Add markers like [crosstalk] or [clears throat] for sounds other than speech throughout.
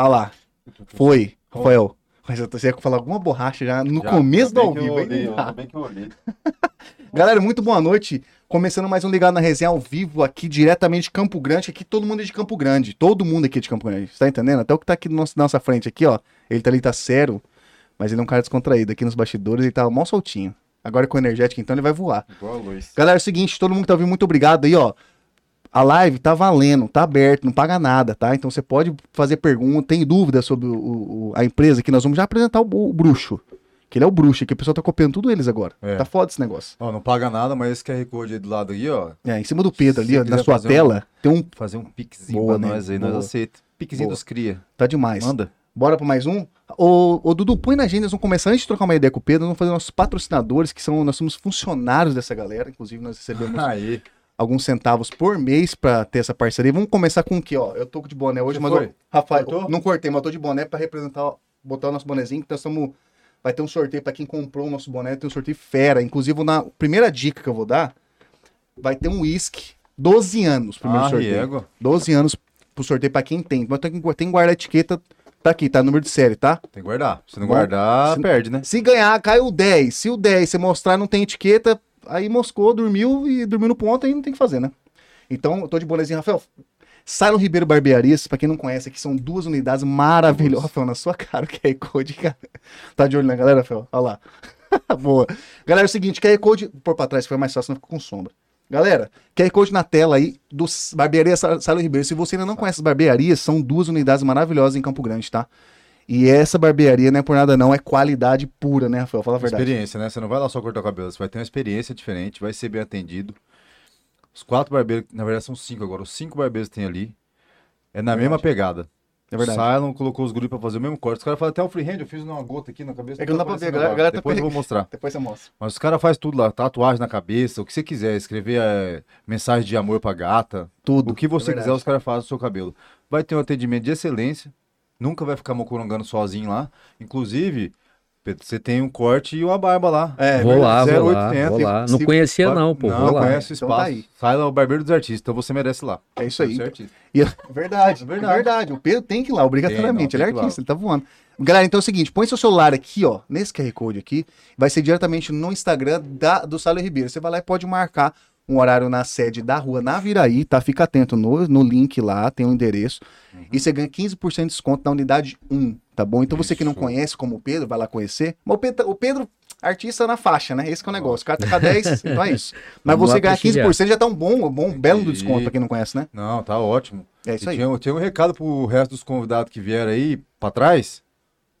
Olha lá. Foi, Rafael. Mas eu tô- você ia falar alguma borracha já no Já, começo do ao vivo. hein? ainda [laughs] bem que eu olhei. Galera, muito boa noite. Começando mais um Ligado na Resenha ao vivo aqui diretamente de Campo Grande. Aqui todo mundo é de Campo Grande. Todo mundo aqui é de Campo Grande. Você tá entendendo? Até o que tá aqui no nosso- na nossa frente aqui, ó. Ele tá ali, tá sério. Mas ele é um cara descontraído. Aqui nos bastidores ele tá mó soltinho. Agora com o energético, então ele vai voar. Igual a luz. Galera, é o seguinte, todo mundo que tá ouvindo, muito obrigado aí, ó. A live tá valendo, tá aberto, não paga nada, tá? Então você pode fazer pergunta, tem dúvida sobre o- o- a empresa que nós vamos já apresentar o, o bruxo. Que ele é o bruxo, que o pessoal tá copiando tudo eles agora. É. Tá foda esse negócio. Ó, não paga nada, mas esse QR Code aí do lado aí, ó. É, em cima do Pedro ali, ó, na sua fazer um- tela, tem um. Fazer um pixinho Boa, pra né? nós aí, Boa. nós aceita. Pixinho Boa. dos cria. Tá demais. Manda. Bora pra mais um? Ô, ô Dudu, põe na agenda, nós vamos começar antes de trocar uma ideia com o Pedro, vamos fazer nossos patrocinadores, que são, nós somos funcionários dessa galera, inclusive nós recebemos [laughs] Aí. Alguns centavos por mês pra ter essa parceria. Vamos começar com o quê, ó? Eu tô de boné hoje, Você mas foi? eu, Rafael, Cortou? não cortei, mas eu tô de boné pra representar, botar o nosso bonezinho, que nós estamos vai ter um sorteio pra quem comprou o nosso boné, tem um sorteio fera, inclusive na primeira dica que eu vou dar, vai ter um whisky 12 anos, primeiro Ah, sorteio. Riego. 12 anos pro sorteio pra quem tem. Mas tem que, tem que guardar a etiqueta, tá aqui, tá? Número de série, tá? Tem que guardar. Se não Bom, guardar, se- perde, né? Se ganhar, cai o 10. Se o 10 você mostrar não tem etiqueta, aí moscou, dormiu e dormiu no ponto, aí não tem o que fazer, né? Então, eu tô de bonezinho, Rafael. Silon Ribeiro Barbearias, pra quem não conhece, aqui são duas unidades maravilhosas. Rafael, na sua cara, o QR Code, cara. Tá de olho na galera, Rafael? Olha lá. [laughs] Boa. Galera, é o seguinte, QR Code, por pra trás, foi mais fácil, não fica com sombra. Galera, QR Code na tela aí do Barbearia Silon Ribeiro. Se você ainda não conhece as barbearias, são duas unidades maravilhosas em Campo Grande, tá? E essa barbearia não é por nada não, é qualidade pura, né, Rafael? Fala a verdade. Experiência, né? Você não vai lá só cortar o cabelo, você vai ter uma experiência diferente, vai ser bem atendido. Os quatro barbeiros, na verdade são cinco agora, os cinco barbeiros que tem ali, é na mesma pegada. É verdade. O Cylon colocou os guris pra fazer o mesmo corte. Os caras fazem até o freehand, eu fiz uma gota aqui na cabeça. É que não dá pra ver, a galera- agora. a galera tá Depois eu pe- vou mostrar. [laughs] Depois você mostra. Mas os caras fazem tudo lá, tatuagem na cabeça, o que você quiser, escrever é, mensagem de amor pra gata, Tudo. o que você É verdade. quiser, os caras fazem no seu cabelo. Vai ter um atendimento de excelência, nunca vai ficar mocorongando sozinho lá. Inclusive, Pedro, você tem um corte e uma barba lá. É, vou lá, vou 0800, lá, vou lá. Não se- conhecia não, pô. Não, vou conhece o Então espaço. tá aí. Sai lá o barbeiro dos artistas, então você merece lá. É isso aí. Certinho. E- [laughs] verdade, É verdade, verdade. verdade. O Pedro tem que ir lá, obrigatoriamente. Tem, não, ele é artista, ele tá voando. Galera, então é o seguinte, põe seu celular aqui, ó, nesse QR Code aqui, vai ser diretamente no Instagram da, do Salo Ribeiro. Você vai lá e pode marcar um horário na sede da rua Naviraí, tá? Fica atento no, no link lá, tem o endereço. Uhum. E você ganha 15% de desconto na unidade 1, tá bom? Então você que não Isso. conhece como o Pedro, vai lá conhecer. Mas o Pedro, o Pedro artista na faixa, né? Esse que é o negócio. O cara tá com 10, [laughs] então é isso. Mas Vamos você ganhar prestigiar. 15% já tá um bom, um bom belo do desconto pra quem não conhece, né? Não, tá ótimo. É isso E aí. Tinha, tinha um recado pro resto dos convidados que vieram aí pra trás.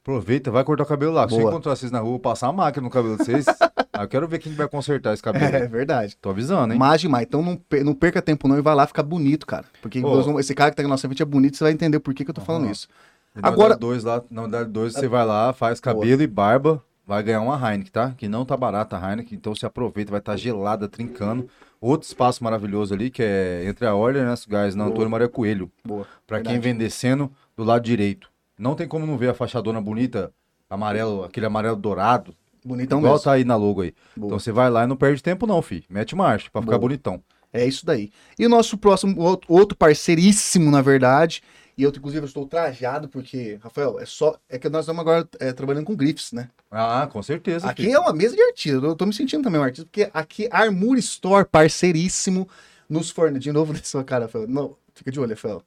Aproveita, vai cortar o cabelo lá. Se eu Boa. encontrar vocês na rua, passar a máquina no cabelo de vocês. [laughs] ah, eu quero ver quem vai consertar esse cabelo. [laughs] É verdade. Tô avisando, hein? Mais demais. Então não, per- não perca tempo não e vai lá ficar bonito, cara. Porque vamos- esse cara que tá aqui na nossa frente é bonito, você vai entender por que, que eu tô falando Aham. isso. Na Agora- dois lá, na unidade 2 você vai lá, faz cabelo e barba, vai ganhar uma Heineken, tá? Que não tá barata a Heineken, então você aproveita, vai estar gelada, trincando. Outro espaço maravilhoso ali, que é entre a Order e né, Gás, na Boa. Antônio Maria Coelho. Boa. Pra Verdade. quem vem descendo do lado direito. Não tem como não ver a fachadona bonita, amarelo, aquele amarelo dourado, Bonitão igual mesmo. tá aí na logo aí. Boa. Então você vai lá e não perde tempo não, fi. Mete marcha pra ficar bonitão. É isso daí. E o nosso próximo, outro- parceiríssimo, na verdade, e eu, inclusive, eu estou trajado, porque, Rafael, é só. É que nós estamos agora é, trabalhando com grifes, né? Ah, com certeza. Aqui fi. é uma mesa de artista. Eu tô me sentindo também um artista, porque aqui Armor Store, parceiríssimo, nos forne. De novo [laughs] na sua cara, Rafael. Não, fica de olho, Rafael.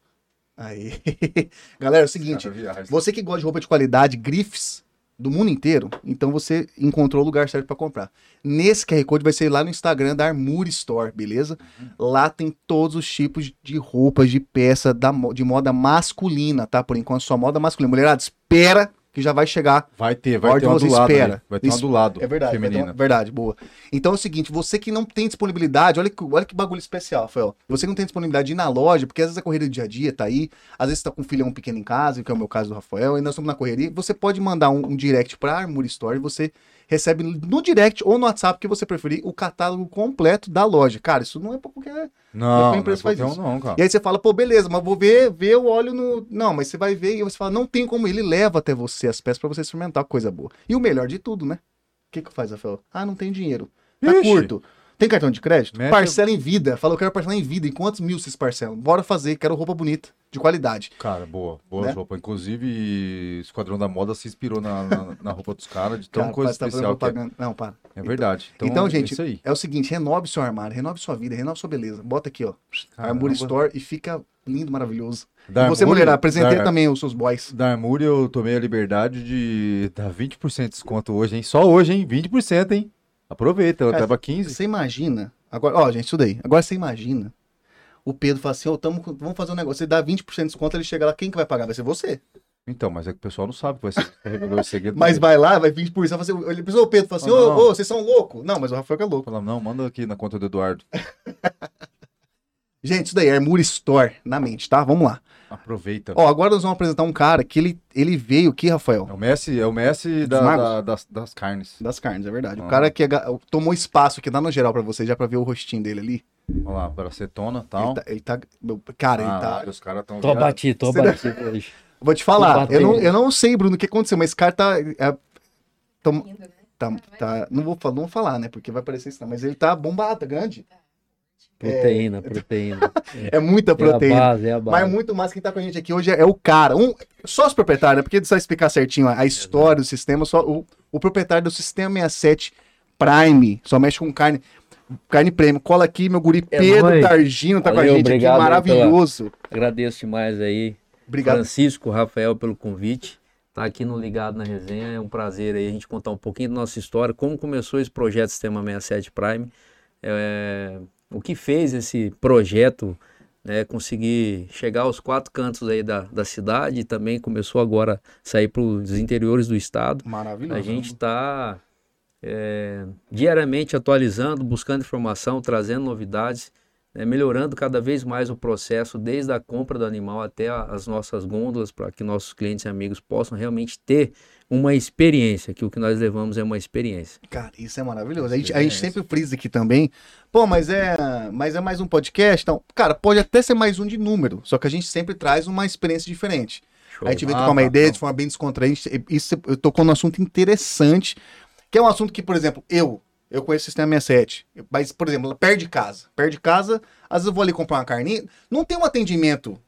Aí. [laughs] Galera, é o seguinte. Cara. Você que gosta de roupa de qualidade, grifes do mundo inteiro, então você encontrou o lugar certo para comprar. Nesse QR Code vai ser lá no Instagram da Armour Store, beleza? Lá tem todos os tipos de roupas, de peça da, de moda masculina, tá? Por enquanto só moda masculina. Mulherada, espera que já vai chegar Vai ter, vai ter uma você do lado. espera. ali. Vai ter uma do lado. é verdade, Feminina. uma- verdade, boa. Então é o seguinte, você que não tem disponibilidade, olha que, olha que bagulho especial, Rafael. Você que não tem disponibilidade de ir na loja, porque às vezes a correria do dia a dia tá aí, às vezes você tá com um filhão pequeno em casa, que é o meu caso do Rafael, e nós estamos na correria, você pode mandar um, um direct pra Armour Store, você recebe no direct ou no WhatsApp, que você preferir, o catálogo completo da loja. Cara, isso não é pra qualquer... Não, a não, empresa é faz qualquer isso. não, cara. E aí você fala, pô, beleza, mas vou ver, ver o óleo no... Não, mas você vai ver e você fala, não tem como, ele leva até você as peças pra você experimentar coisa boa. E o melhor de tudo, né? O que que faz, Rafael? Ah, não tem dinheiro. Tá Ixi. curto. Tem cartão de crédito? Parcela em vida. Falou quero parcelar em vida. Em quantos mil vocês parcelam? Bora fazer, quero roupa bonita, de qualidade. Cara, boa, boa Né? roupa. Inclusive, Esquadrão da Moda se inspirou na, na, na roupa dos caras, de tão Cara, coisa tá especial que é. Não, para. É verdade. Então, Então, é gente, aí. é o seguinte, renove seu armário, renove sua vida, renove sua beleza. Bota aqui, ó. Armour Store e fica lindo, maravilhoso. Da e você, mulher, apresentei da- também os seus boys. Da Armour eu tomei a liberdade de dar 20% de desconto hoje, hein? Só hoje, hein? 20%, hein? Aproveita, ela Cara, tava 15. Você imagina, agora, ó, gente, daí. Agora você imagina, o Pedro fala assim, ô, tamo, vamos fazer um negócio, você dá 20% de desconto, ele chega lá, quem que vai pagar? Vai ser você. Então, mas é que o pessoal não sabe que vai ser revelou esse segredo. Mas vai lá, vai 20%, fala assim, ele pensou, o Pedro fala assim, ô, vocês são loucos. Não, mas o Rafael que é louco. Fala, não, manda aqui na conta do Eduardo. [laughs] Gente, isso daí, Armour Store, na mente, tá? Vamos lá. Aproveita. Ó, agora nós vamos apresentar um cara que ele, ele veio aqui, Rafael, É o Messi, é o Messi da- da- das, das carnes. das carnes, é verdade. O Ah. cara que é tomou espaço aqui, dá no geral pra você, já pra ver o rostinho dele ali. Olha lá, bracetona e Ele tal. tá, ele tá- meu, cara, ele tá... Caralho, os caras tão Tô abatido, tô Será? abatido hoje. [laughs] Vou te falar, eu não, eu não sei, Bruno, o que aconteceu, mas esse cara tá... é, tom- Lindo, né? tá, tá não, vou, falar- não vou falar, né, porque vai parecer isso, não, mas ele tá bombado, tá grande. Proteína, proteína. [laughs] É muita É a proteína. base, é a base. Mas muito mais quem tá com a gente aqui hoje é, é o cara, um sócio proprietário, né? Porque precisa explicar certinho a, história do sistema, só o, o proprietário do Sistema 67 Prime, só mexe com carne, carne prêmio. Cola aqui, meu guri É Pedro. Targino tá com Valeu, a gente obrigado aqui, maravilhoso. Agradeço demais aí, Obrigado. Francisco, Rafael, pelo convite. Tá aqui no Ligado na Resenha. É um prazer aí a gente contar um pouquinho da nossa história, como começou esse projeto Sistema 67 Prime. É, o que fez esse projeto né, conseguir chegar aos quatro cantos aí da, da cidade e também começou agora a sair para os interiores do estado. Maravilhoso. A gente está diariamente atualizando, buscando informação, trazendo novidades, né, melhorando cada vez mais o processo, desde a compra do animal até a- as nossas gôndolas, para que nossos clientes e amigos possam realmente ter uma experiência, que o que nós levamos é uma experiência. Cara, isso é maravilhoso. A gente, a gente sempre frisa aqui também. Pô, mas é, mas é mais um podcast? Então, cara, pode até ser mais um de número, só que a gente sempre traz uma experiência diferente. Show. A gente veio Ah, trocar uma tá, ideia tá. de forma bem descontraída. Isso eu tocou num assunto interessante, que é um assunto que, por exemplo, eu, eu conheço o Sistema 67, mas, por exemplo, perto de casa. Perto de casa, às vezes eu vou ali comprar uma carninha, não tem um atendimento.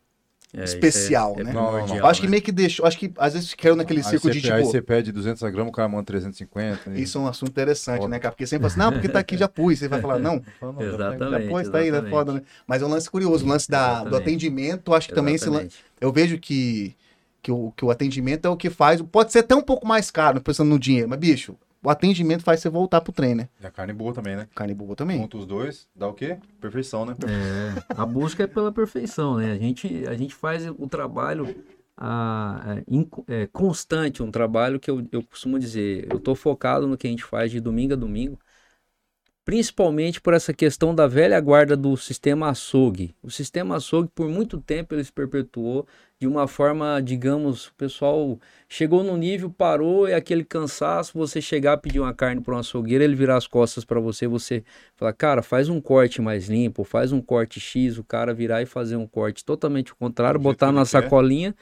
É, isso especial, é, é né? Primordial, Eu acho que né? meio que deixou, acho que às vezes quero naquele Aí círculo você, de aí tipo, você pede 200 gramas, o cara manda 350. né? isso é um assunto interessante, Foda. né, cara? Porque sempre fala assim, não, porque tá aqui já pus. Você vai falar, não, [laughs] Fala, não, já Exatamente. já pôs, tá aí, né? exatamente. Foda, né? Mas é um lance curioso, o lance da, do Exatamente. atendimento, acho que também esse lance. Exatamente. Eu vejo que, que, o, que o atendimento é o que faz. Pode ser até um pouco mais caro, pensando no dinheiro, mas, bicho, o atendimento faz você voltar pro trem, né? E a carne boa também, né? Carne boa também. Junta os dois, dá o quê? Perfeição, né? É, a busca é pela perfeição, né? A gente, a gente faz o trabalho ah, é, é, constante, um trabalho que eu, eu costumo dizer, eu estou focado no que a gente faz de domingo a domingo, principalmente por essa questão da velha guarda do sistema açougue. O sistema açougue, por muito tempo, ele se perpetuou de uma forma, digamos, o pessoal chegou no nível, parou, é aquele cansaço, você chegar, pedir uma carne para um açougueiro, ele virar as costas para você, você falar, cara, faz um corte mais limpo, faz um corte X, o cara virar e fazer um corte totalmente o contrário, botar na sacolinha,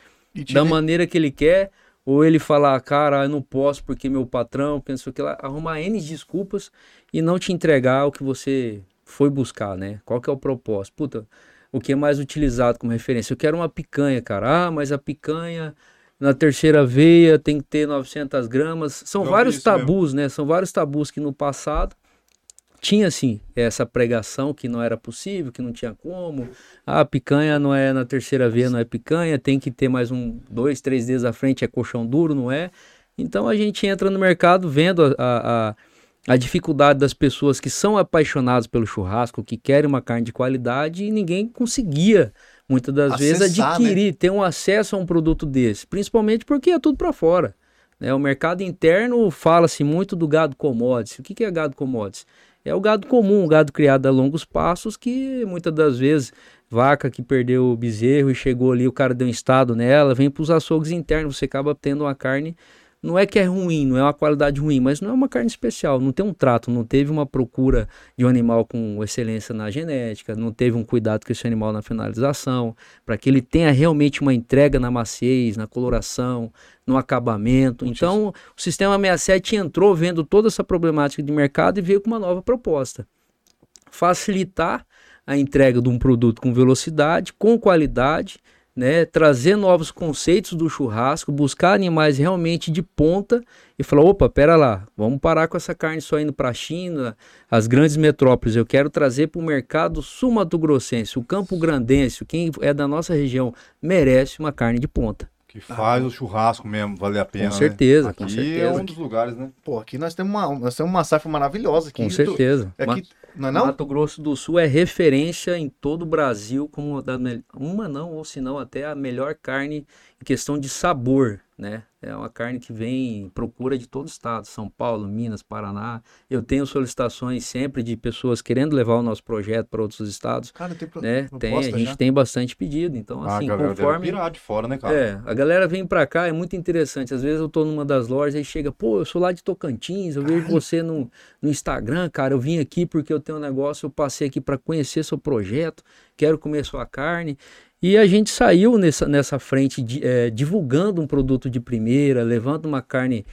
da maneira que ele quer, ou ele falar, cara, eu não posso porque meu patrão, que não sei o que lá, arrumar N desculpas e não te entregar o que você foi buscar, né? Qual que é o propósito? Puta, o que é mais utilizado como referência? Eu quero uma picanha, cara. Ah, mas a picanha na terceira veia tem que ter 900 gramas. São Eu vários isso mesmo. tabus, né? São vários tabus que no passado tinha sim essa pregação que não era possível, que não tinha como. Ah, a picanha não é na terceira veia, não é picanha, tem que ter mais um, dois, três dias à frente, é colchão duro, não é? Então a gente entra no mercado vendo a, a, a- a dificuldade das pessoas que são apaixonadas pelo churrasco, que querem uma carne de qualidade e ninguém conseguia, muitas das vezes, Acessar, né? adquirir, ter um acesso a um produto desse, principalmente porque é tudo para fora. né? O mercado interno fala-se muito do gado commodities. O que que é gado commodities? É o gado comum, o gado criado a longos passos, que muitas das vezes, vaca que perdeu o bezerro e chegou ali, o cara deu um estado nela, vem para os açougues internos, você acaba tendo uma carne. Não é que é ruim, não é uma qualidade ruim, mas não é uma carne especial, não tem um trato, não teve uma procura de um animal com excelência na genética, não teve um cuidado com esse animal na finalização, para que ele tenha realmente uma entrega na maciez, na coloração, no acabamento. Então, o sistema 67 entrou vendo toda essa problemática de mercado e veio com uma nova proposta. facilitar a entrega de um produto com velocidade, com qualidade, né, trazer novos conceitos do churrasco, buscar animais realmente de ponta e falar, opa, pera lá, vamos parar com essa carne só indo para a China, as grandes metrópoles, eu quero trazer para o mercado sul-mato-grossense, o Campo Grandense, quem é da nossa região merece uma carne de ponta. Que faz ah, o churrasco mesmo valer a pena. Com certeza, né? Aqui com certeza. é um dos lugares, né? Pô, aqui nós temos uma, nós temos uma safra maravilhosa aqui. Com certeza. É aqui, não é não? Mato Grosso do Sul é referência em todo o Brasil como uma não, ou se não até a melhor carne em questão de sabor, né? É uma carne que vem procura de todo o estado, São Paulo, Minas, Paraná. Eu tenho solicitações sempre de pessoas querendo levar o nosso projeto para outros estados. Cara, tem, pro... né? tem A gente já? tem bastante pedido, então ah, assim, a conforme pirar de fora, né, cara? É, a galera vem para cá, é muito interessante. Às vezes eu tô numa das lojas e chega, pô, eu sou lá de Tocantins, eu vejo você no, no Instagram, cara, eu vim aqui porque eu tenho um negócio, eu passei aqui para conhecer seu projeto, quero comer sua carne. E a gente saiu nessa, nessa frente de, é, divulgando um produto de primeira, levando uma carne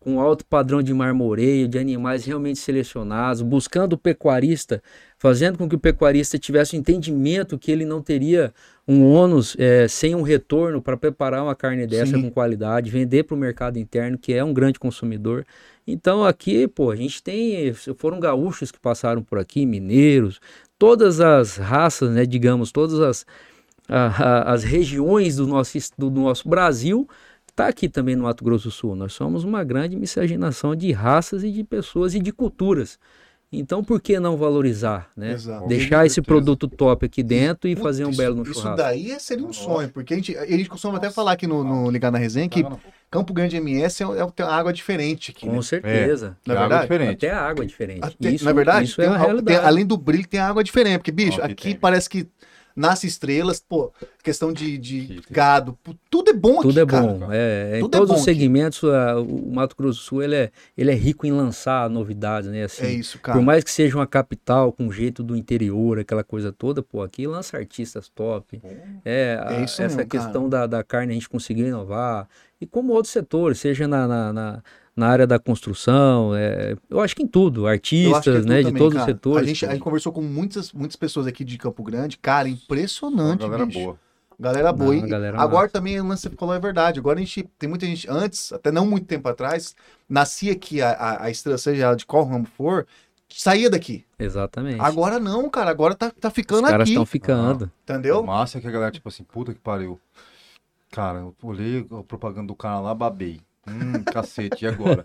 com alto padrão de marmoreio, de animais realmente selecionados, buscando o pecuarista, fazendo com que o pecuarista tivesse o um entendimento que ele não teria um ônus é, sem um retorno para preparar uma carne dessa Sim. com qualidade, vender para o mercado interno, que é um grande consumidor. Então aqui, pô, a gente tem, foram gaúchos que passaram por aqui, mineiros, todas as raças, né, digamos, todas as a, a, as regiões do nosso, do nosso Brasil, está aqui também no Mato Grosso do Sul. Nós somos uma grande miscigenação de raças e de pessoas e de culturas. Então, por que não valorizar, né? Exato. Deixar esse produto top aqui dentro e fazer um belo no churrasco. Isso daí seria um sonho, porque a gente, a gente costuma até falar aqui no, no Ligar na Resenha que Campo Grande MS é, é tem uma água diferente aqui, Com né? certeza. É, na verdade, diferente. Até a água é diferente. Até, isso, na verdade, isso é a realidade. Tem, além do brilho, tem água diferente, porque, bicho, aqui parece que nasce estrelas, pô, questão de, de gado, tudo é bom tudo aqui, é bom. É, tudo em é todos é os segmentos, a, o Mato Grosso do Sul ele é, ele é rico em lançar novidades, né? Assim, é isso, cara. Por mais que seja uma capital com jeito do interior, aquela coisa toda, pô, aqui lança artistas top. É, a, é essa mesmo, questão da, da carne a gente conseguiu inovar. E como outros setores, seja na, na, na na área da construção, é, eu acho que em tudo, artistas, né, também, de todos cara. os setores. A gente, a gente conversou com muitas, muitas pessoas aqui de Campo Grande, cara, impressionante, galera bicho. boa. Galera boa. Não, galera agora massa. também o lance que falou é verdade. Agora a gente tem muita gente antes, até não muito tempo atrás, nascia aqui a, a, a estrela, seja de qual ramo for, saía daqui. Exatamente. Agora não, cara. Agora tá, tá ficando Os caras estão ficando. Ah, entendeu? Massa é que a galera, tipo assim, puta que pariu. Cara, eu olhei a propaganda do cara lá, babei. Hum, cacete, e agora?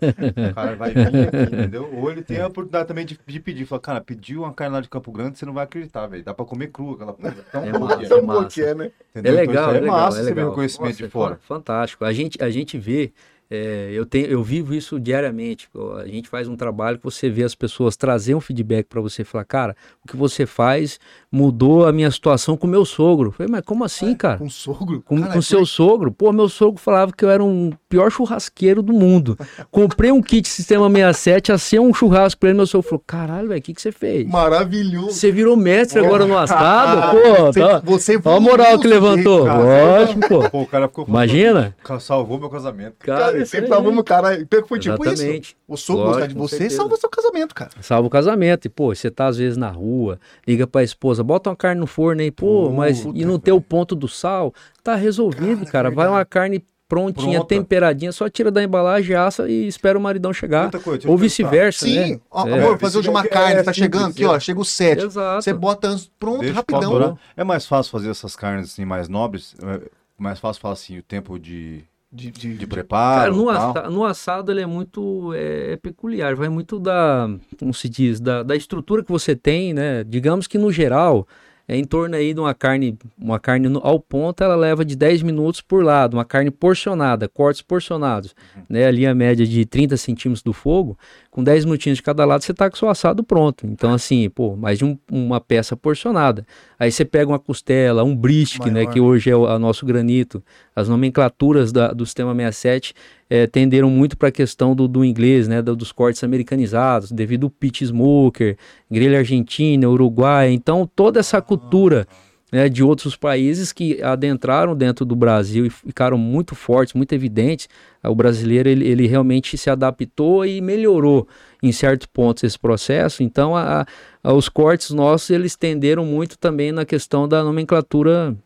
o cara vai vir aqui, entendeu? Ou ele tem a oportunidade também de, de pedir. Fala, cara, pediu uma carne lá de Campo Grande, você não vai acreditar, velho. Dá pra comer crua aquela porra. Tão é massa, é massa. É, né? é legal, então, é, é legal, massa é legal. você ver o conhecimento Nossa, de fora. Fantástico. A gente, a gente vê é, eu, tenho, eu vivo isso diariamente. A gente faz um trabalho que você vê as pessoas trazer um feedback para você falar, cara, o que você faz mudou a minha situação com meu sogro. Eu falei, mas como assim, cara? Com sogro? Com, com seu sogro? Pô, meu sogro falava que eu era um pior churrasqueiro do mundo. Comprei um kit Sistema 67, assei um churrasco pra ele. Meu sogro falou, caralho, velho, o que, que você fez? Maravilhoso. Você virou mestre agora no assado? [laughs] pô, você, tá... você Olha a moral que levantou. Lógico, pô. pô. O cara ficou Imagina. Salvou meu casamento. Cara, cara sempre salvamos o cara. Então foi tipo Exatamente. isso. O sogro gostar de você salva seu casamento, cara. Salva o casamento. E, pô, você tá às vezes na rua, liga pra esposa, bota uma carne no forno aí, pô, mas e no teu ponto do sal, tá resolvido, cara. cara. Vai uma carne prontinha, Pronta. temperadinha, só tira da embalagem, assa e espera o maridão chegar. Coisa, Ou vice-versa, né? Sim, ó, é. amor, fazer hoje uma carne, é, tá chegando aqui, ó, chega o sete. Exato. Você bota pronto, Deixa rapidão. É mais fácil fazer essas carnes assim mais nobres, é mais fácil falar assim, o tempo de de, de, de preparo. Cara, no, assa, no, assado ele é muito é, é, peculiar, vai muito da, como se diz, da, da estrutura que você tem, né? Digamos que no geral, é em torno aí de uma carne, uma carne no, ao ponto, ela leva de 10 minutos por lado, uma carne porcionada, cortes porcionados, uhum. né? Ali a média de 30 centímetros do fogo, com 10 minutinhos de cada lado, você tá com o seu assado pronto. Então, assim, pô, mais de um, uma peça porcionada. Aí você pega uma costela, um brisket, né? Que hoje é o a nosso granito. As nomenclaturas da, do sistema 67 é, tenderam muito para a questão do, do inglês, né, do, dos cortes americanizados, devido ao pit smoker, grelha argentina, uruguai. Então, toda essa cultura né, de outros países que adentraram dentro do Brasil e ficaram muito fortes, muito evidentes. O brasileiro ele, ele realmente se adaptou e melhorou. em certos pontos esse processo. Então, a, a, os cortes nossos eles tenderam muito também na questão da nomenclatura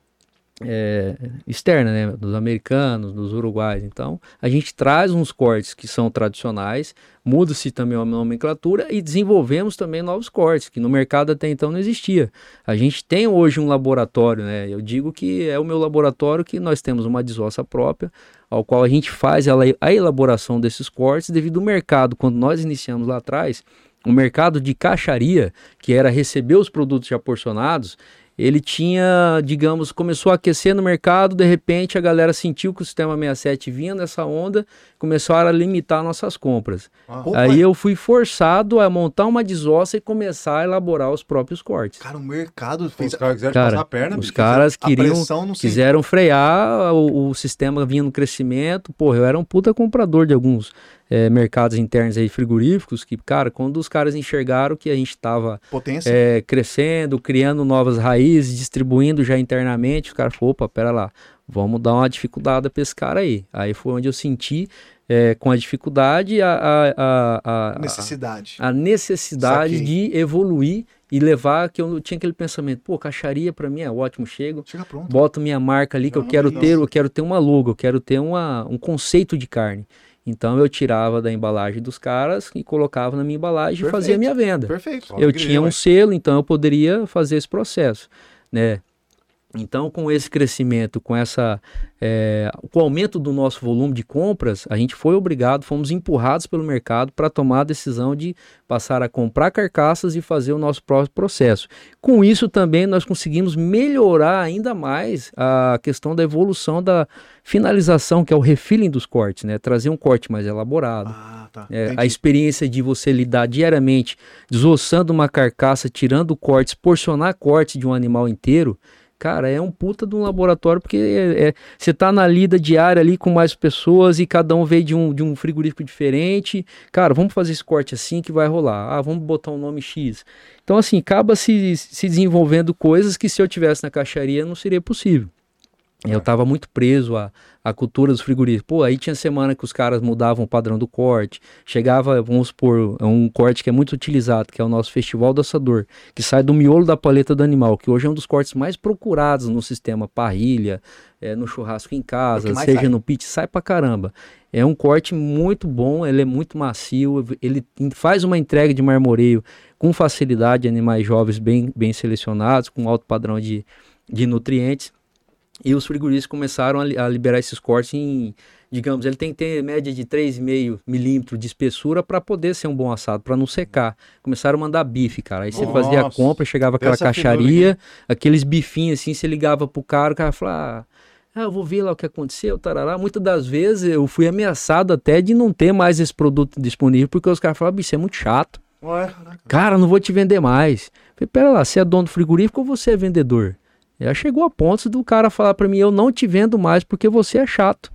é, externa, né, dos americanos, dos uruguais. Então, a gente traz uns cortes que são tradicionais, muda-se também a nomenclatura e desenvolvemos também novos cortes, que no mercado até então não existia. A gente tem hoje um laboratório, né, eu digo que é o meu laboratório que nós temos uma desossa própria, ao qual a gente faz a elaboração desses cortes devido ao mercado, quando nós iniciamos lá atrás, o mercado de caixaria, que era receber os produtos já porcionados, ele tinha, digamos, começou a aquecer no mercado, de repente a galera sentiu que o sistema 67 vinha nessa onda, começaram a limitar nossas compras. Ah, Aí eu fui forçado a montar uma desossa e começar a elaborar os próprios cortes. Cara, o mercado fez... Os caras quiseram cara, passar a perna, Os bicho, caras queriam, quiseram frear, o, o sistema vinha no crescimento, porra, eu era um puta comprador de alguns é, mercados internos aí frigoríficos que, cara, quando os caras enxergaram que a gente estava é, crescendo, criando novas raízes, distribuindo já internamente, os caras falaram, opa, pera lá, vamos dar uma dificuldade para esse cara aí. Aí foi onde eu senti é, com a dificuldade a, a, a, a necessidade, a, necessidade de evoluir e levar que eu tinha aquele pensamento, pô, caixaria para mim é ótimo, chego, Chega pronto. boto minha marca ali que Não, eu quero ter, eu quero ter uma logo, eu quero ter uma, um conceito de carne. Então eu tirava da embalagem dos caras e colocava na minha embalagem Perfeito. e fazia a minha venda. Perfeito. Eu tinha um selo, então eu poderia fazer esse processo, né? Então, com esse crescimento, com essa, é, com o aumento do nosso volume de compras, a gente foi obrigado, fomos empurrados pelo mercado para tomar a decisão de passar a comprar carcaças e fazer o nosso próprio processo. Com isso também nós conseguimos melhorar ainda mais a questão da evolução da finalização, que é o refilling dos cortes, né? Trazer um corte mais elaborado. Ah, tá. é, a experiência de você lidar diariamente, desossando uma carcaça, tirando cortes, porcionar cortes de um animal inteiro Cara, é um puta de um laboratório, porque é, é, você tá na lida diária ali com mais pessoas e cada um veio de um, de um frigorífico diferente. Cara, vamos fazer esse corte assim que vai rolar. Ah, vamos botar um nome X. Então, assim, acaba se, se desenvolvendo coisas que se eu tivesse na caixaria não seria possível. Eu estava muito preso à, à cultura dos frigoríficos. Pô, aí tinha semana que os caras mudavam o padrão do corte. Chegava, vamos supor, um corte que é muito utilizado, que é o nosso Festival do Assador, que sai do miolo da paleta do animal, que hoje é um dos cortes mais procurados no sistema parrilha, é, no churrasco em casa, seja sai. no pit, sai pra caramba. É um corte muito bom, ele é muito macio, ele faz uma entrega de marmoreio com facilidade, animais jovens bem, bem selecionados, com alto padrão de, de nutrientes. E os frigoríficos começaram a, a, liberar esses cortes em, digamos, ele tem que ter média de 3,5 milímetros de espessura para poder ser um bom assado, para não secar. Começaram a mandar bife, cara. Aí você Nossa. fazia a compra, chegava aquela caixaria, aqueles bifinhos assim, você ligava pro cara, o cara falava, ah, eu vou ver lá o que aconteceu, tarará. Muitas das vezes eu fui ameaçado até de não ter mais esse produto disponível, porque os caras falavam, bicho, é muito chato. Ué, cara, não vou te vender mais. falei, pera lá, você é dono do frigorífico ou você é vendedor? Já chegou a ponto do cara falar para mim, eu não te vendo mais porque você é chato.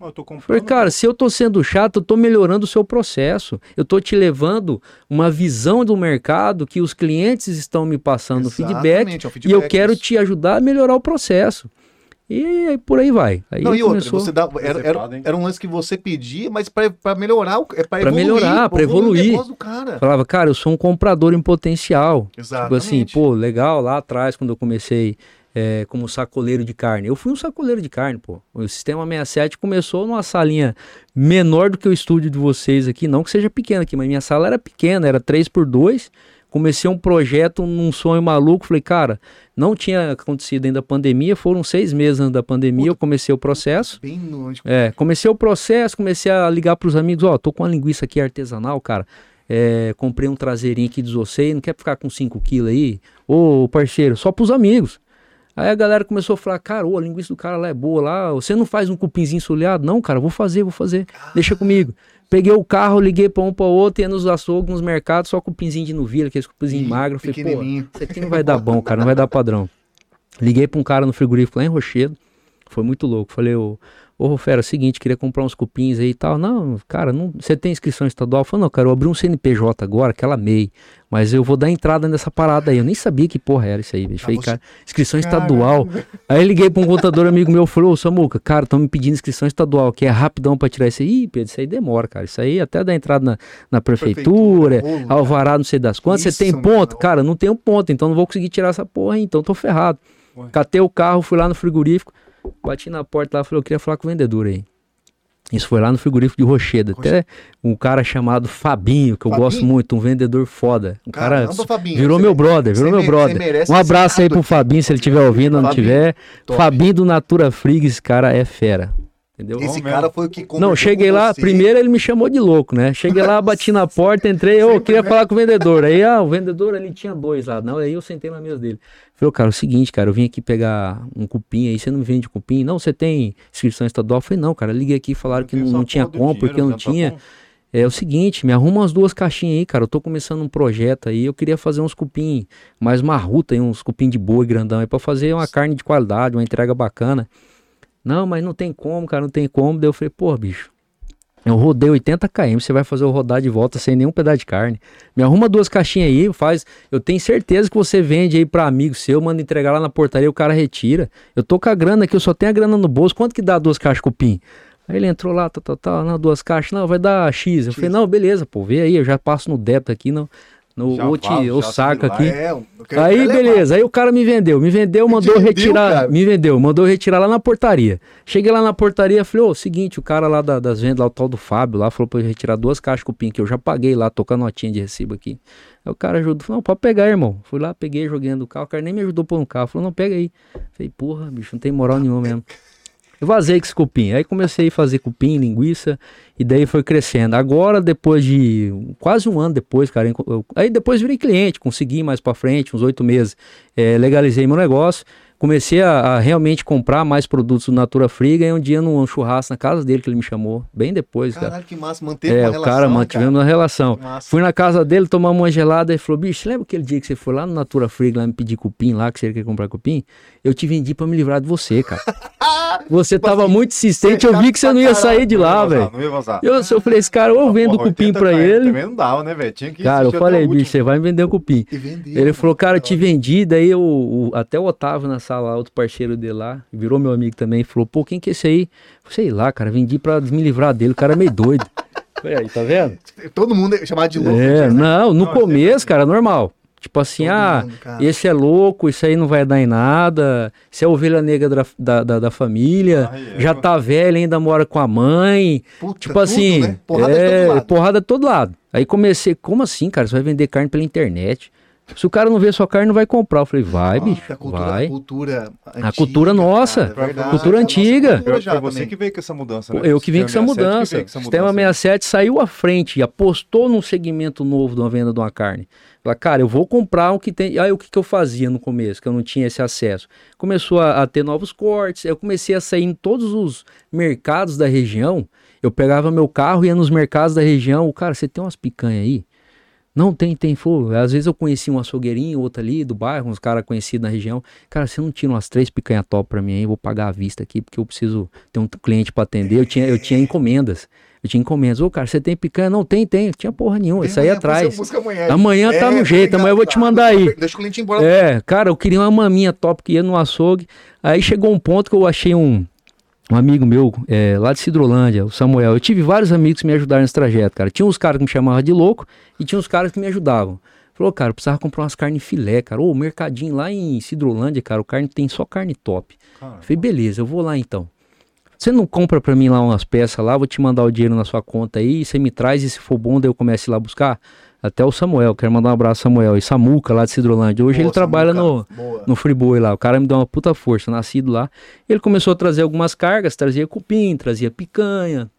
Eu tô comprando. Cara, se eu tô sendo chato, eu tô melhorando o seu processo. Eu tô te levando uma visão do mercado que os clientes estão me passando feedback, é feedback, e eu quero isso. te ajudar a melhorar o processo. E por aí vai. Aí não, e outra, você dá, era, era, era, um lance que você pedia, mas para melhorar, é para melhorar, para evoluir. Cara. Falava, cara, eu sou um comprador em potencial. Exatamente. Tipo assim, pô, legal, lá atrás, quando eu comecei é, como sacoleiro de carne. Eu fui um sacoleiro de carne, pô. O Sistema 67 começou numa salinha menor do que o estúdio de vocês aqui, não que seja pequena aqui, mas minha sala era pequena, era 3 por 2 comecei um projeto num sonho maluco. Falei, cara, não tinha acontecido ainda a pandemia, foram seis meses antes da pandemia. eu comecei o processo. Bem longe. É, comecei o processo, comecei a ligar para os amigos: Ó, oh, tô com uma linguiça aqui artesanal, cara. É, comprei um traseirinho aqui, desossei, não quer ficar com 5 quilos aí? Ô, parceiro, só para os amigos. Aí a galera começou a falar, cara, ô, a linguiça do cara lá é boa lá, você não faz um cupinzinho soleado? Não, cara, vou fazer, vou fazer, deixa comigo. Peguei o carro, liguei pra um pra outro, ia nos açougues, nos mercados, só cupinzinho de novilha, aqueles cupinzinho magro. Falei, pô, isso aqui não vai dar bom, cara, não vai dar padrão. Liguei pra um cara no frigorífico lá em Rochedo. Foi muito louco. Falei, ô, ô Fera, é o seguinte, queria comprar uns cupins aí e tal. Não, cara, não, você tem inscrição estadual? Eu falei, não, cara, eu abri um CNPJ agora, aquela MEI, mas eu vou dar entrada nessa parada aí. Eu nem sabia que porra era isso aí, bicho. Ah, Falei, você- cara, inscrição estadual. Aí liguei pra um contador amigo meu, falou, ô Samuca, cara, estão me pedindo inscrição estadual, que é rapidão pra tirar isso aí. Ih, Pedro, isso aí demora, cara. Isso aí até dar entrada na, na prefeitura, Prefeitura, cara. alvará, não sei das quantas. Você Isso, tem mano. ponto? Cara, não tenho ponto, então não vou conseguir tirar essa porra aí, então tô ferrado. Ué. Catei o carro, fui lá no frigorífico, bati na porta lá, falei, eu queria falar com o vendedor aí. Isso foi lá no frigorífico de Rocheda. Até um cara chamado Fabinho, que eu Fabinho? gosto muito, um vendedor foda. Um cara Caramba, Fabinho, virou meu me- brother, virou meu me- brother. Um abraço aí pro. Fabinho, se ele estiver ouvindo ou não tiver. top. Fabinho do Natura Friggs, esse cara é fera. Entendeu? Esse Bom cara foi o que Não, cheguei com lá, você. primeiro ele me chamou de louco, né? Cheguei lá, [laughs] bati na porta, entrei, eu queria falar com o vendedor. Aí, ah, o vendedor ali tinha dois lá. Não, aí eu sentei na mesa dele. Falei, cara, é o seguinte, cara, eu vim aqui pegar um cupim aí, você não me vende cupim? Não, você tem inscrição estadual? Eu falei, não, cara, eu liguei aqui e falaram que não, não tinha porra do como, porque dinheiro, não tá tinha. É o seguinte, me arruma umas duas caixinhas aí, cara. Eu tô começando um projeto aí. Eu queria fazer uns cupim mais marruta aí, uns cupim de boi grandão aí, pra fazer uma carne de qualidade, uma entrega bacana. Não, mas não tem como, cara, não tem como. Daí eu falei, pô, bicho, eu rodei 80 km, você vai fazer eu rodar de volta sem nenhum pedaço de carne. Me arruma duas caixinhas aí, faz. Eu tenho certeza que você vende aí pra amigo seu, manda entregar lá na portaria, o cara retira. Eu tô com a grana aqui, eu só tenho a grana no bolso. Quanto que dá duas caixas cupim? Aí ele entrou lá, tá, tá, tá, não, duas caixas, não, vai dar X. Eu falei, não, beleza, pô, vê aí, eu já passo no débito aqui, não, no, Já saco lá, aqui. É, Aí, levar. beleza. Aí o cara me vendeu. Me vendeu, mandou vendeu, retirar. cara? Me vendeu, mandou retirar lá na portaria. Cheguei lá na portaria, falei, ô, seguinte, o cara lá da- das vendas, lá, o tal do Fábio, lá, falou pra eu retirar duas caixas cupim, que eu já paguei lá, tocando notinha de recibo aqui. Aí o cara ajudou, falou, não, pode pegar, irmão. Fui lá, peguei, joguei do carro. O cara nem me ajudou a pôr no carro. Falou, não, pega aí. Falei, porra, bicho, não tem moral nenhuma mesmo. Eu vazei com esse cupim. Aí comecei a fazer cupim, linguiça, e daí foi crescendo. Agora, depois de quase um ano depois, cara, eu- aí depois virei cliente, consegui mais pra frente, uns oito meses, eh, legalizei meu negócio, comecei a, a realmente comprar mais produtos do Natura Free, ganhei um dia num churrasco na casa dele que ele me chamou, bem depois, cara. Caralho, que massa, manteve É, uma o relação, cara, mantivemos uma relação. Massa. Fui na casa dele, tomamos uma gelada e falou: bicho, lembra aquele dia que você foi lá no Natura Free lá me pedir cupim lá, que você queria comprar cupim? Eu te vendi pra me livrar de você, cara. [laughs] Você tava muito insistente, eu vi que você não ia sair de lá, velho. Não ia vazar. Eu, eu falei, esse cara, ou eu vendo Porra, cupim 80 pra ele. Também não dava, né, velho? Tinha que Cara, eu falei, o bicho, você vai me vender um cupim. Ele falou, cara, da te vendi. Daí o, o- até o Otávio na sala, outro parceiro dele lá, virou meu amigo também, falou, pô, quem que é esse aí? Sei lá, cara, vendi pra me livrar dele, o cara é meio doido. [laughs] Falei, aí, tá vendo? Todo mundo é chamado de louco. É, né? não, no Não, começo, cara, normal. Tipo assim, Todo ah, mundo, esse é louco, isso aí não vai dar em nada, isso é ovelha negra da, da, da- da família, é, já tá velho, ainda mora com a mãe. Puta, Tipo tudo, assim, né? Porrada de é, todo lado. porrada de todo lado. Aí comecei, como assim, cara? Você vai vender carne pela internet? Se o cara não vê sua carne, não vai comprar. Eu falei, vai, bicho, A cultura, vai. a cultura A cultura nossa, cara, é verdade. cultura É a nossa antiga. cultura você também. que veio com essa mudança, né? Eu que vim com essa Sistema 67 que mudança. O Sistema mudança. 67 saiu à frente e apostou num segmento novo de uma venda de uma carne. Falei, cara, eu vou comprar o que tem. Aí o que, que eu fazia no começo, que eu não tinha esse acesso? Começou a, a ter novos cortes, eu comecei a sair em todos os mercados da região. Eu pegava meu carro, ia nos mercados da região. O cara, você tem umas picanhas aí? Não, tem, tem. Pô, às vezes eu conhecia um açougueirinho, outro ali do bairro, uns caras conhecidos na região. Cara, você não tira umas três picanha top pra mim aí? Eu vou pagar à vista aqui, porque eu preciso ter um cliente pra atender. Eu tinha, eu tinha encomendas. Eu tinha encomendas. Ô, cara, você tem picanha? Não, tem, tem. Eu tinha porra nenhuma. Isso aí atrás. amanhã. Amanhã tá no jeito, amanhã eu vou te mandar aí. Deixa o cliente embora. É, cara, eu queria uma maminha top que ia no açougue. Aí chegou um ponto que eu achei um, um amigo meu é, lá de Cidrolândia, o Samuel. Eu tive vários amigos que me ajudaram nesse trajeto, cara. Tinha uns caras que me chamavam de louco e tinha uns caras que me ajudavam. Falou, cara, eu precisava comprar umas carnes filé, cara. Ô, o mercadinho lá em Cidrolândia, cara, o carne tem só carne top. Falei, beleza, eu vou lá então. Você não compra pra mim lá umas peças lá, vou te mandar o dinheiro na sua conta aí, você me traz e se for bom, daí eu começo a ir lá buscar. Até o Samuel, quero mandar um abraço Samuel. E Samuca lá de Cidrolândia. Hoje Boa, ele trabalha no. Boa. no Friboi lá. O cara me deu uma puta força, nascido lá. Ele começou a trazer algumas cargas, trazia cupim, trazia picanha.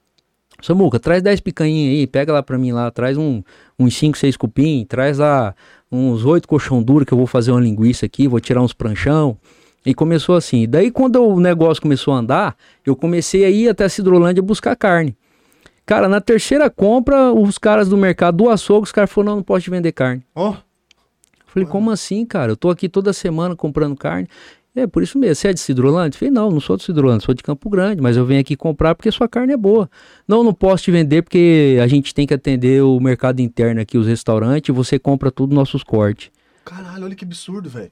Samuca, traz 10 picanhinhas aí, pega lá pra mim lá, traz um, uns 5, 6 cupim, traz lá uns 8 colchão duro que eu vou fazer uma linguiça aqui, vou tirar uns pranchão. E começou assim. Daí quando o negócio começou a andar, eu comecei a ir até a Cidrolândia buscar carne. Cara, na terceira compra, os caras do mercado do açougue, os caras falaram, não, não posso te vender carne. Ó, Falei, como assim, cara? Eu tô aqui toda semana comprando carne. É, por isso mesmo. Você é de Cidrolândia? Falei, não, não sou de Cidrolândia, sou de Campo Grande, mas eu venho aqui comprar porque sua carne é boa. Não, não posso te vender porque a gente tem que atender o mercado interno aqui, os restaurantes, e você compra tudo nossos cortes. Caralho, olha que absurdo, velho.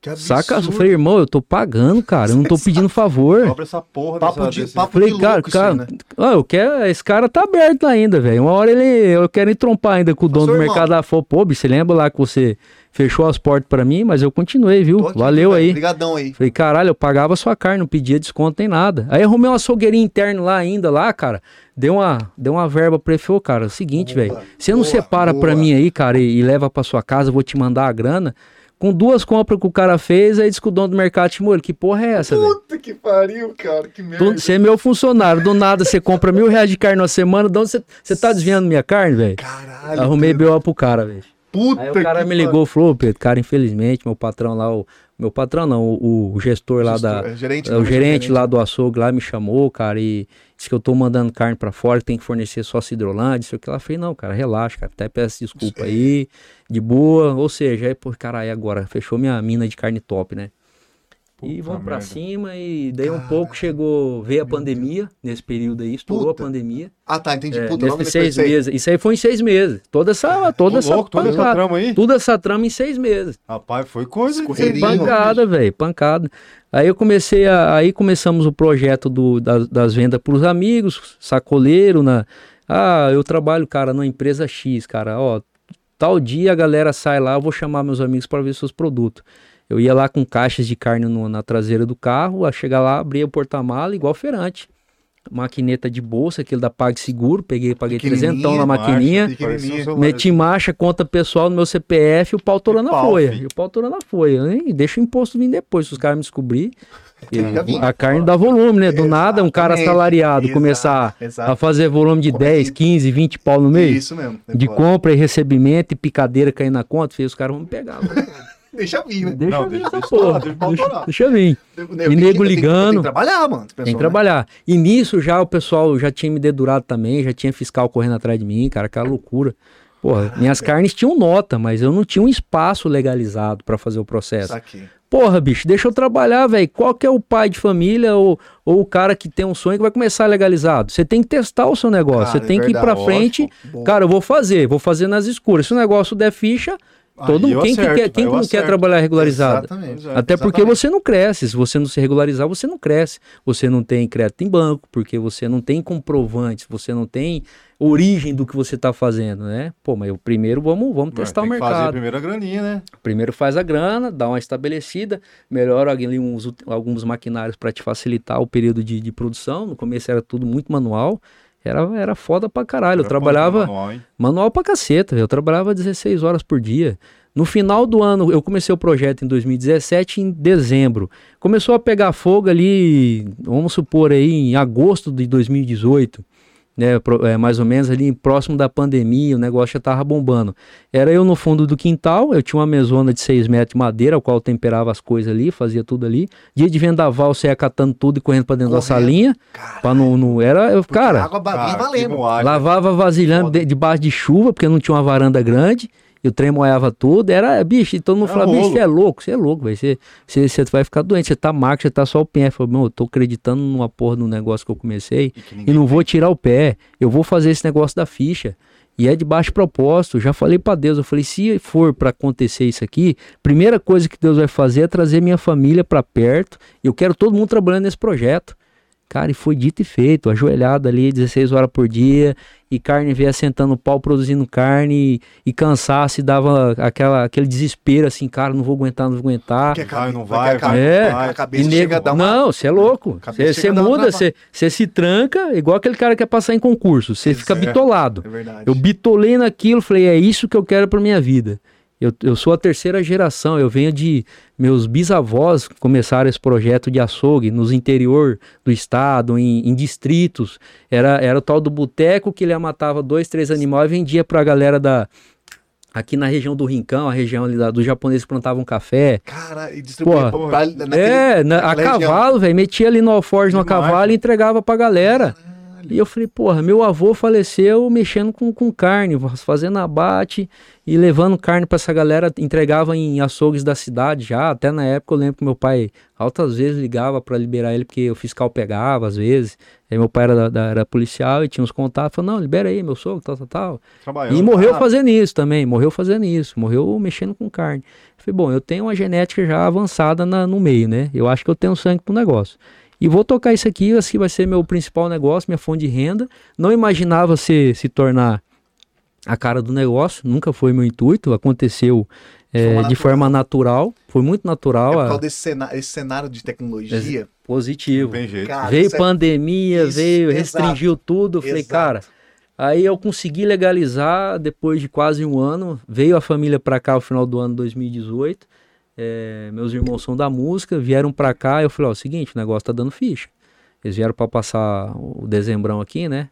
Que absurdo. Saca? Eu falei, irmão, eu tô pagando, cara, eu não tô [laughs] pedindo favor. [laughs] Cobra essa porra Papo dessa- de- papo Falei, de cara, cara, aí, né? ah, eu quero, esse cara tá aberto ainda, velho. Uma hora ele, eu quero entrompar ainda com o dono do irmão. mercado da Fo. Pô, bicho, você lembra lá que você fechou as portas pra mim, mas eu continuei, viu? Aqui, Valeu velho. aí. Obrigadão aí. Falei, caralho, eu pagava sua carne, não pedia desconto nem nada. Aí arrumei uma açougueirinha interna lá ainda, lá, cara. Deu uma, deu uma verba pra ele. Falei, ô, cara, é o seguinte, velho. Você não boa, separa pra boa. mim aí, cara, e, e leva pra sua casa, eu vou te mandar a grana. Com duas compras que o cara fez, aí disse que o dono do mercado chamou ele. Que porra é essa, velho? Puta que pariu, cara. Que merda. Você é meu funcionário, do nada você compra mil reais de carne na semana, de onde você, tá desviando minha carne, velho? Caralho. Arrumei. BO pro cara, velho. Puta Aí o cara me ligou e falou, "Ô, Pedro, cara, infelizmente, meu patrão lá, o. Meu patrão não, o, o gestor lá Gestor, da. é, gerente, é, não, o é gerente lá do açougue lá me chamou, cara, e disse que eu tô mandando carne pra fora, que tem que fornecer só cidrolândia, isso aqui lá. Eu falei, não, cara, relaxa, cara, até peço desculpa aí, de boa. Ou seja, aí, pô, cara, aí agora, fechou minha mina de carne top, né? E Puta vamos pra merda. cima e daí um pouco chegou, veio a pandemia nesse período aí, estourou Puta. a pandemia. Ah, tá, entendi. É, Puta, logo seis sei. meses. Isso aí foi em seis meses. Toda essa, toda essa louco, toda essa pancada. trama aí. Toda essa trama em seis meses. Rapaz, foi coisa. Escorreria. Foi Pancada, velho, pancada. Aí eu comecei a. Aí começamos o projeto do, das, das vendas para os amigos, sacoleiro, na. Ah, eu trabalho, cara, numa empresa X, cara. Ó, tal dia a galera sai lá, eu vou chamar meus amigos para ver seus produtos. Eu ia lá com caixas de carne no- na traseira do carro, a chegar lá, abria o porta-mala, igual feirante. Maquineta de bolsa, aquele da PagSeguro, peguei, paguei trezentão na maquininha. pequenininha. Meti marcha, conta pessoal no meu CPF e o pau torando a folha. E o pau torando a folha. E deixa o imposto vir depois, se os caras me descobrir. A carne dá volume, né? Do nada, um cara Exatamente. assalariado Exato, começar exato. a fazer volume de Correto. 10, 15, 20 pau no mês. Isso mesmo. De compra e recebimento e picadeira cair na conta, filho, os caras vão me pegar. [laughs] Deixa vir, né? Deixa Não, vir deixa- essa deixa porra. deixa Deixa, deixa vir. Eu- E nego ligando. Tem que trabalhar, mano. esse Tem que pessoal, né? trabalhar. E nisso já o pessoal já tinha me dedurado também, já tinha fiscal correndo atrás de mim, cara, aquela loucura. Porra, minhas carnes tinham nota, mas eu não tinha um espaço legalizado pra fazer o processo. Saquei. Porra, bicho, deixa eu trabalhar, velho. Qual que é o pai de família ou, ou o cara que tem um sonho que vai começar legalizado? Você tem que testar o seu negócio, você tem é que ir pra verdade, frente. Cara, eu vou fazer, vou fazer nas escuras. Se o negócio der ficha, todo eu quem, que acerto, quer, quem que não quer trabalhar regularizado? Exatamente. Até porque Exatamente. você não cresce. Se você não se regularizar, você não cresce. Você não tem crédito em banco, porque você não tem comprovantes, você não tem origem do que você está fazendo, né? Pô, mas eu primeiro vamos, vamos testar o que fazer a mercado. primeira graninha, né? Primeiro faz a grana, dá uma estabelecida, melhora ali uns, alguns maquinários para te facilitar o período de, de produção. No começo era tudo muito manual. Era, era foda pra caralho. Eu Era trabalhava. quanto manual, hein? Manual pra caceta, eu trabalhava 16 horas por dia. No final do ano, eu comecei o projeto em 2017, em dezembro. Começou a pegar fogo ali, vamos supor aí, em agosto de 2018. Né, é, mais ou menos ali próximo da pandemia, o negócio já tava bombando. Era eu no fundo do quintal, eu tinha uma mesona de 6 metros de madeira, ao qual eu temperava as coisas ali, fazia tudo ali. Dia de vendaval, você ia catando tudo e correndo pra dentro da Correndo. salinha. Cara, Pra não, não- era, eu, cara, água babinha valendo. Lavava vasilhame Foda. de- debaixo de chuva, porque não tinha uma varanda grande. E o trem moiava tudo. Era, bicho, e todo mundo falava, bicho, você é louco, você é louco. Você, você, você vai ficar doente, você tá magro, você tá só o pé. Eu falei, meu, eu tô acreditando numa porra no negócio que eu comecei E e não vou tirar o pé. Eu vou fazer esse negócio da ficha. E é de baixo propósito. Já falei pra Deus, eu falei, se for pra acontecer isso aqui, primeira coisa que Deus vai fazer é trazer minha família pra perto. Eu quero todo mundo trabalhando nesse projeto. Cara, e foi dito e feito, ajoelhado ali 16 horas por dia, e carne veio assentando o pau, produzindo carne, e, e cansaço, e dava aquela, aquele desespero assim, cara, não vou aguentar, não vou aguentar. Que Vai, não vai, a cabe- É. a cabeça E chega nego, a dar uma... Não, você é louco. cabeça Você muda, você se tranca, igual aquele cara que quer passar em concurso. Você fica é. bitolado. É verdade. Eu bitolei naquilo, falei, é isso que eu quero pra minha vida. Eu, eu sou a terceira geração, eu venho de. Meus bisavós começaram esse projeto de açougue nos interior do estado, em, em distritos. Era, era o tal do boteco que ele matava dois, três animais e vendia pra galera da. Aqui na região do Rincão, a região ali da, dos japoneses que plantavam café. Cara, e distribui Porra. pra, naquele, é, na- a região. cavalo, velho. Metia ali no alforge no cavalo e entregava pra galera. E eu falei, porra, meu avô faleceu mexendo com, com carne, fazendo abate e levando carne para essa galera, entregava em açougues da cidade já. Até na época eu lembro que meu pai altas vezes ligava para liberar ele, porque o fiscal pegava às vezes. Aí meu pai era, da, era policial e tinha uns contatos, falou, não, libera aí, meu sogro, tal, tal, tal. E morreu fazendo isso também, morreu fazendo isso, morreu mexendo com carne. Eu falei, bom, eu tenho uma genética já avançada na, no meio, né? Eu acho que eu tenho sangue pro negócio. E vou tocar isso aqui, assim vai ser meu principal negócio, minha fonte de renda. Não imaginava se, se tornar a cara do negócio, nunca foi meu intuito, aconteceu é, de forma natural, foi muito natural. É por causa desse cenário, esse cenário de tecnologia. É positivo. Cara, veio é pandemia, isso, veio, restringiu exato, tudo. Eu falei, exato. cara, aí eu consegui legalizar depois de quase um ano. Veio a família para cá no final do ano 2018. É, meus irmãos são da música, vieram para cá. Eu falei: Ó, o seguinte, o negócio tá dando ficha. Eles vieram para passar o dezembrão aqui, né?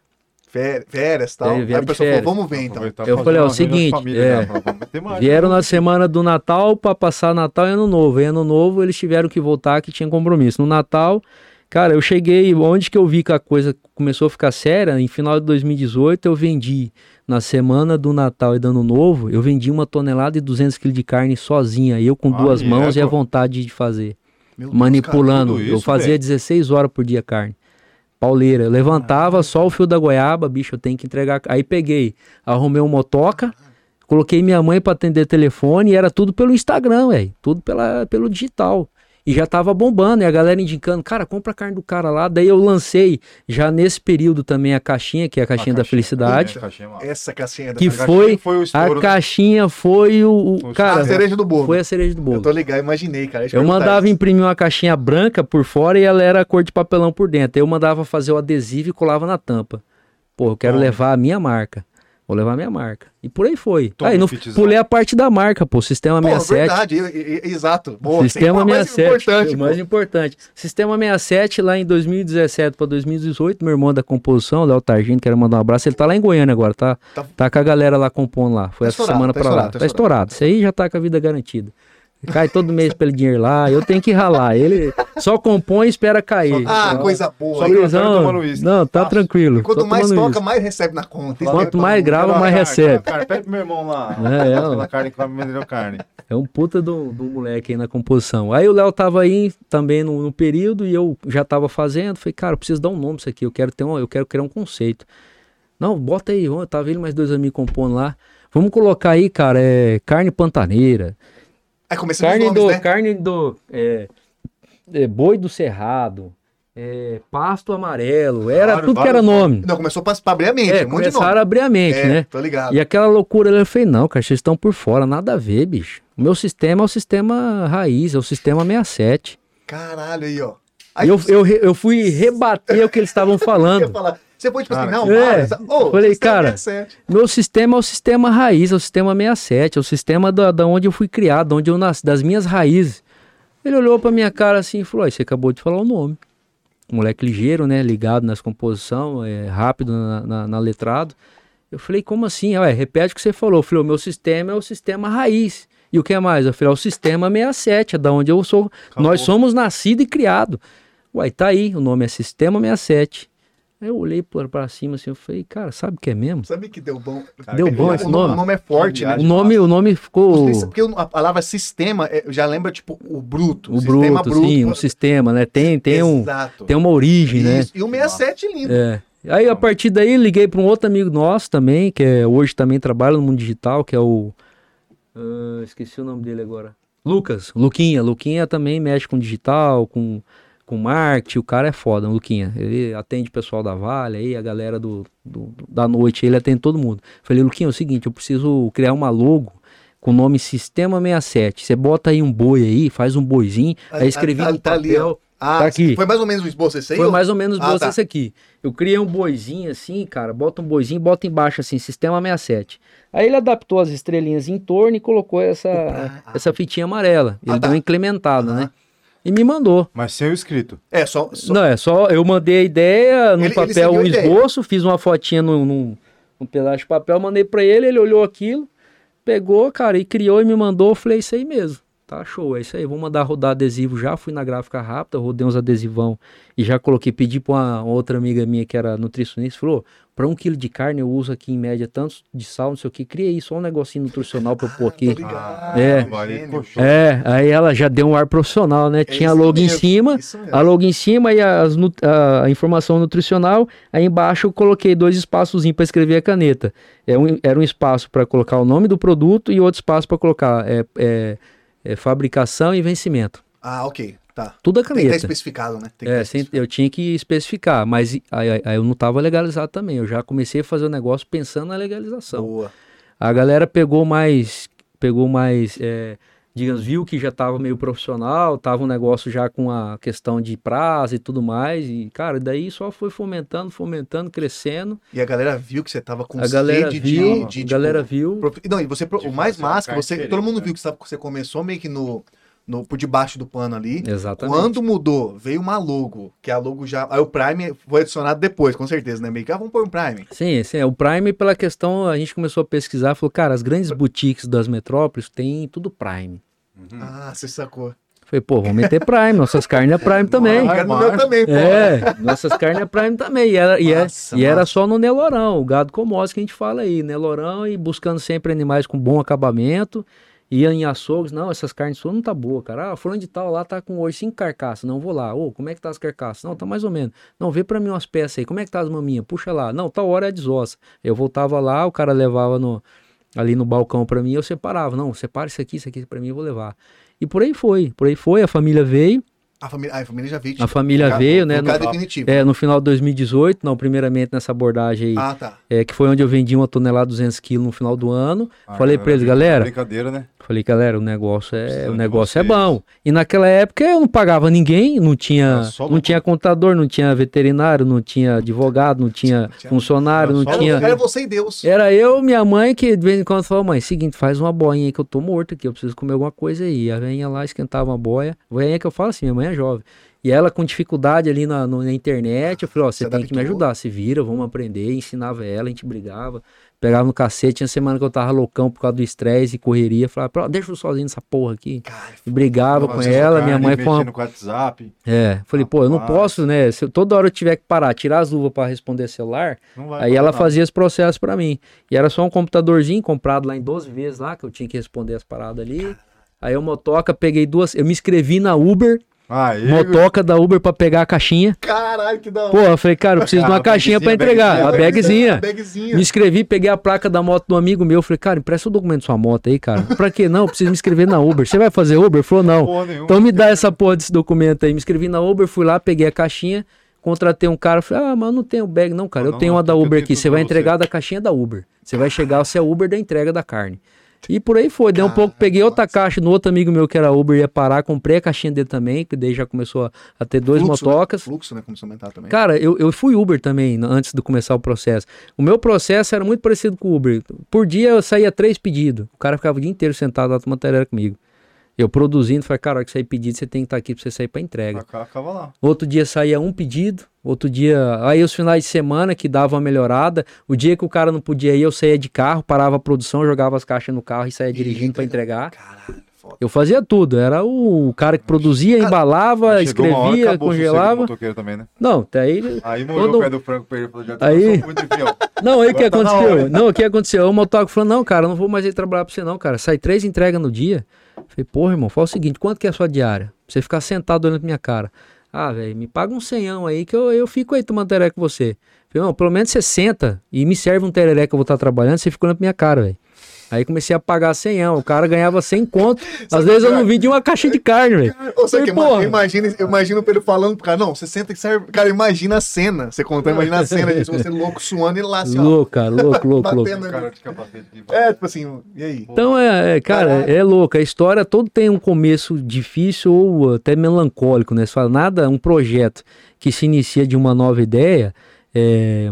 Férias e tal. Aí a pessoa falou: Vamos ver então. Eu falei: Ó, o seguinte, família, é, né? vieram na semana do Natal para passar Natal e Ano Novo. E Ano Novo eles tiveram que voltar que tinha compromisso. No Natal. Cara, eu cheguei, onde que eu vi que a coisa começou a ficar séria, em final de 2018 eu vendi na semana do Natal e do Ano Novo, eu vendi uma tonelada e 200 quilos de carne sozinha, eu com ah, duas mãos é, e a vontade de fazer. Meu manipulando. Deus, cara, isso, eu fazia véio. 16 horas por dia carne. Pauleira. Eu levantava ah, só o fio da goiaba, bicho, eu tenho que entregar. Aí peguei, arrumei um motoca, coloquei minha mãe para atender telefone e era tudo pelo Instagram, velho. Tudo pela, pelo digital e já tava bombando, e a galera indicando, cara, compra a carne do cara lá. Daí eu lancei já nesse período também a caixinha, que é a caixinha, a da felicidade. Essa caixinha da Que foi, foi a né? caixinha foi o, o cara, a cereja do bolo. Foi a cereja do bolo. Eu tô ligado, imaginei, cara. Eu mandava isso. imprimir uma caixinha branca por fora e ela era cor de papelão por dentro. Eu mandava fazer o adesivo e colava na tampa. Pô, eu quero levar a minha marca. Vou levar minha marca. E por aí foi. Toma aí, não, pulei a parte da marca, pô. Sistema pô, 67. Verdade, exato. Boa, Sistema 67. Mais importante, mais importante. Sistema 67, lá em 2017 para 2018, meu irmão da composição, Léo Targino, quero mandar um abraço. Ele tá lá em Goiânia agora, tá? Tá, tá com a galera lá compondo lá. Foi tá essa semana tá para lá. Tá, tá estourado. Isso aí já tá com a vida garantida. Cai todo mês pelo dinheiro lá, eu tenho que ralar. Ele só compõe e espera cair. Ah, coisa boa. Só não, tá tranquilo. E quanto mais toca, isso. mais recebe na conta. Quanto mais grava, mais recebe. Pede pro meu irmão lá. [laughs] É, é, carne que vai carne. É um puta do, do moleque aí na composição. Aí o Léo tava aí também no, no, período e eu já tava fazendo. Falei, cara, eu preciso dar um nome isso aqui. Eu quero ter um, eu quero criar um conceito. Não, bota aí, eu tava vendo mais dois amigos compondo lá. Vamos colocar aí, cara, é carne pantaneira. Aí começou carne nomes, do, né? Carne do é, é, boi do cerrado, é, pasto amarelo, era vários, tudo vários, que era nome. Não, começou para abrir a mente, é, um começaram a abrir a mente, é, né? Tô ligado. E aquela loucura, eu falei, não, cara, vocês estão por fora, nada a ver, bicho. O meu sistema é o sistema raiz, é o sistema 67. Caralho, aí, ó. Aí eu, eu, eu fui rebater o que eles estavam [laughs] falando. Você pode, tipo assim, não, é, para, oh, falei, cara, 67. meu sistema é o sistema raiz, é o sistema 67, é o sistema da, da onde eu fui criado, onde eu nasci, das minhas raízes. Ele olhou pra minha cara assim e falou, você acabou de falar o nome. moleque ligeiro, né, ligado nas composição, é, rápido na, na, na, letrado. Eu falei, como assim? Ué, repete o que você falou. Eu falei, o meu sistema é o sistema raiz. E o que é mais? Eu falei, é o sistema 67, é da onde eu sou. Acabou. Nós somos nascido e criado. Uai, tá aí, o nome é Sistema 67. Aí eu olhei para cima assim, eu falei, cara, sabe o que é mesmo? Sabe que deu bom? Cara, deu bom esse nome? O nome é forte, né? O nome, o nome ficou. Porque a palavra sistema é, já lembra, tipo, o bruto. O bruto, bruto, sim, um sistema, né? Tem, tem, um, tem uma origem, né? Isso. né? E o 67 é lindo. É. Aí a partir daí liguei para um outro amigo nosso também, que é, hoje também trabalha no mundo digital, que é o. Uh, esqueci o nome dele agora. Lucas, Luquinha. Luquinha também mexe com digital, com com marketing, o cara é foda, o Luquinha. Ele atende o pessoal da Vale, aí a galera do, do, da noite, ele atende todo mundo. Falei, Luquinha, é o seguinte, eu preciso criar uma logo com o nome Sistema 67. Você bota aí um boi aí, faz um boizinho, aí escrevi no tá papel... Ali, ah, tá aqui. Foi mais ou menos o esboço esse aí? Foi mais ou menos o ah, esboço ah, tá. esse aqui. Eu criei um boizinho assim, cara, bota um boizinho, bota embaixo assim, Sistema 67. Aí ele adaptou as estrelinhas em torno e colocou essa, ah, essa fitinha amarela. Ele ah, tá. deu uma incrementada, né? E me mandou. Mas sem o escrito. É, só, só... Não, é só. Eu mandei a ideia no ele, papel, ele um esboço, fiz uma fotinha num, num, num, pedaço de papel, mandei para ele, ele olhou aquilo, pegou, cara, e criou e me mandou. Eu falei, isso aí mesmo. tá show, é isso aí, vamos mandar rodar adesivo já. Fui na gráfica rápida, rodei uns adesivão e já coloquei, pedi pra uma outra amiga minha que era nutricionista, falou: para um quilo de carne eu uso aqui em média tanto de sal, não sei o que, criei só um negocinho nutricional pra eu pôr aqui. Ah, É. É, aí ela já deu um ar profissional, né? Tinha a logo em mesmo, cima, isso mesmo. a logo em cima e as a informação nutricional. Aí embaixo eu coloquei dois espaços para escrever a caneta. É um- era um espaço para colocar o nome do produto e outro espaço para colocar é, é- é fabricação e vencimento. Ah, ok. Tá. Tudo a Tem que estar caneta. especificado, né? Tem que É, tá sem- especificado. eu tinha que especificar, mas aí, aí- aí eu não estava legalizado também. Eu já comecei a fazer o negócio pensando na legalização. Boa. A galera pegou mais, pegou mais, é, digamos, viu que já estava meio profissional, tava um negócio já com a questão de prazo e tudo mais, e cara, daí só foi fomentando, fomentando, crescendo. E a galera viu que você tava com a galera viu, de, de, a tipo, galera viu. prof- Não, e você, o mais massa, que carne você, todo mundo né? viu que você começou meio que no, no, por debaixo do pano ali. Exatamente. Quando mudou, veio uma logo, que a logo já. Aí o Prime foi adicionado depois, com certeza, né? Meio que, ah, vamos pôr um Prime. Sim, sim, é o Prime pela questão, a gente começou a pesquisar, falou, cara, as grandes boutiques das metrópoles têm tudo Prime. Uhum. Ah, você sacou. Falei, pô, vamos meter Prime, nossas carnes é Prime também. Eu quero no meu também, pô. É, nossas carnes é Prime também. E era, e é- e era só no Nelorão, o gado commodity que a gente fala aí. Nelorão e buscando sempre animais com bom acabamento. Ia em açougues, não, essas carnes suas não tá boa, cara. Ah, fulano de tal lá tá com hoje cinco carcaças. Não, vou lá. Ô, como é que tá as carcaças? Não, tá mais ou menos. Não, vê pra mim umas peças aí. Como é que tá as maminhas? Puxa lá. Não, tal hora é desossa. Eu voltava lá, o cara levava no, ali no balcão pra mim, eu separava. Não, separa isso aqui, isso aqui pra mim, eu vou levar. E por aí foi, por aí foi. A família veio, A família, ah, a família já veio. a família veio, né? No no- definitivo. é, no final de 2018, não, primeiramente nessa abordagem aí, Ah, tá. é, que foi onde eu vendi uma tonelada 200 quilos no final do ano. Ah, Falei pra eles, galera, Brincadeira, né? Falei, galera, o negócio é, o negócio é bom. E naquela época eu não pagava ninguém, não tinha, não tinha contador, não tinha veterinário, não tinha advogado, não tinha Tinha- funcionário, não só tinha... Era, você e Deus. Era eu, minha mãe, que de vez em quando falava, mãe, seguinte, faz uma boinha aí que eu tô morto aqui, eu preciso comer alguma coisa aí. A velhinha lá esquentava uma boia. A que eu falo assim, minha mãe é jovem. E ela com dificuldade ali na, na internet, eu falei, ó, você Se tem que me ajudar, se vira, vamos aprender. Ensinava ela, a gente brigava. Pegava no cacete, tinha semana que eu tava loucão por causa do estresse e correria. Falava, "Pô, deixa eu sozinho nessa porra aqui. Cara, brigava com ela, minha mãe foi uma mexendo com o WhatsApp. é, falei, pô, eu não Rapaz. posso, né? Se eu- toda hora eu tiver que parar, tirar as luvas pra responder celular, aí ela nada. fazia esse processo pra mim. E era só um computadorzinho comprado lá em 12 vezes lá, que eu tinha que responder as paradas ali. Aí eu motoca, peguei duas, eu me inscrevi na Uber, Aí, motoca da Uber pra pegar a caixinha. Caralho, que da hora. Pô, eu falei, cara, eu preciso de uma A caixinha pra bagzinha, entregar, a bagzinha. Bagzinha. Me inscrevi, peguei a placa da moto do amigo meu, falei, cara, empresta o documento da sua moto aí, cara. Pra quê? Não, eu preciso me inscrever na Uber. Você vai fazer Uber? Ele falou, não. porra nenhuma. Então me dá essa porra desse documento aí. Me inscrevi na Uber, fui lá, peguei a caixinha, contratei um cara, falei, ah, mas eu não tenho bag, não, cara. Não, Eu tenho não, uma da Uber aqui. Você vai entregar da caixinha da Uber. Você vai chegar, você é Uber da entrega da carne. E por aí foi, deu um pouco, peguei outra caixa no outro amigo meu que era Uber, ia parar, comprei a caixinha dele também, que daí já começou a, a ter dois Fluxo, motocas. Né? Fluxo, né? Começou a aumentar também. Cara, eu, eu fui Uber também antes de começar o processo. O meu processo era muito parecido com o Uber. Por dia eu saía três pedidos. O cara ficava o dia inteiro sentado lá tomando tarefa comigo. Eu produzindo, falei, cara, a hora que sair pedido, você tem que estar aqui pra você sair pra entrega. Acaba lá. Outro dia saía um pedido, outro dia. Aí os finais de semana que dava uma melhorada. O dia que o cara não podia ir, eu saía de carro, parava a produção, jogava as caixas no carro e saía dirigindo pra entregar. Caralho, foda. Eu fazia tudo. Era o cara que produzia, embalava, uma hora, escrevia, do congelava. também, né? Não, até aí Aí Quando- o pé do frango pra ele. Falou, já Aí- muito fiel. [laughs] Não, aí o que tá aconteceu? hora. Não, o que aconteceu? O motoca falou: não, cara, não vou mais ir trabalhar pra você, não, cara. Sai três entregas no dia. Falei, porra, irmão, fala o seguinte: quanto que é a sua diária? Pra você ficar sentado olhando pra minha cara. Ah, velho, me paga um senhão aí que eu, eu fico aí tomando tereré com você. Falei, não, pelo menos você senta e me serve um tereré que eu vou estar trabalhando, você fica olhando pra minha cara, velho. Aí comecei a pagar senhão. O cara ganhava 100 conto. Às vezes eu não vendia uma caixa de carne, velho. Ou seja, Falei, que ima- porra. eu imagino, o Pedro falando pro cara, não, você senta e serve. Cara, imagina a cena. Você contando, imagina a cena de você louco suando e lá assim, ó. Louco, cara, [laughs] louco, louco, louco. Cara. É, tipo assim, e aí? Então, é, é, cara, é louco. A história todo tem um começo difícil ou até melancólico, né? Você fala, nada, um projeto que se inicia de uma nova ideia, é,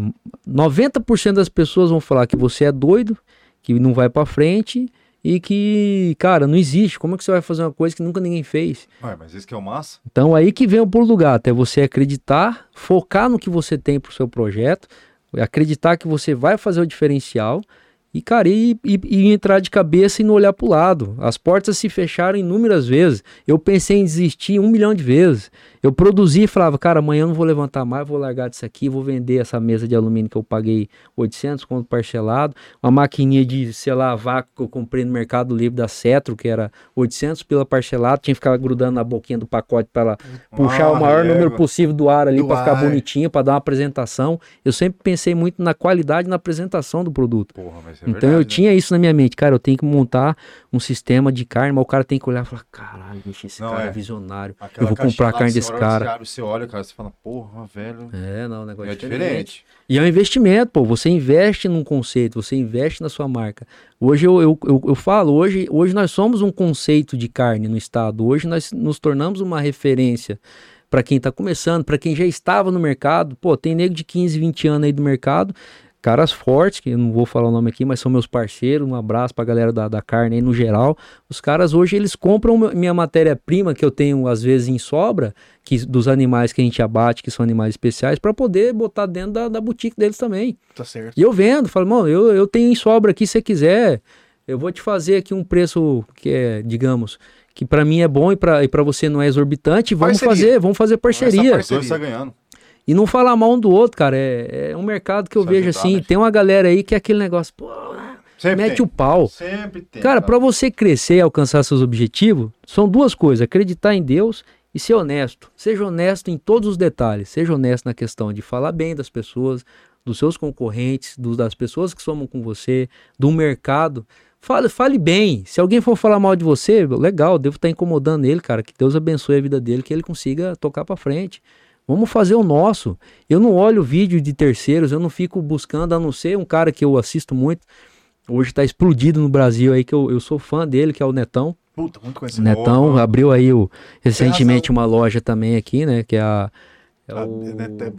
90% das pessoas vão falar que você é doido, que não vai pra frente e que, cara, não existe. Como é que você vai fazer uma coisa que nunca ninguém fez? Ué, mas isso que é o massa? Então, aí que vem o pulo do gato, é você acreditar, focar no que você tem pro seu projeto, acreditar que você vai fazer o diferencial E, cara, e, e, e, entrar de cabeça e não olhar para o lado. As portas se fecharam inúmeras vezes. Eu pensei em desistir um milhão de vezes. Eu produzi e falava, cara, amanhã eu não vou levantar mais, vou largar disso aqui, vou vender essa mesa de alumínio que eu paguei 800 conto parcelado, uma maquininha de, sei lá, vácuo que eu comprei no Mercado Livre da Cetro, que era 800 pela parcelado, tinha que ficar grudando na boquinha do pacote para ela puxar ah, o maior número possível do ar ali para ficar bonitinho, para dar uma apresentação. Eu sempre pensei muito na qualidade na apresentação do produto. Porra, é então verdade, eu né? tinha isso na minha mente, cara, eu tenho que montar um sistema de carne, mas o cara tem que olhar e falar, caralho, esse não, cara é, é visionário, Aquela eu vou comprar carne desse cara. Você, você olha, cara, você fala, porra, velho. É, não, o negócio é diferente. diferente. E é um investimento, pô. Você investe num conceito, você investe na sua marca. Hoje eu, eu, eu, eu, falo, hoje, hoje nós somos um conceito de carne no estado. Hoje nós nos tornamos uma referência para quem está começando, para quem já estava no mercado. Pô, tem nego de 15, 20 anos aí do mercado caras fortes, que eu não vou falar o nome aqui, mas são meus parceiros, um abraço pra galera da, da carne aí no geral. Os caras hoje eles compram minha matéria-prima que eu tenho às vezes em sobra, que dos animais que a gente abate, que são animais especiais, para poder botar dentro da, da boutique deles também. Tá certo. E eu vendo, falo, mano, eu, eu tenho em sobra aqui se você quiser. Eu vou te fazer aqui um preço que é, digamos, que para mim é bom e para você não é exorbitante. Vamos parceria. fazer, vamos fazer parceria. parceria. Tá ganhando. E não falar mal um do outro, cara. É, é um mercado que eu vejo assim. Né? Tem uma galera aí que é aquele negócio, pô, Sempre mete tem. o pau. Sempre tem. Cara, para você crescer e alcançar seus objetivos, são duas coisas: acreditar em Deus e ser honesto. Seja honesto em todos os detalhes. Seja honesto na questão de falar bem das pessoas, dos seus concorrentes, dos, das pessoas que somam com você, do mercado. Fale, fale bem. Se alguém for falar mal de você, legal, devo estar incomodando ele, cara. Que Deus abençoe a vida dele, que ele consiga tocar para frente. Vamos fazer o nosso. Eu não olho vídeo de terceiros, eu não fico buscando, a não ser um cara que eu assisto muito. Hoje está explodido no Brasil aí, que eu, eu sou fã dele, que é o Netão. Puta, muito conhecido. Netão abriu aí o, recentemente uma loja também aqui, né? Que é a é ah, o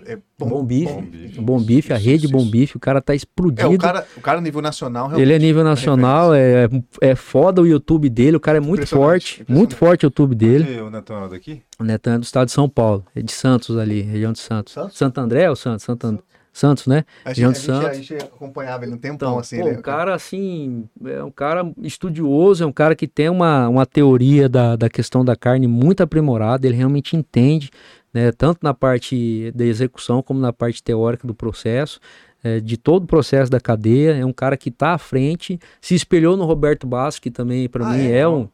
é, é bom, bom Bife. Bom Bife, bom bife a rede isso. Bom Bife. O cara tá explodindo. É, o cara, o cara nível nacional Ele é nível nacional, é, é foda o YouTube dele. O cara é muito forte. Muito forte o YouTube dele. E o Netão é daqui? O Netão é do estado de São Paulo. É de Santos ali, região de Santos. Santos? Santo André ou Santos? Santo André. Santos, né? A gente, a, Santos. a gente acompanhava ele um tempão, então, assim. Pô, né? um cara, assim, é um cara estudioso, é um cara que tem uma, uma teoria da, da questão da carne muito aprimorada, ele realmente entende né, tanto na parte da execução como na parte teórica do processo, é, de todo o processo da cadeia. É um cara que está à frente, se espelhou no Roberto Basso, que também para ah, mim é, é um,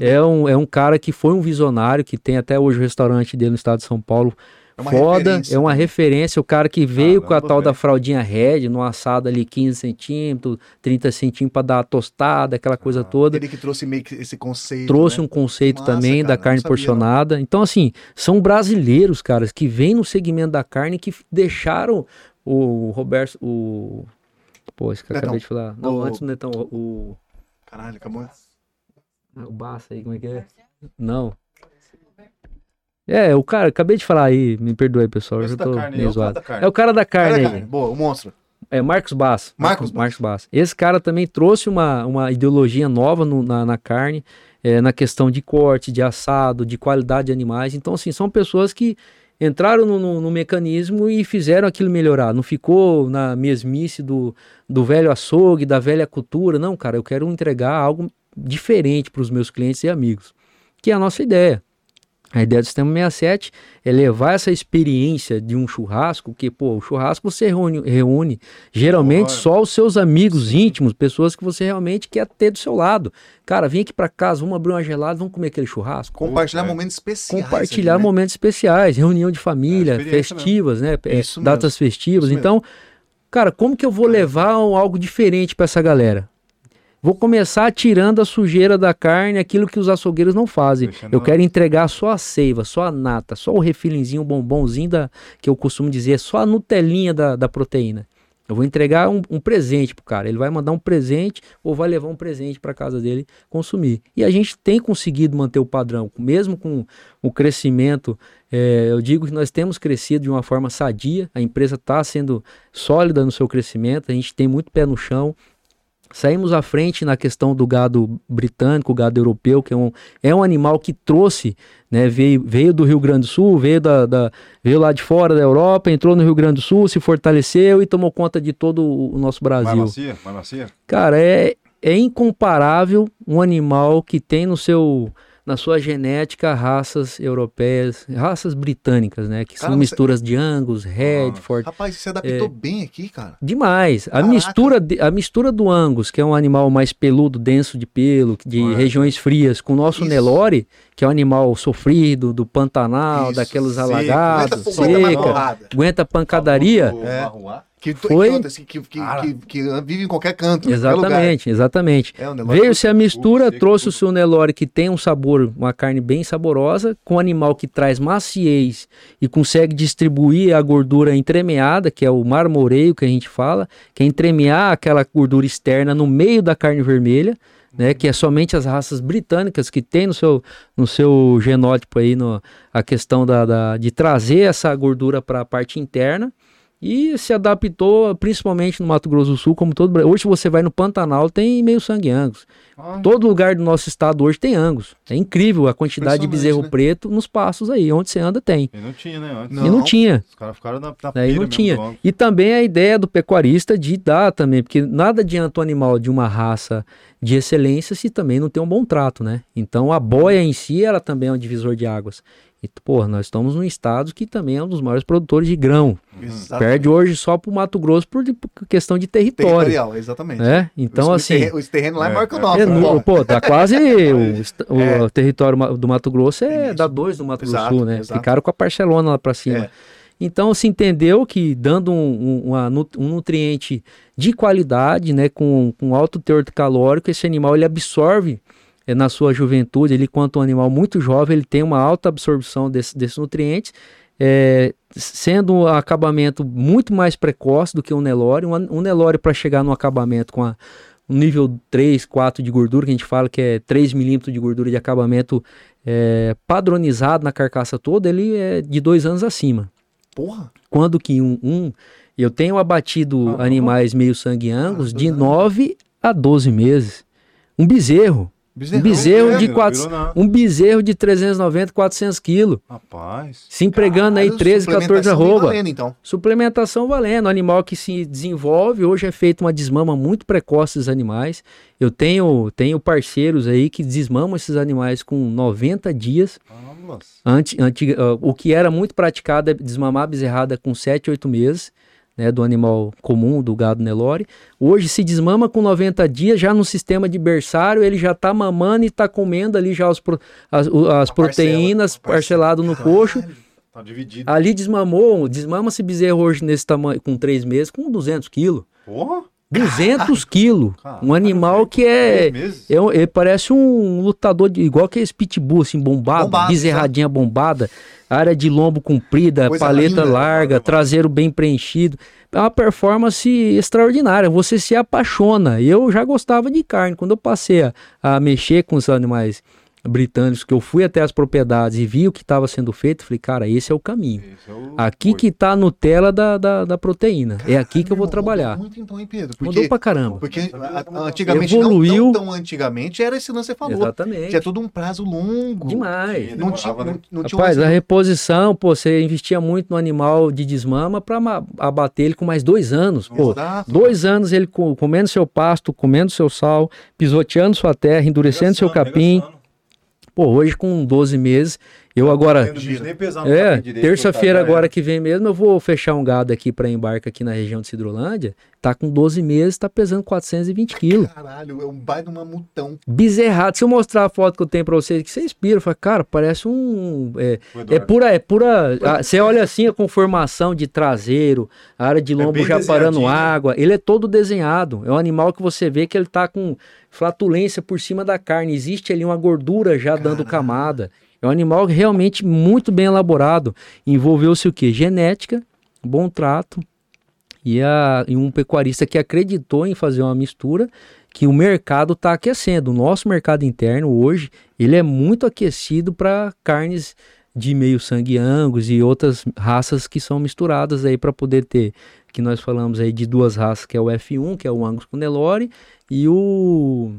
é, um, é um cara que foi um visionário, que tem até hoje o restaurante dele no estado de São Paulo, é uma foda, é uma referência. O cara que veio com a tal da fraldinha red, no assado ali 15 centímetros, 30 centímetros para dar a tostada, aquela coisa ah, toda. Ele que trouxe meio que esse conceito. Trouxe né? um conceito Massa, também cara, da carne porcionada. Não. Então, assim, são brasileiros, caras, que vêm no segmento da carne que deixaram o Roberto. O. Pô, esse que eu acabei de falar. Não, o... antes do Netão, o. Caralho, acabou. O Bassa aí, como é que é? Não. É, o cara, acabei de falar aí, me perdoe, pessoal, eu já tô carne, meio zoado. É o cara da carne. Cara carne. Boa, o monstro. É Marcos Bass. Marcos, Marcos Bass. Esse cara também trouxe uma, uma ideologia nova no, na, na, carne, é, na questão de corte, de assado, de qualidade de animais. Então, assim, são pessoas que entraram no, no, no, mecanismo e fizeram aquilo melhorar. Não ficou na mesmice do, do velho açougue, da velha cultura. Não, cara, eu quero entregar algo diferente para os meus clientes e amigos. Que é a nossa ideia. A ideia do Sistema 67 é levar essa experiência de um churrasco, que, pô, o churrasco você reúne, reúne geralmente só os seus amigos íntimos, pessoas que você realmente quer ter do seu lado. Cara, vem aqui para casa, vamos abrir uma gelada, vamos comer aquele churrasco. Compartilhar é. momentos especiais. Compartilhar aqui, né? momentos especiais, reunião de família, é festivas, mesmo. né? É, datas festivas. então, cara, como que eu vou levar algo diferente para essa galera? Vou começar tirando a sujeira da carne, aquilo que os açougueiros não fazem. Deixando... Eu quero entregar só a seiva, só a nata, só o refilinzinho, o bombonzinho da, que eu costumo dizer, só a nutelinha da, da proteína. Eu vou entregar um, um, presente pro cara. Ele vai mandar um presente ou vai levar um presente para casa dele consumir. E a gente tem conseguido manter o padrão, mesmo com o crescimento. É, eu digo que nós temos crescido de uma forma sadia. A empresa está sendo sólida no seu crescimento. A gente tem muito pé no chão. Saímos à frente na questão do gado britânico, gado europeu, que é um, é um animal que trouxe, né, veio, veio do Rio Grande do Sul, veio, da, da, veio lá de fora da Europa, entrou no Rio Grande do Sul, se fortaleceu e tomou conta de todo o nosso Brasil. Mais macia? Mais macia? Cara, é, é incomparável um animal que tem no seu na sua genética raças europeias, raças britânicas, né? Que cara, são misturas você... de Angus, Redford. Rapaz, você adaptou é... bem aqui, cara. Demais. A mistura, de, a mistura do Angus, que é um animal mais peludo, denso de pelo, de regiões frias, com o nosso Isso. Nelore, que é um animal sofrido, do Pantanal, Isso, daqueles alagados, seca, aguenta pancadaria. É. Que, foi... que, que, que, que, vive em qualquer canto. Exatamente, qualquer exatamente. É, Veio-se a mistura, trouxe-se o Nelore que tem um sabor, uma carne bem saborosa, com um animal que traz maciez e consegue distribuir a gordura entremeada, que é o marmoreio que a gente fala, que é entremear aquela gordura externa no meio da carne vermelha. Né, que é somente as raças britânicas que tem no seu, no seu genótipo aí no, a questão da, da de trazer essa gordura para a parte interna e se adaptou principalmente no Mato Grosso do Sul, como todo Hoje você vai no Pantanal, tem meio sangue angus. Todo lugar do nosso estado hoje tem angus. É incrível a quantidade de bezerro né? preto nos passos aí, onde você anda tem. E não tinha, né? Antes. Não. E não tinha. Os caras ficaram na, na não tinha. E também a ideia do pecuarista de dar também, porque nada adianta o animal de uma raça de excelência se também não tem um bom trato, né? Então a boia em si, ela também é um divisor de águas. E, pô, nós estamos num estado que também é um dos maiores produtores de grão. Exatamente. Perde hoje só para o Mato Grosso por, por, questão de território. Territorial, exatamente. É? Então, assim. Esse terreno lá é, maior que o nosso. É, no, pô, tá quase. [laughs] o, o é. território do Mato Grosso é da dois do Mato Grosso Sul, né? Exato. Ficaram com a parcelona lá para cima. É. Então se entendeu que dando um, um, uma, um, nutriente de qualidade, né, com, com alto teor calórico, esse animal ele absorve é, na sua juventude, ele quanto um animal muito jovem, ele tem uma alta absorção desse, desses nutrientes, é, sendo um acabamento muito mais precoce do que um Nelore. Um, um Nelore para chegar no acabamento com a, um nível 3, 4 de gordura, que a gente fala que é 3 milímetros de gordura de acabamento é, padronizado na carcaça toda, ele é de dois anos acima. Porra! Quando que um, um eu tenho abatido ah, animais meio sangue angus ah, de 9 a 12 meses. Um bezerro. Um bezerro, é, de quatro, um bezerro de 390, 400 quilos. Rapaz. Se empregando Caralho, aí 13, 14 arroba. Valendo, então. Suplementação valendo. Animal que se desenvolve. Hoje é feita uma desmama muito precoce dos animais. Eu tenho, tenho parceiros aí que desmamam esses animais com 90 dias. Nossa. Antes, antiga, uh, o que era muito praticado é desmamar a bezerrada com 7, 8 meses né, do animal comum, do gado Nelore. Hoje se desmama com 90 dias, já no sistema de berçário, ele já está mamando e está comendo ali já os, as, as proteínas parcela, parcelado no coxo. [laughs] Tá dividido. Ali desmamou, desmama-se bezerro hoje nesse tamanho, com 3 meses, com 200 quilos. Porra! 200 quilos. Um animal que é, é, é, Parece um lutador de, igual que esse pitbull, assim, bombado, bombado bezerradinha bombada, área de lombo comprida, Coisa paleta linda, larga, né, traseiro bem preenchido. É uma performance extraordinária. Você se apaixona. Eu já gostava de carne. Quando eu passei a, a mexer com os animais britânicos que eu fui até as propriedades e vi o que estava sendo feito, falei, cara, esse é o caminho. É o... Aqui que está a Nutella da, da, da proteína. Caramba, é aqui que eu vou trabalhar. Mudou muito então, hein, Pedro? Porque, mudou pra caramba. Porque antigamente, Evoluiu... não tão, tão antigamente, era esse lance que você falou. Exatamente. Tinha todo um prazo longo. Demais. Não tinha, não, né? não tinha Rapaz, um... a reposição, pô, você investia muito no animal de desmama para abater ele com mais dois anos. Pô, Exato. dois anos ele comendo seu pasto, comendo seu sal, pisoteando sua terra, endurecendo seu capim. Pô, hoje com 12 meses, eu agora. É, terça-feira agora que vem mesmo, eu vou fechar um gado aqui para embarque aqui na região de Cidrolândia. Tá com 12 meses, tá pesando 420 quilos. Caralho, é um baita mamutão. Bezerrado. Se eu mostrar a foto que eu tenho pra vocês, que você inspira, fala, cara, parece um. É, é pura. É pura a, você olha assim a conformação de traseiro, a área de é lombo é já parando água. Ele é todo desenhado. É um animal que você vê que ele tá com flatulência por cima da carne. Existe ali uma gordura já Caralho. dando camada. É um animal realmente muito bem elaborado. Envolveu-se o que? Genética, bom trato e, a, e um pecuarista que acreditou em fazer uma mistura que o mercado está aquecendo. O nosso mercado interno hoje ele é muito aquecido para carnes de meio sangue angus e outras raças que são misturadas aí para poder ter, que nós falamos aí de duas raças, que é o F1, que é o Angus com Nelore, e o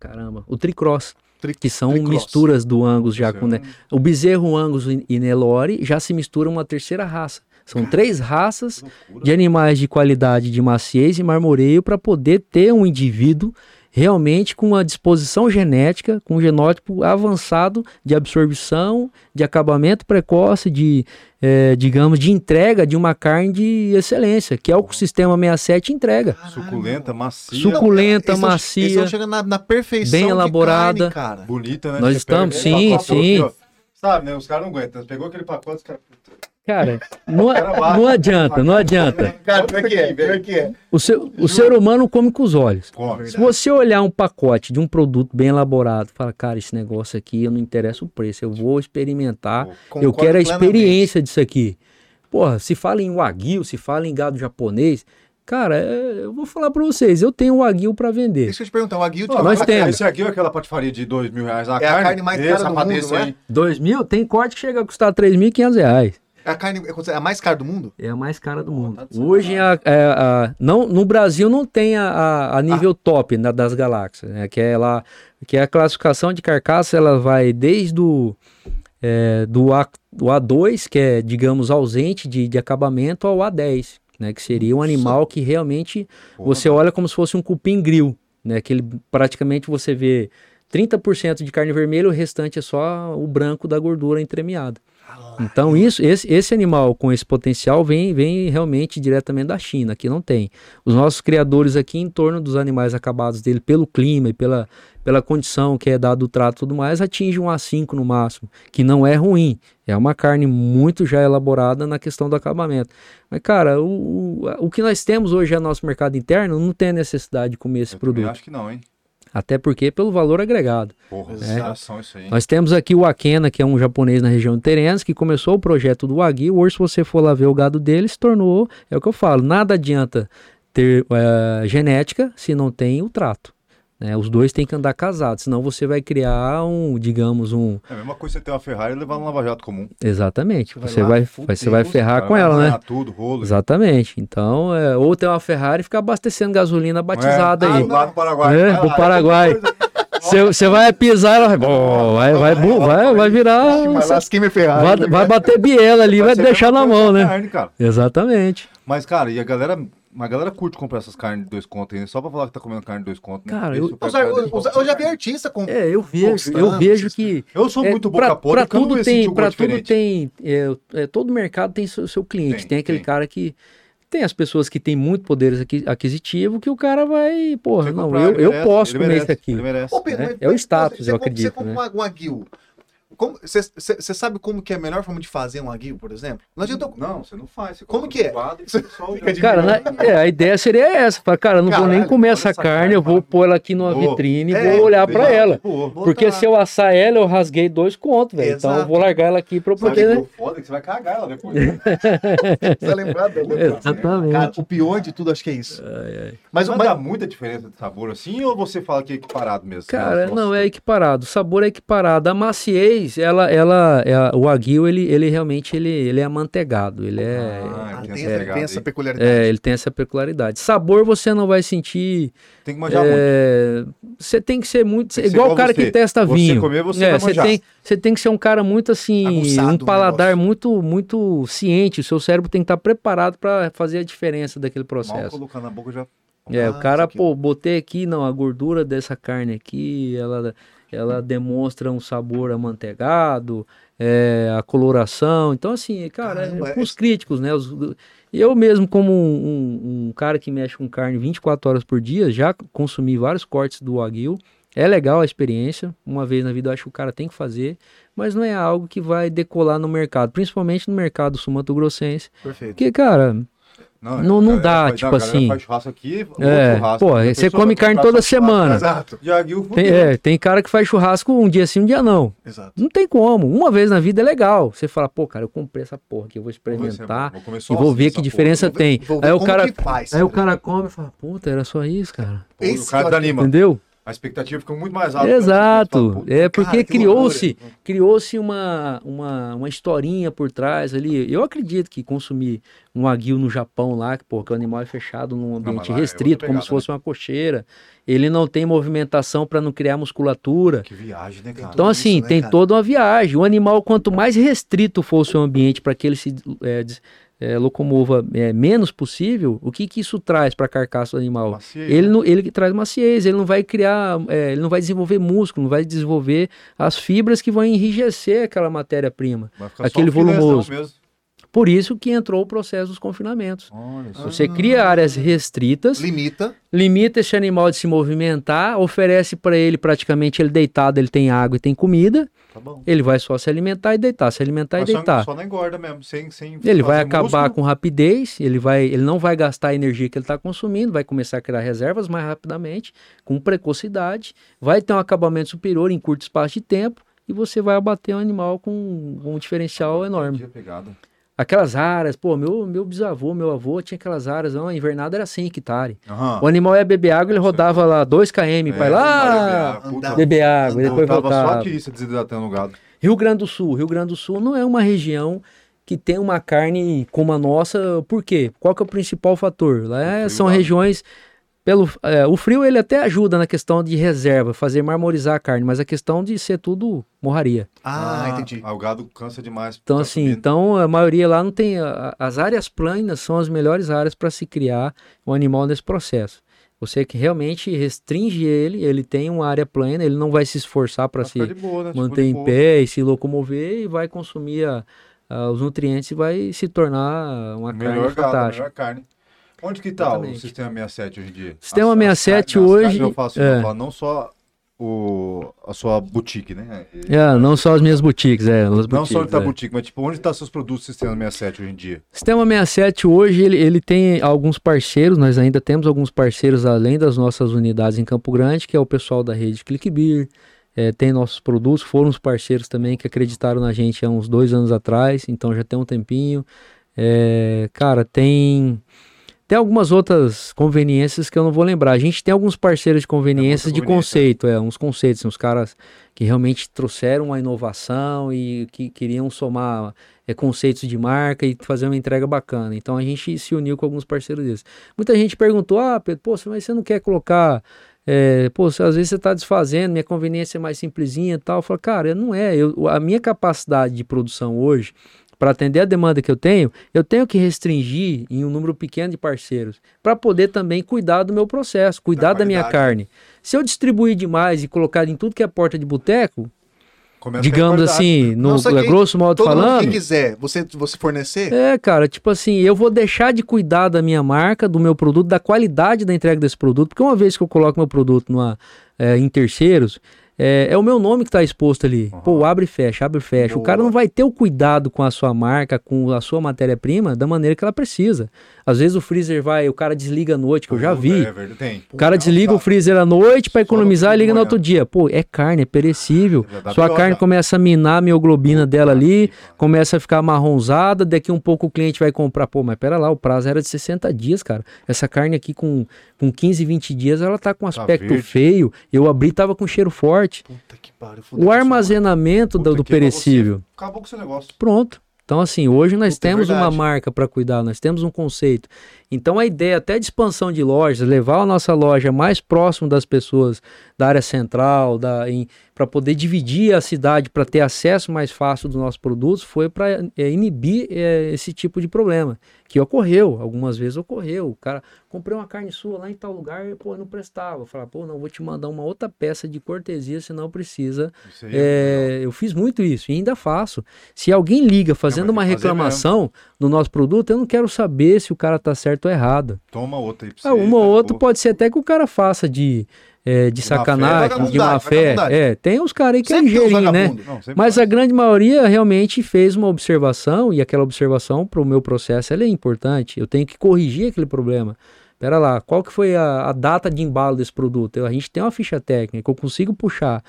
caramba, o Tricross, Tri- que são misturas do Angus já com ne- o bezerro Angus e e Nelore já se mistura uma terceira raça. São três raças de animais de qualidade de maciez e marmoreio para poder ter um indivíduo realmente com uma disposição genética, com um genótipo avançado de absorção, de acabamento precoce, de, eh, digamos, de entrega de uma carne de excelência, que é o que o sistema 67 entrega. Suculenta, macia, Sucu- Suculenta, Eles tão- macia, eles tão chegando na, na perfeição bem de elaborada. carne, cara. bonita, né? Nós Você estamos- sim, sim. Sabe, né? Os caras não aguentam. Pegou aquele pacote, os caras... Cara, não, não adianta, não adianta. Cara, pior que é, pior que é. O ser, o ser humano come com os olhos. Come. Se você olhar um pacote de um produto bem elaborado, fala, cara, esse negócio aqui, eu não interessa o preço, eu vou experimentar, eu Concordo quero a plenamente. experiência disso aqui. Porra, se fala em wagyu, se fala em gado japonês, cara, é, eu vou falar pra vocês, eu tenho wagyu pra vender. Deixa eu te perguntar, o Aguil Ó, Nós temos. Esse aqui é aquela patifaria de dois mil reais. A É a carne mais cara do mundo, é? aí. Dois mil, tem corte que chega a custar 3.500 reais. É a carne é a mais cara do mundo? É a mais cara do mundo. tá Hoje, a, é a- não, no Brasil não tem a, a, a nível top né, das galáxias, né, que é lá, que é a classificação de carcaça, ela vai desde o é, do, A, do A2, que é, digamos, ausente de, de acabamento, ao A10, né, que seria um animal que realmente você olha como se fosse um cupim grill, né, que ele, praticamente você vê 30% de carne vermelha, o restante é só o branco da gordura entremeada. Então isso, esse, esse animal com esse potencial vem, vem realmente diretamente da China, que não tem. Os nossos criadores aqui em torno dos animais acabados dele, pelo clima e pela, pela condição que é dado o trato e tudo mais, atinge um A5 no máximo, que não é ruim. É uma carne muito já elaborada na questão do acabamento. Mas, cara, o, o, o que nós temos hoje é nosso mercado interno, não tem necessidade de comer esse Eu produto. acho que não, hein? Até porque pelo valor agregado. Porra, É. exageração isso aí. Nós temos aqui o Akena, que é um japonês na região de Terenas, que começou o projeto do Wagyu. Hoje, se você for lá ver o gado dele, se tornou, é o que eu falo, nada adianta ter eh, genética se não tem o trato. Né? Os dois têm que andar casados, senão você vai criar um, digamos, um. É a mesma coisa você ter uma Ferrari e levar no Lava Jato comum. Exatamente, Vai você vai, você vai ferrar Cara, com vai ela, né? tudo, rolo. Exatamente. Então, é, ou ter uma Ferrari e ficar abastecendo gasolina batizada é, aí. ah, Lá no Paraguai. É, pro lá, Paraguai. Você vai pisar, ela vai, vai, vai, vai, vai virar. Vai, vai bater biela ali, vai deixar na mão, né? Exatamente. Mas, cara, e a galera. A galera curte comprar essas carnes de dois contos aí, só pra falar que tá comendo carne de dois contos. né? Cara, eu- pego Eu eu- eu- já vi artista com. É, eu vejo, eu vejo que. Eu sou é, muito pra- boca podre, pra não tudo tem, um pra tudo diferente. tem, é, é, todo mercado tem seu, seu cliente. Tem, Tem, aquele tem. cara que tem as pessoas que têm muito poder aqui- aquisitivo que o cara vai, porra, Você não, comprar, eu, ele eu merece, posso comer merece, isso aqui. Ele merece. Ô, Pedro, É, mas- é o status, você eu acredito, Você compra né? um Wagyu. Você sabe como que é a melhor forma de fazer um Wagyu, por exemplo? Não adianta. Não, você não faz. Você Como que é? quadro você Cara, na- é, a ideia seria essa. Fala, cara, eu não vou nem Caralho, comer essa essa carne, carne, eu vou pôr ela aqui numa vitrine e É, vou olhar pra Legal, ela. Porque se eu assar ela, eu rasguei dois contos, velho. Então eu vou largar ela aqui pra eu Sabe poder. que né? o foda que você vai cagar ela depois. [laughs] [laughs] Tá lembrado? Exatamente. Cara, o pior de tudo, acho que é isso. Mas, Mas mas, dá muita diferença de sabor assim ou você fala que é equiparado mesmo? Cara, não, é equiparado. O sabor é equiparado. A maciez, ela, ela, é- o aguil, ele, ele realmente ele, ele é amanteigado. Ele é, Ah, ah, tem tem, pegada tem essa peculiaridade. é, ele tem essa peculiaridade. Sabor você não vai sentir. Tem que manjar muito. é, Você tem que ser muito. Que igual o cara você. que testa Você vinho. comer, você É, vai você manjar. tem, você tem que ser um cara muito assim, Aguçado um paladar muito, muito ciente. O seu cérebro tem que estar preparado para fazer a diferença daquele Mal processo. colocar na boca já. É, Ah, o cara, pô, botei aqui, não, a gordura dessa carne aqui, ela, ela demonstra um sabor amanteigado, é, a coloração. Então, assim, cara, Caramba, é, os críticos, né? os- eu mesmo, como um, um- cara que mexe com carne 24 horas por dia, já consumi vários cortes do Wagyu. É legal a experiência, uma vez na vida eu acho que o cara tem que fazer, mas não é algo que vai decolar no mercado, principalmente no mercado sul-mato-grossense. Perfeito. Porque, cara, Não- não galera dá, faz- tipo galera assim. faz churrasco aqui, é, churrasco. pô, você come carne toda semana. Exato, Tem, é, tem cara que faz churrasco um dia sim, um dia não. exato. Não tem como. Uma vez na vida é legal. Você fala, pô, cara, eu comprei essa porra aqui, eu vou ver é experimentar. Vou comer só e vou ver que diferença Vou ver- tem. vou ver Aí o cara, que faz. aí o cara come e fala, puta, era só isso, cara. Esse O cara. Entendeu? A expectativa fica muito mais alta. Exato. É porque criou-se criou-se uma, uma, uma historinha por trás ali. Eu acredito que consumir um aguil no Japão lá, que, pô, que o animal é fechado num ambiente lá é restrito, como pegada, se fosse uma cocheira. Ele não tem movimentação para não criar musculatura. Que viagem, né, cara? Então, assim, isso, né, tem cara? toda uma viagem. O animal, quanto mais restrito fosse o ambiente para que ele se é, é, locomova é, menos possível, o que, que isso traz para a carcaça do animal? Maciez, Ele, né? não, ele traz maciez, ele não vai criar, é, ele não vai desenvolver músculo, não vai desenvolver as fibras que vão enrijecer aquela matéria-prima. Aquele um volumoso. mesmo. Por isso que entrou o processo dos confinamentos. Você cria áreas restritas, Limita. limita esse animal de se movimentar, oferece para ele praticamente ele deitado, ele tem água e tem comida, Tá ele vai só se alimentar e deitar, se alimentar Mas e deitar. só na engorda mesmo, sem, sem Ele vai acabar músculo. com rapidez, ele, vai, ele não vai gastar a energia que ele está consumindo, vai começar a criar reservas mais rapidamente, com precocidade, vai ter um acabamento superior em curto espaço de tempo e você vai abater um animal com um diferencial enorme. Aquelas áreas, pô, meu, meu bisavô, meu avô tinha aquelas áreas, não, a invernada era 100 hectares. Aham. O animal ia beber água, ele rodava lá 2 km, É, vai lá andava. beber água, e depois Voltava só aqui, se desidratando o gado. Rio Grande do Sul. Rio Grande do Sul não é uma região que tem uma carne como a nossa. Por quê? Qual que é o principal fator? Lá é- são lá. regiões. Pelo, é, o frio ele até ajuda na questão de reserva, fazer marmorizar a carne, mas a questão de ser tudo morraria. Ah, entendi. ah, o gado cansa demais. Então, tá assim, subindo. então a maioria lá não tem. a- As áreas planas são as melhores áreas para se criar um animal nesse processo. Você que realmente restringe ele, ele tem uma área plana, ele não vai se esforçar para se boa, né? Tipo, manter em boa. pé e se locomover e vai consumir a- a- os nutrientes e vai se tornar uma carne Melhor gado, fantástica. melhor carne. Onde que tá o sistema 67 hoje em dia? Sistema as 67 carnes- as hoje, Eu faço é. não só o, a sua boutique, né? É, não só as minhas boutiques, é. Não boutiques, só onde tá a é. boutique, mas tipo, onde tá seus produtos do Sistema 67 hoje em dia? Sistema 67 hoje ele, ele tem alguns parceiros, nós ainda temos alguns parceiros além das nossas unidades em Campo Grande, que é o pessoal da rede ClickBeer, é, tem nossos produtos, foram os parceiros também que acreditaram na gente há uns dois anos atrás, então já tem um tempinho. É, cara, tem tem algumas outras conveniências que eu não vou lembrar. A gente tem alguns parceiros de conveniências muita de conveniência. conceito, é, uns conceitos, uns caras que realmente trouxeram uma inovação e que queriam somar é, conceitos de marca e fazer uma entrega bacana. Então a gente se uniu com alguns parceiros desses. Muita gente perguntou: ah, Pedro, pô, mas você não quer colocar. É, pô, às vezes você está desfazendo, minha conveniência é mais simplesinha e tal. Eu falo, cara, não é. Eu, a minha capacidade de produção hoje, para atender a demanda que eu tenho, eu tenho que restringir em um número pequeno de parceiros para poder também cuidar do meu processo, cuidar da, minha qualidade. carne. Se eu distribuir demais e colocar em tudo que é porta de boteco, Começa digamos assim, no Não, só que grosso modo Todo mundo falando, que quiser, você, você fornecer, é, cara, tipo assim, eu vou deixar de cuidar da minha marca, do meu produto, da qualidade da entrega desse produto, porque uma vez que eu coloco meu produto numa, é, em terceiros, é, é o meu nome que está exposto ali. Pô, abre e fecha, abre e fecha. O Boa. cara não vai ter o cuidado com a sua marca, com a sua matéria-prima, da maneira que ela precisa. Às vezes o freezer vai, o cara desliga à noite, que eu já vi. É, tem. O cara desliga tá. o freezer à noite para economizar e liga no outro dia. Pô, é carne, é perecível. Sua carne começa a minar a mioglobina dela ali, começa a ficar marronzada, daqui um pouco o cliente vai comprar. Pô, mas pera lá, o prazo era de 60 dias, cara. Essa carne aqui com, com 15, 20 dias, ela tá com aspecto verde. feio. Eu abri tava com cheiro forte. puta que pariu. O armazenamento do, do perecível. Acabou com o seu negócio. Pronto. Então, assim, hoje nós Puta, é temos uma marca para cuidar, nós temos um conceito. Então, a ideia até de expansão de lojas, levar a nossa loja mais próximo das pessoas da área central, da, para poder dividir a cidade, para ter acesso mais fácil dos nossos produtos, foi para inibir é, esse tipo de problema. Que ocorreu, algumas vezes ocorreu. O cara, comprei uma carne sua lá em tal lugar e, pô, não prestava. Falar, pô, não, vou te mandar uma outra peça de cortesia, senão precisa é é, eu fiz muito isso e ainda faço. Se alguém liga fazendo Não, uma reclamação no nosso produto, eu não quero saber se o cara tá certo ou errado. Toma outra aí pra você. Ah, uma tá ou outra pode ser até que o cara faça de, é, de fé, sacanagem, de má fé. É, tem uns caras aí que é Sempre uns ligeirinho, né? Não, Mas vai. a grande maioria realmente fez uma observação e aquela observação para o meu processo ela é importante. Eu tenho que corrigir aquele problema. Pera lá, qual que foi a, a data de embalo desse produto? Eu- a gente tem uma ficha técnica, eu consigo puxar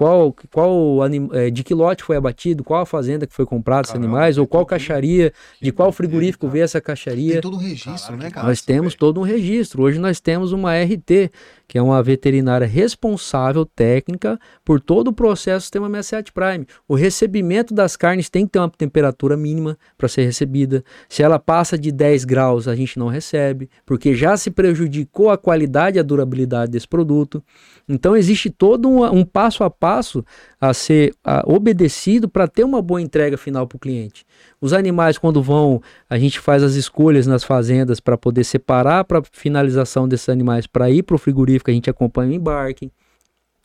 qual, qual anim, é, de que lote foi abatido, qual a fazenda que foi comprada esses animais, ou qual caixaria, de qual frigorífico veio essa caixaria. Tem todo um registro, né, cara? Nós temos todo um registro. Hoje nós temos uma RT, que é uma veterinária responsável técnica por todo o processo do sistema 67 Prime. O recebimento das carnes tem que ter uma temperatura mínima para ser recebida. Se ela passa de 10 graus, a gente não recebe, porque já se prejudicou a qualidade e a durabilidade desse produto. Então existe todo um, um passo a passo a ser a, obedecido para ter uma boa entrega final para o cliente. Os animais, quando vão, a gente faz as escolhas nas fazendas para poder separar para finalização desses animais para ir para o frigorífico, a gente acompanha o embarque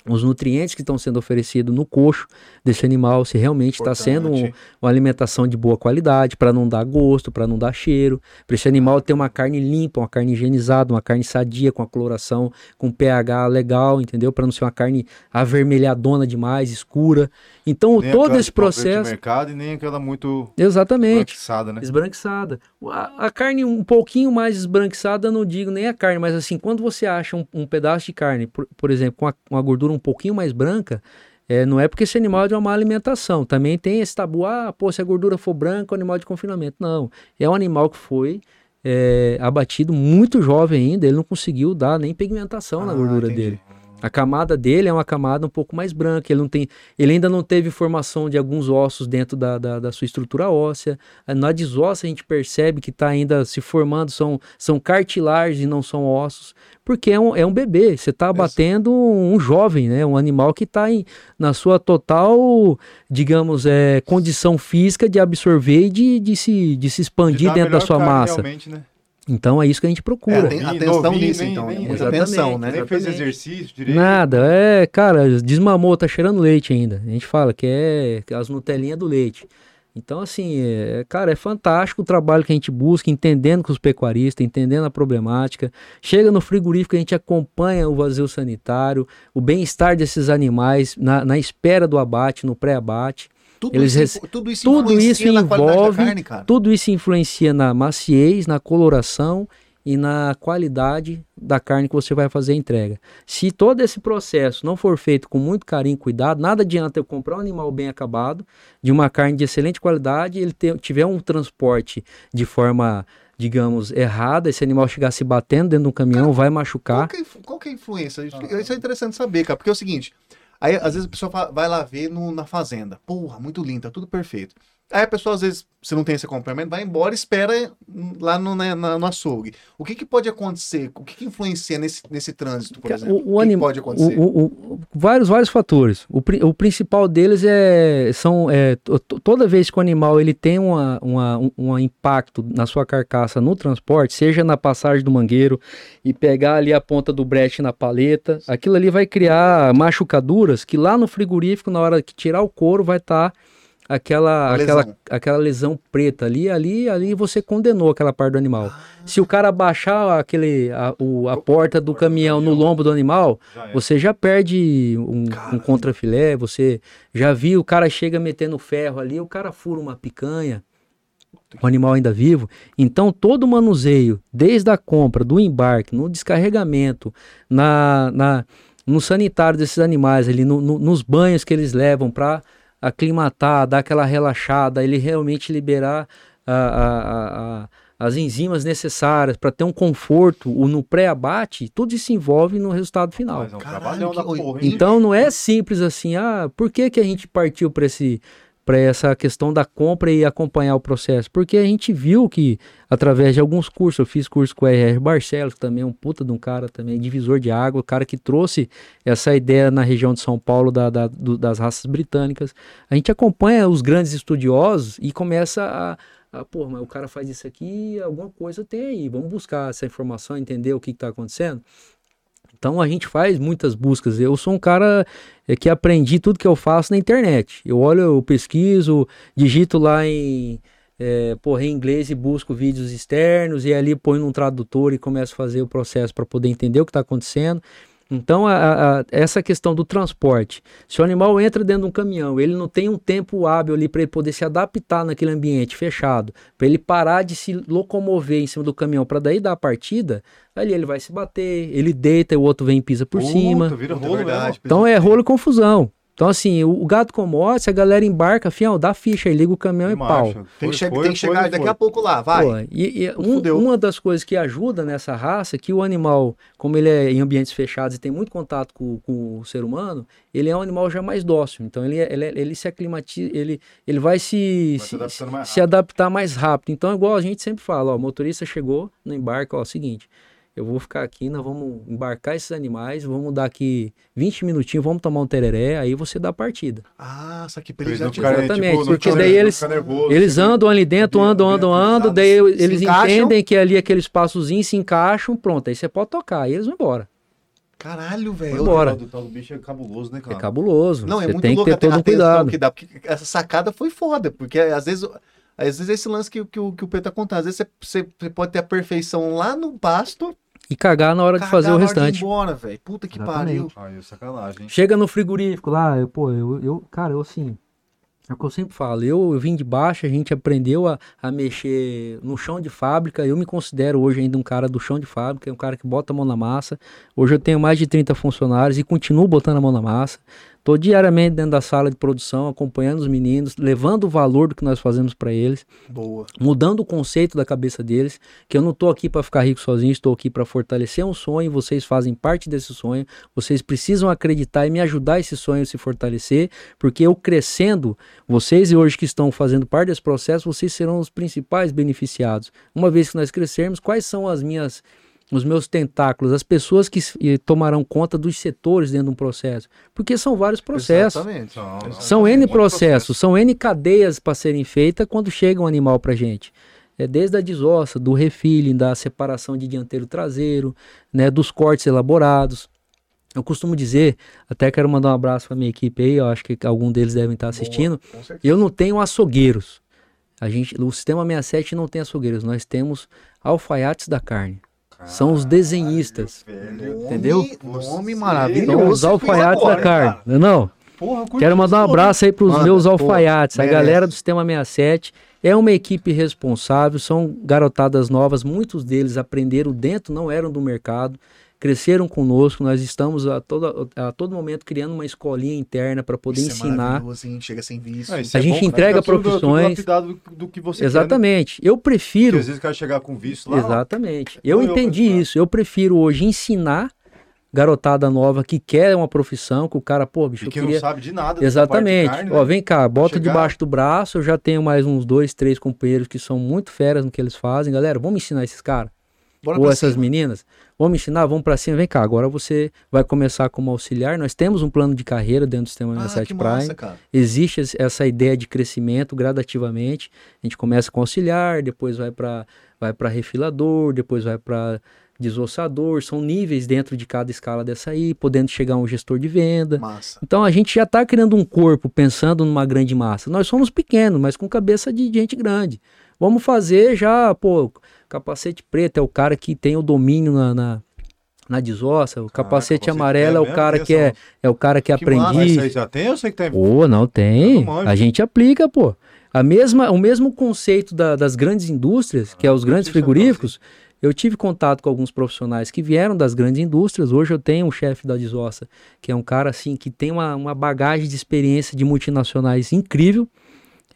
os nutrientes que estão sendo oferecidos no coxo desse animal, se realmente está sendo um, uma alimentação de boa qualidade, para não dar gosto, para não dar cheiro, para esse animal ter uma carne limpa, uma carne higienizada, uma carne sadia, com a coloração, com pH legal, entendeu? Para não ser uma carne avermelhadona demais, escura. Então, nem todo esse processo. De mercado e nem aquela muito. Exatamente. Esbranquiçada, né? Esbranquiçada. A, a, carne um pouquinho mais esbranquiçada, não digo nem a carne, mas assim, quando você acha um, um pedaço de carne, por, por exemplo, com a, uma gordura um pouquinho mais branca, é, não é porque esse animal é de uma má alimentação. Também tem esse tabu, ah, pô, se a gordura for branca, é um animal de confinamento. Não, é um animal que foi é, abatido muito jovem ainda, ele não conseguiu dar nem pigmentação ah, na gordura entendi. dele. A camada dele é uma camada um pouco mais branca, ele, não tem, ele ainda não teve formação de alguns ossos dentro da, da, da sua estrutura óssea. Na desóssea a gente percebe que está ainda se formando, são, são cartilagens e não são ossos, porque é um, é um bebê, você está abatendo um, um, jovem, né? um animal que está na sua total, digamos, é, condição física de absorver e de, de, se, de se expandir de dentro da sua massa. Né? Então é isso que a gente procura. É, atenção novinho, nisso, nem, então. Nem, muita atenção, né? Nem fez exercício direito. Nada, é, cara, desmamou, tá cheirando leite ainda. A gente fala que é as Nutelinhas do leite. Então, assim, é, cara, é fantástico o trabalho que a gente busca, entendendo com os pecuaristas, entendendo a problemática. Chega no frigorífico, a gente acompanha o vazio sanitário, o bem-estar desses animais na, na espera do abate, no pré-abate. Tudo, Eles isso, tudo isso, tudo isso envolve, carne, tudo isso influencia na maciez, na coloração e na qualidade da carne que você vai fazer a entrega. Se todo esse processo não for feito com muito carinho e cuidado, nada adianta eu comprar um animal bem acabado, de uma carne de excelente qualidade, ele ter, tiver um transporte de forma digamos, errada, esse animal chegar se batendo dentro de um caminhão, cara, vai machucar. Qual que, é, qual que é a influência? Isso é interessante saber, cara, porque é o seguinte, Aí, às vezes, a pessoa vai lá ver no, na fazenda. Porra, muito lindo, tá tudo perfeito. Aí a pessoa, às vezes, se não tem esse acompanhamento, vai embora e espera lá no, né, na, no açougue. O que, que pode acontecer? O que, que influencia nesse, nesse trânsito, por exemplo? O, o, o que, pode acontecer? O, vários, vários fatores. O, o principal deles é, são é, toda vez que o animal ele tem uma, uma, um, um impacto na sua carcaça no transporte, seja na passagem do mangueiro e pegar ali a ponta do brete na paleta, aquilo ali vai criar machucaduras que lá no frigorífico, na hora que tirar o couro, vai estar... Tá aquela, lesão. aquela, aquela lesão preta ali, ali, ali você condenou aquela parte do animal. Ah. Se o cara baixar aquele, a, o, a porta do caminhão no lombo do animal, já você já perde um, um contrafilé, você já viu, o cara chega metendo ferro ali, o cara fura uma picanha, o animal ainda vivo. Então todo o manuseio, desde a compra, do embarque, no descarregamento, na, na no sanitário desses animais ali, no, no, nos banhos que eles levam para aclimatar, dar aquela relaxada, ele realmente liberar a, a, a, as enzimas necessárias para ter um conforto o, no pré-abate, tudo isso envolve no resultado final. Mas é um Caralho, que... porra, então não é simples assim, ah, por que, que a gente partiu para esse para essa questão da compra e acompanhar o processo, porque a gente viu que através de alguns cursos, eu fiz curso com o R.R. Barcelos, que também é um puta de um cara também, divisor de água, o cara que trouxe essa ideia na região de São Paulo da, da do, das raças britânicas. A gente acompanha os grandes estudiosos e começa a, a pô, mas o cara faz isso aqui, alguma coisa tem aí, vamos buscar essa informação, entender o que está acontecendo. Então a gente faz muitas buscas. Eu sou um cara é, que aprendi tudo que eu faço na internet. Eu olho, eu pesquiso, digito lá em, é, porra, em inglês e busco vídeos externos e ali ponho num tradutor e começo a fazer o processo para poder entender o que está acontecendo. Então, a, a, essa questão do transporte, se o animal entra dentro de um caminhão, ele não tem um tempo hábil ali para ele poder se adaptar naquele ambiente fechado, para ele parar de se locomover em cima do caminhão para daí dar a partida, ali ele vai se bater, ele deita, o outro vem e pisa por Puta, cima. Vira rolo, verdade, então é rolo e confusão. Então, assim, o, o gado commodities, a galera embarca, fiel, dá ficha aí, liga o caminhão e pau. Tem, Foi, que che- foi, tem que chegar foi. daqui a pouco lá, vai. Pô, e, e um- uma das coisas que ajuda nessa raça é que o animal, como ele é em ambientes fechados e tem muito contato com, com o ser humano, ele é um animal já mais dócil. Então ele, é- ele, é- ele se aclimatiza, ele, ele vai se, Vai se se, se adaptar mais rápido. Então, igual a gente sempre fala, ó, o motorista chegou no embarque, ó, seguinte, eu vou ficar aqui, nós vamos embarcar esses animais, vamos dar aqui 20 minutinhos, vamos tomar um tereré, aí você dá a partida. Ah, só que Pra eles já te- Exatamente, tipo, porque daí eles- nervoso, Eles andam ali dentro, andam, andam, andam, daí Se eles encaixam. entendem que ali aquele espaçozinho se encaixam, pronto, aí você pode tocar, e eles vão embora. Caralho, velho. o Bora. tal do tal do bicho é cabuloso, né, É cara? cabuloso. Não, é você muito tem que louco ter a todo um cuidado. que dá, porque essa sacada foi foda, porque às vezes, às vezes esse lance que, que, o- que o Pedro tá contando, às vezes você, você- você pode ter a perfeição lá no pasto, E cagar na hora de cagar fazer o na hora de ir restante. embora, velho. Puta que Exatamente. pariu. Aí, sacanagem, hein? Chega no frigorífico lá, eu, pô, eu, eu, cara, eu assim, é o que eu sempre falo, eu, eu vim de baixo, a gente aprendeu a, a mexer no chão de fábrica, eu me considero hoje ainda um cara do chão de fábrica, um cara que bota a mão na massa, hoje eu tenho mais de 30 funcionários e continuo botando a mão na massa, tô diariamente dentro da sala de produção, acompanhando os meninos, levando o valor do que nós fazemos para eles, Boa. mudando o conceito da cabeça deles, que eu não estou aqui para ficar rico sozinho, estou aqui para fortalecer um sonho, vocês fazem parte desse sonho, vocês precisam acreditar e me ajudar esse sonho a se fortalecer, porque eu crescendo, vocês e hoje que estão fazendo parte desse processo, vocês serão os principais beneficiados. Uma vez que nós crescermos, quais são as minhas os meus tentáculos, as pessoas que tomarão conta dos setores dentro de um processo, porque são vários processos. Exatamente. São Um N processos, são N cadeias para serem feitas quando chega um animal para gente. É desde a desossa, do refilling, da separação de dianteiro traseiro, né, dos cortes elaborados. Eu costumo dizer, até quero mandar um abraço para minha equipe aí, eu acho que algum deles devem estar assistindo. Certeza. Eu não tenho açougueiros. A gente, o sistema 67 não tem açougueiros, nós temos alfaiates da carne. São os desenhistas. Velho. Entendeu? Nome, maravilhoso. São os alfaiates agora, da carne. cara. Não, é? Porra, Quero mandar um abraço aí para os meus alfaiates, a merece. galera do Sistema 67. É uma equipe responsável, são garotadas novas, muitos deles aprenderam dentro, não eram do mercado, cresceram conosco. Nós estamos a todo, a todo momento criando uma escolinha interna para poder Isso é ensinar. maravilhoso, hein? Chega sem visto. Ah, isso A é gente bom, entrega tudo profissões. do, do que você quer, né? Exatamente. Eu Porque prefiro. às vezes o cara chegar com visto lá, Exatamente. Eu eu entendi continuar. isso. Eu prefiro hoje ensinar garotada nova que quer uma profissão, que o cara, pô, bicho, e eu que queria. não sabe de nada. Exatamente. parte de carne, Ó, né? vem cá, bota chegar- debaixo do braço. Eu já tenho mais uns dois, três companheiros que são muito feras no que eles fazem. Galera, vamos ensinar esses caras. Bora Ou essas cima. meninas. Vamos ensinar, vamos pra cima. Vem cá, agora você vai começar como auxiliar. Nós temos um plano de carreira dentro do Sistema Ah, 67 que Prime. massa. Existe es- essa ideia de crescimento gradativamente. A gente começa com auxiliar, depois vai para vai para refilador, depois vai para desossador. São níveis dentro de cada escala dessa aí, podendo chegar a um gestor de venda. Massa. Então a gente já está criando um corpo pensando numa grande massa. Nós somos pequenos, mas com cabeça de gente grande. Vamos fazer já, pô, capacete preto é o cara que tem o domínio na, na, na desossa, o Caraca, capacete amarelo é o cara que é, é o cara que é Que aprendiz. já tem ou você que tem? Pô, não tem. A gente aplica, pô. A mesma, o mesmo conceito da- das grandes indústrias, que é os Ah, grandes frigoríficos. Eu tive contato com alguns profissionais que vieram das grandes indústrias. Hoje eu tenho um chefe da Desossa, que é um cara assim que tem uma, uma bagagem de experiência de multinacionais incrível.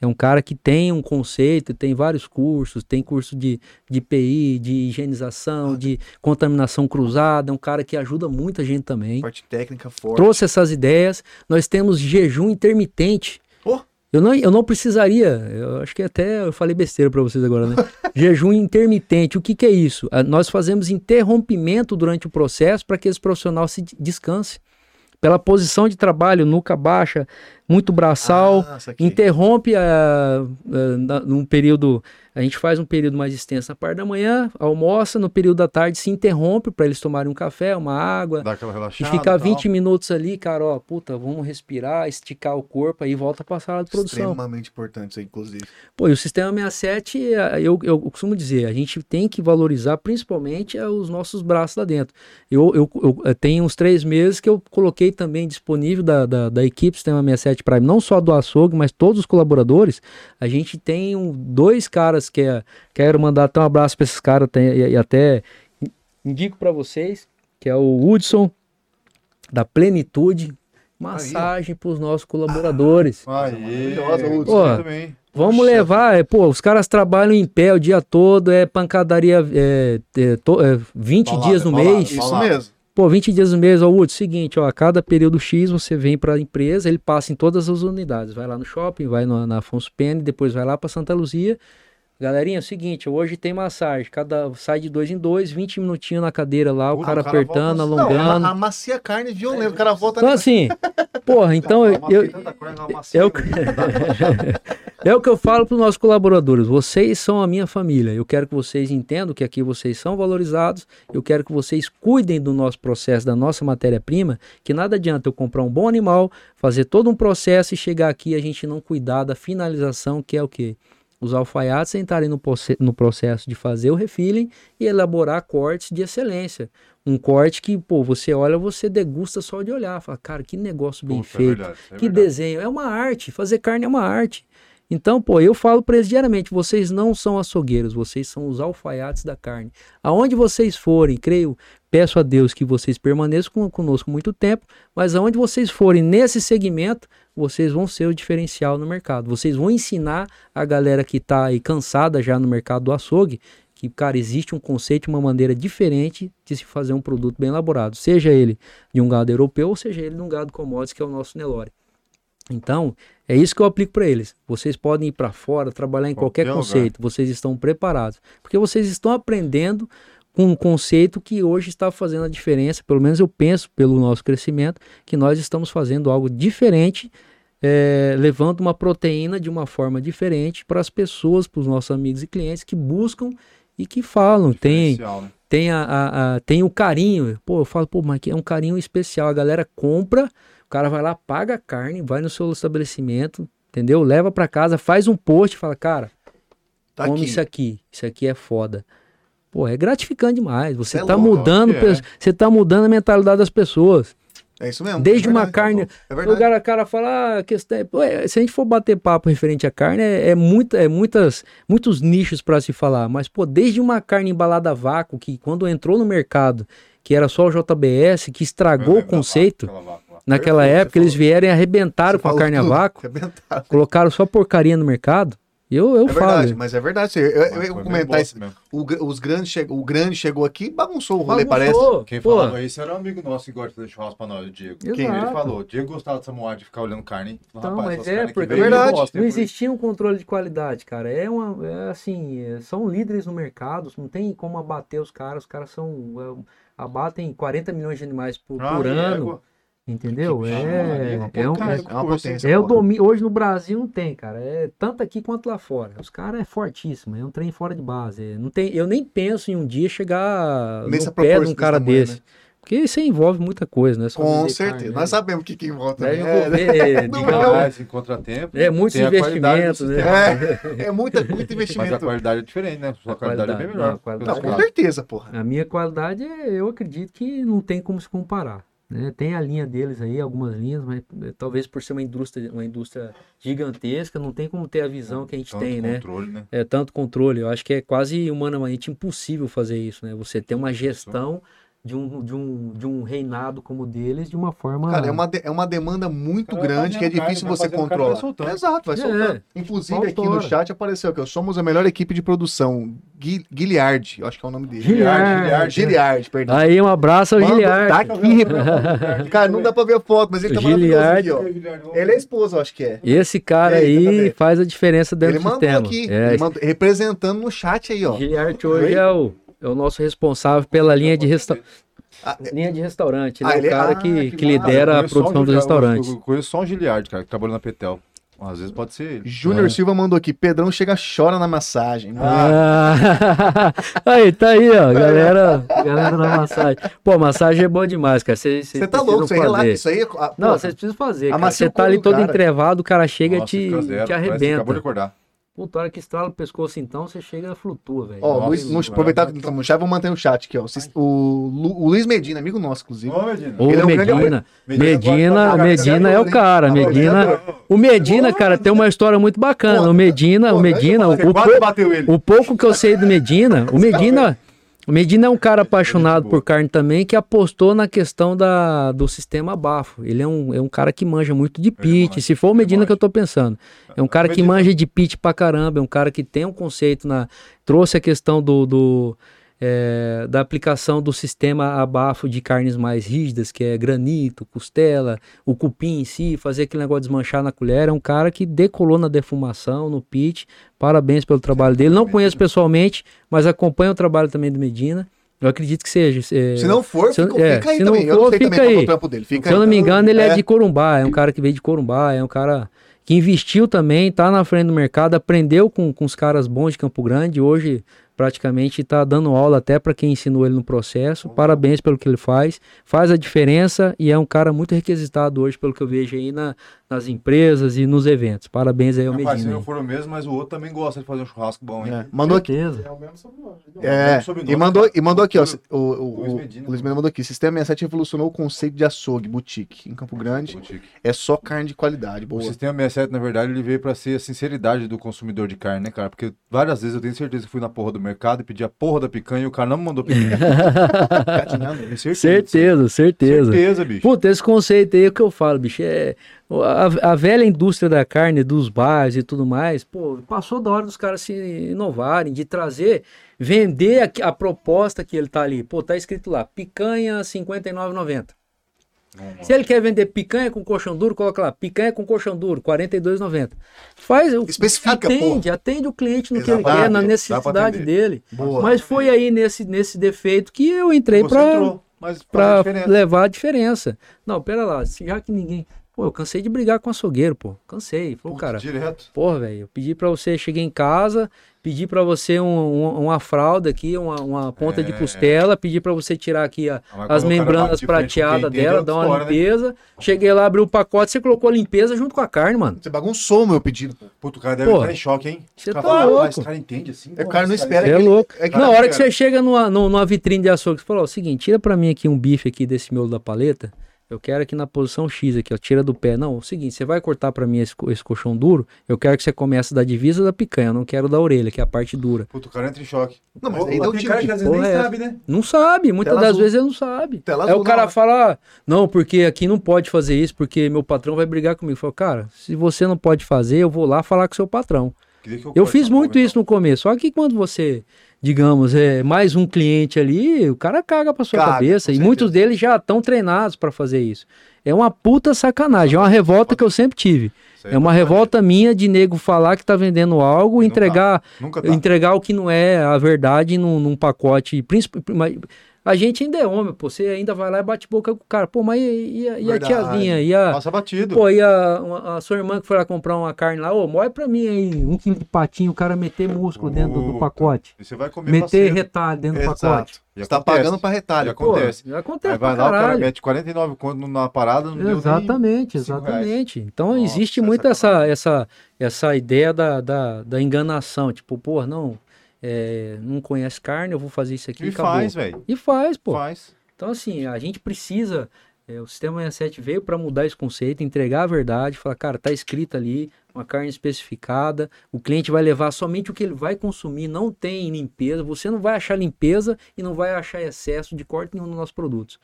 É um cara que tem um conceito, tem vários cursos, tem curso de, de PI, de higienização, de contaminação cruzada. É um cara que ajuda muita gente também Parte técnica forte. trouxe essas ideias. Nós temos jejum intermitente. Oh. Eu não, eu não precisaria, eu acho que até eu falei besteira para vocês agora, né? [laughs] jejum intermitente, o que, que é isso? Ah, Nós fazemos interrompimento durante o processo para que esse profissional se de- descanse. Pela posição de trabalho, nuca baixa, muito braçal, Ah, interrompe a, a- num período, a gente faz um período mais extenso na parte da manhã, almoça, no período da tarde se interrompe para eles tomarem um café, uma água, Dá aquela e relaxada. ficar tal. 20 minutos ali, cara, ó, puta, vamos respirar, esticar o corpo, aí volta pra sala de produção. Extremamente importante isso aí, inclusive. Pô, e o sistema 67, eh, eu, eu costumo dizer, a gente tem que valorizar principalmente eh, os nossos braços lá dentro. Eu, eu, eu, eh, tenho uns três meses que eu coloquei também disponível da, da, da equipe Sistema 67 Prime, não só do açougue, mas todos os colaboradores. A gente tem um- dois caras que é, quero mandar até um abraço para esses caras tem- e, e até indico para vocês, que é o Hudson da Plenitude, massagem para os nossos colaboradores. Aí, Maravilhosa, Pô, também. Vamos Poxa. levar, é, pô, os caras trabalham em pé o dia todo, é pancadaria é, é, to- é, 20 Paulada, dias no paulada, mês. Isso Paulada. mesmo. Pô, 20 dias no mês, ó, Wood, seguinte, ó, a cada período X você vem para a empresa, ele passa em todas as unidades, vai lá no shopping, vai no- na Afonso Pena, depois vai lá para Santa Luzia. Galerinha, é o seguinte, hoje tem massagem, cada sai de dois em dois, 20 minutinhos na cadeira lá, o Pô, cara o cara apertando, volta- Não, alongando. a, amacia a carne violento. O cara volta Então assim, porra, então eu, eu, é o que- [laughs] É o que eu falo para os nossos colaboradores. Vocês são a minha família. Eu quero que vocês entendam que aqui vocês são valorizados. Eu quero que vocês cuidem do nosso processo, da nossa matéria-prima. Que nada adianta eu comprar um bom animal, fazer todo um processo e chegar aqui e a gente não cuidar da finalização, que é o quê? Os alfaiates entrarem no, no processo de fazer o refilling e elaborar cortes de excelência. Um corte que, pô, você olha, você degusta só de olhar. Fala, cara, que negócio bem feito. Que desenho. É uma arte. Fazer carne é uma arte. Então, pô, eu falo para eles diariamente: vocês não são açougueiros, vocês são os alfaiates da carne. Aonde vocês forem, creio, peço a Deus que vocês permaneçam con- conosco muito tempo, mas aonde vocês forem nesse segmento, vocês vão ser o diferencial no mercado. Vocês vão ensinar a galera que está aí cansada já no mercado do açougue que, cara, existe um conceito, uma maneira diferente de se fazer um produto bem elaborado, seja ele de um gado europeu ou seja ele de um gado commodities, que é o nosso Nelore. Então, é isso que eu aplico para eles. Vocês podem ir para fora, trabalhar em qualquer, Qualquer lugar. conceito, vocês estão preparados, porque vocês estão aprendendo com um conceito que hoje está fazendo a diferença, pelo menos eu penso pelo nosso crescimento, que nós estamos fazendo algo diferente, é, levando uma proteína de uma forma diferente para as pessoas, para os nossos amigos e clientes que buscam e que falam, tem, né? tem, a, a- a- tem o carinho. Pô, eu falo, pô, mas é um carinho especial. A galera compra, o cara vai lá, paga a carne, vai no seu estabelecimento, entendeu? Leva para casa, faz um post, fala, cara, Tá come aqui. isso aqui, isso aqui é foda. Pô, é gratificante demais. Você Cê é tá mudando, é. você tá mudando a mentalidade das pessoas. É isso mesmo. Desde é uma verdade, carne- É O verdade. cara, o cara fala, ah, a questão é, é, se a gente for bater papo referente à carne, é, é, muita, é muitas, muitos nichos para se falar, mas pô, desde uma carne embalada a vácuo, que quando entrou no mercado, que era só o JBS, que estragou o conceito, naquela Perfeito, época eles vieram e arrebentaram Você com a carne a tudo. vácuo, [laughs] Arrebentaram. colocaram só porcaria no mercado. Eu, eu É falo. verdade, mas é verdade. Eu, eu, eu ia comentar isso. O, os grandes che- o grande chegou aqui e bagunçou o rolê, parece. Bagunçou, Quem pô. falava isso era um amigo nosso que gosta de fazer churrasco pra nós, o Diego. Exato. Quem ele falou? O Diego gostava dessa moada de ficar olhando carne. Então, Rapaz, mas é, porque É verdade. não existia um controle de qualidade, cara. É uma, é assim, é- são líderes no mercado, não tem como abater os caras. Os caras são, é, abatem 40 milhões de animais por, Ah, por e ano, égua. Entendeu? É, Maria, é um, cara, é, é uma potência. é o domi- hoje no Brasil não tem, cara. É tanto aqui quanto lá fora. Os caras é fortíssimo, é um trem fora de base. É, não tem, eu nem penso em um dia chegar Nessa no pé de um cara desse tamanho, desse. né? Porque isso envolve muita coisa, né? Só Com certeza. carne, né? Nós sabemos o que, que envolve Deve também. É, Não, digamos, não. Em contratempo. É, muitos investimentos, né? é, é muita, muito Mas a investimento. qualidade é diferente, né? A qualidade, é bem qualidade, melhor. não, a qualidade- Não, Pelos com certeza, porra. A minha qualidade, é, eu acredito que não tem como se comparar. Né? Tem a linha deles aí, algumas linhas, mas eh, talvez por ser uma indústria, uma indústria gigantesca, não tem como ter a visão que a gente Tanto tem, né? controle, né? É tanto controle. Eu acho que é quase humanamente impossível fazer isso, né? Você ter uma gestão de um, de um, de um reinado como o deles de uma forma. Cara, é uma, de- é uma demanda muito Cara, vai grande que é difícil você vai fazendo carne, controlar. vai soltando. Exato, vai É, soltando. Inclusive aqui no chat apareceu que somos a melhor equipe de produção. Gui- Guilhard, eu acho que é o nome dele. Giliard. Giliard, Giliard, perdão. Aí, um abraço ao Giliard. Tá aqui. Cara, não dá pra ver a foto, mas ele tá Giliard. maravilhoso aqui, ó. Ele é esposa, eu acho que é. Esse cara tá aí vendo? faz a diferença dentro Ele do sistema. aqui, É, ele mandou- representando no chat aí, ó. Giliard hoje Oi? é o, é o nosso responsável pela linha de, resta... Ah, linha de restaurante. Ele Ah, é ele o é- cara ah, que, que lidera a só um produção dos restaurantes. Eu conheço só um Giliard, cara, que trabalha na Petel. Às vezes pode ser ele. Júnior É. Silva mandou aqui. Pedrão chega, chora na massagem. Ah. [laughs] aí, tá aí, ó. Galera, galera da massagem. Pô, massagem é boa demais, cara. Você tá louco, você relata isso aí? ah, Não, vocês precisam fazer. Você tá ali do todo cara. entrevado, o cara chega e Nossa, te, zero, te arrebenta. Acabou de acordar. Puta, hora que estrala o pescoço, então, você chega e flutua, velho. Ó, Luiz, no, Nossa, aproveitar que estamos no chat, vou manter o chat aqui, ó. O, Lu- o Luiz Medina, amigo nosso, inclusive. Ô, Medina. Ô, Ele é um grande Medina. Medina Medina, Medina é o cara. Medina. O Medina, cara, tem uma história muito bacana. O Medina, o Medina, o, o o pouco que eu sei do Medina, o Medina, O Medina é um cara é apaixonado por carne também, que apostou na questão da, do sistema bafo. Ele é um, é um cara que manja muito de pit. Se for o Medina que eu tô pensando. É um cara que manja de pit pra caramba, é um cara que tem um conceito na. Trouxe a questão do. do é, da aplicação do sistema a bafo de carnes mais rígidas, que é granito, costela, o cupim em si, fazer aquele negócio desmanchar na colher. É um cara que decolou na defumação, no pit. Parabéns pelo trabalho dele. Não conheço pessoalmente, mas acompanho o trabalho também do Medina. Eu acredito que seja. é, Se não for, se- fica, é, fica aí se não também. eu for, não sei fica também qual é aí. o dele. Fica se eu não aí. me engano, ele é. É. de Corumbá, é um cara que veio de Corumbá, é um cara que investiu também, tá na frente do mercado, aprendeu com, com os caras bons de Campo Grande, hoje praticamente tá dando aula até para quem ensinou ele no processo. Parabéns pelo que ele faz, faz a diferença e é um cara muito requisitado hoje, pelo que eu vejo aí na- nas empresas e nos eventos. Parabéns aí ao Medina. não for o mesmo, mas o outro também gosta de fazer um churrasco bom, hein? É, Mandou aqui. É o mesmo sobrenome. É, Mesmo sobrenome, e mandou, e mandou aqui, ó. Luiz O, o, o, Medina. o Luiz Medina mandou aqui. Sistema 67 revolucionou o conceito de açougue, boutique. Em Campo Grande Boutique. é só carne de qualidade. O Boa. sistema 67, na verdade, ele veio pra ser a sinceridade do consumidor de carne, né, cara? Porque várias vezes eu tenho certeza que fui na porra do mercado e pedi a porra da picanha e o cara não me mandou picanha. Catinhando. [laughs] Tenho certeza. Certeza, certeza. Certeza, bicho. Puta, esse conceito aí é o que eu falo, bicho. É, a, a velha indústria da carne, dos bares e tudo mais, pô, passou da hora dos caras se inovarem, de trazer, vender a, a proposta que ele tá ali. Pô, tá escrito lá, picanha R$ 59,90. Se ele quer vender picanha com colchão duro, coloca lá, picanha com colchão duro, R$ 42,90. Faz, o- Especifica, atende, atende o cliente no que ele Exatamente, quer, na necessidade dele. Boa. Mas foi aí nesse, nesse defeito que eu entrei Você pra, entrou, mas pra faz a diferença. levar a diferença. Não, pera lá, já que ninguém. Pô, eu cansei de brigar com açougueiro, pô. Cansei. Falei, Puta, cara, Direto. porra, velho, eu pedi pra você, cheguei em casa, pedi pra você um- um- uma fralda aqui, uma, uma ponta de É. costela, pedi pra você tirar aqui a- Ah, mas as o membranas de prateadas é dela, dar uma história, né? limpeza. Cheguei lá, abri o pacote, você colocou a limpeza junto com a carne, mano. Você bagunçou o meu pedido. pô. Puta, o cara deve Pô, estar em choque, hein? você tá "Ah, louco." Esse cara entende assim. É, o cara não espera Você é ele- louco. é que- Na hora que você chega numa, numa numa vitrine de açougue, você fala, ó, o seguinte, tira pra mim aqui um bife aqui desse miolo da paleta, eu quero aqui na posição X aqui, ó, tira do pé. Não, é o seguinte, você vai cortar pra mim esse, esse colchão duro, eu quero que você comece da divisa da picanha, eu não quero da orelha, que é a parte dura. Puta, o cara entra em choque. Não, mas aí dá o tipo cara que às vezes nem porra é sabe, né? Não sabe, muitas Tela das azul. vezes ele não sabe. Tela Aí azul o cara na- fala, ah, não, porque aqui não pode fazer isso, porque meu patrão vai brigar comigo. Eu falo, cara, se você não pode fazer, eu vou lá falar com seu patrão. Eu corte fiz muito então. isso no começo, só que quando você, digamos, é mais um cliente ali, o cara caga pra sua Caga, cabeça. E muitos deles já estão treinados pra fazer isso. É uma puta sacanagem, é uma revolta que eu sempre tive. Aí É uma tá revolta minha de nego falar que tá vendendo algo, E entregar, Nunca tá. entregar o que não é a verdade num, num pacote. princip- mas A gente ainda é homem, pô. Você ainda vai lá e bate boca com o cara. Pô, mas e, e a- e a tiazinha? E a, Passa batido. Pô, e a, a sua irmã que foi lá comprar uma carne lá, ô, mói pra mim aí, um quilo de patinho, o cara meter músculo dentro do, do pacote. E você vai comer Meter parceiro. retalho dentro do pacote. Exato. E Você tá acontece. pagando pra retalho. Já pô. acontece. Já acontece Aí vai lá, o cara caralho. mete 49 conto na parada, não deu nem Exatamente, exatamente. Então Nossa, existe é muito essa, sacanagem. essa, essa ideia da, da, da enganação. Tipo, pô, não, é, não conhece carne, eu vou fazer isso aqui E acabou. faz, velho. E faz, pô. Faz. Então, assim, a gente precisa. é, o Sistema 67 veio para mudar esse conceito, entregar a verdade, falar, cara, tá escrito ali, uma carne especificada, o cliente vai levar somente o que ele vai consumir, não tem limpeza, você não vai achar limpeza e não vai achar excesso de corte nenhum nos nossos produtos.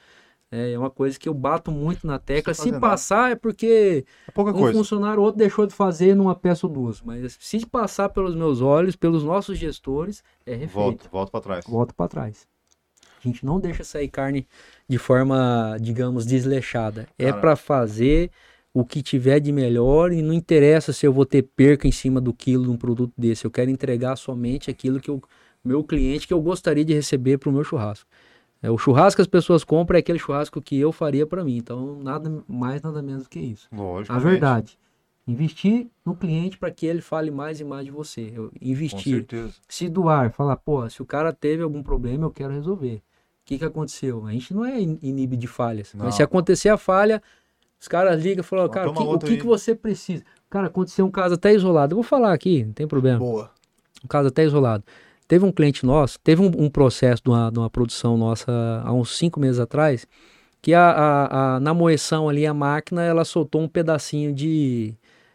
É é uma coisa que eu bato muito na tecla. Se nada. passar é porque É um coisa. funcionário ou outro deixou de fazer numa peça ou duas. Mas se passar pelos meus olhos, pelos nossos gestores, é refeito Volta, volta pra trás. volta para trás. A gente não deixa sair carne de forma, digamos, desleixada. É para fazer o que tiver de melhor e não interessa se eu vou ter perca em cima do quilo de um produto desse. Eu quero entregar somente aquilo que o meu cliente que eu gostaria de receber para o meu churrasco. É, o churrasco que as pessoas compram é aquele churrasco que eu faria para mim. Então, nada mais, nada menos do que isso. Lógico. A verdade. Investir no cliente para que ele fale mais e mais de você. Eu Com investir certeza. se doar, falar, pô, se o cara teve algum problema, eu quero resolver. O que que aconteceu? A gente não é in- inibe de falhas. Não. Mas se acontecer a falha, os caras ligam e falam, cara, que, o que que você precisa? Cara, aconteceu um caso até isolado. Eu vou falar aqui, não tem problema. Boa. Um caso até isolado. Teve um cliente nosso, teve um, um processo de uma, de uma produção nossa há uns cinco meses atrás, que a, a, a- na moeção ali, a máquina, ela soltou um pedacinho de,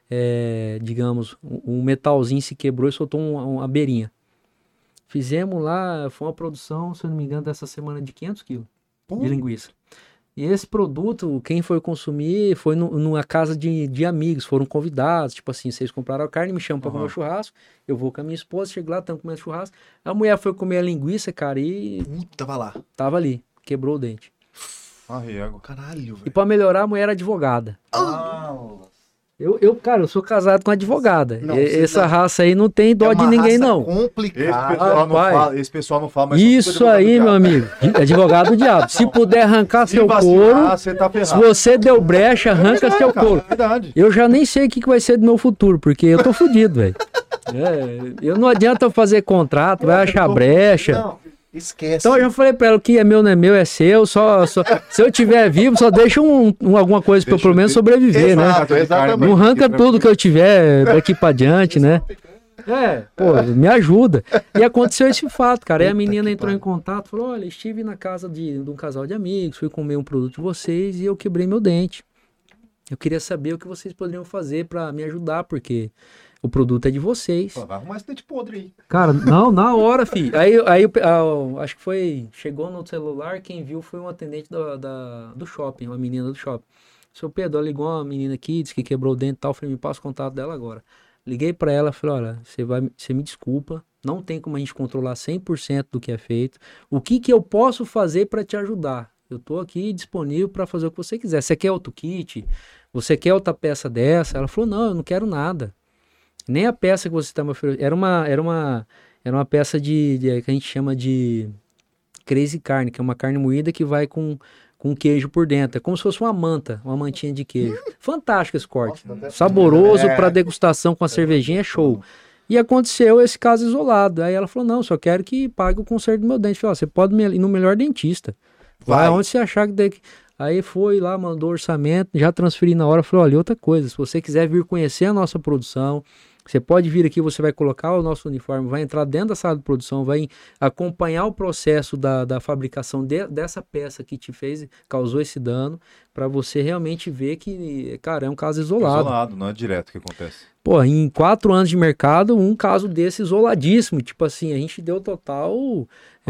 é, digamos, um, metalzinho se quebrou e soltou um- uma beirinha. Fizemos lá, foi uma produção, se eu não me engano, dessa semana de 500 quilos de linguiça. E esse produto, quem foi consumir foi no- numa casa de, de amigos, foram convidados. Tipo assim, vocês compraram a carne, me chamam pra comer Aham. o churrasco. Eu vou com a minha esposa, chego lá, estamos comendo churrasco. A mulher foi comer a linguiça, cara, e Puta, tava lá. tava ali, quebrou o dente. Arrego. Caralho, E velho. pra melhorar, a mulher era advogada. Eu, eu, cara, eu sou casado com advogada. Não, E- Essa não. raça aí não tem dó É de ninguém, raça não. Esse Complicado. pessoal, não rapaz. fala, esse pessoal não fala, mas Isso aí, meu amigo. Advogado do diabo. Se puder arrancar Se seu couro, você tá se você deu brecha, arranca seu Cara, couro. é verdade. Eu já nem sei o que, vai ser do meu futuro, porque eu tô fudido, velho. É, eu não adianta eu fazer contrato, vai achar brecha. Não, esquece. Então eu já falei pra ela o que é meu não é meu, é seu. Só, só- se eu tiver vivo, só deixa um, um- alguma coisa pra eu Deixa pelo menos eu- sobreviver, né? Exato, exatamente. Não arranca tudo que eu tiver daqui pra diante, né? É, pô, me ajuda. E aconteceu esse fato, cara. Aí a menina entrou em contato, falou: olha, estive na casa de, de um casal de amigos, fui comer um produto de vocês e eu quebrei meu dente. Eu queria saber o que vocês poderiam fazer pra me ajudar, porque o produto é de vocês. Pô, Vai arrumar esse dente podre aí. Cara, não, na [laughs] hora, filho. Aí, aí ah, acho que foi. Chegou no celular, quem viu foi um atendente da, da- do shopping, uma menina do shopping. Seu Pedro, ligou uma menina aqui, disse que quebrou o dente e tal. Falei, me passa o contato dela agora. Liguei pra ela, falei, olha, você vai, você me desculpa, não tem como a gente controlar 100% do que é feito. O que que eu posso fazer pra te ajudar? Eu tô aqui disponível pra fazer o que você quiser. Você quer outro kit? Você quer outra peça dessa? Ela falou, não, eu não quero nada. Nem a peça que você está me oferecendo. Era uma, era uma, era uma peça de, de- que a gente chama de crazy carne, que é uma carne moída que vai com, com queijo por dentro. É como se fosse uma manta, uma mantinha de queijo. Fantástico esse corte. Saboroso É. para degustação com a cervejinha, é show. E aconteceu esse caso isolado. Aí ela falou: não, só quero que pague o conserto do meu dente. Eu falei, ó, você pode ir no melhor dentista. Vai, Vai. onde você achar que que. Aí foi lá, mandou orçamento, já transferi na hora. Falei: olha, outra coisa, se você quiser vir conhecer a nossa produção, você pode vir aqui, você vai colocar o nosso uniforme, vai entrar dentro da sala de produção, vai acompanhar o processo da, da fabricação de- dessa peça que te fez, causou esse dano, para você realmente ver que, cara, é um caso isolado. Isolado, não é direto que acontece. Pô, em quatro anos de mercado, um caso desse isoladíssimo. Tipo assim, a gente deu total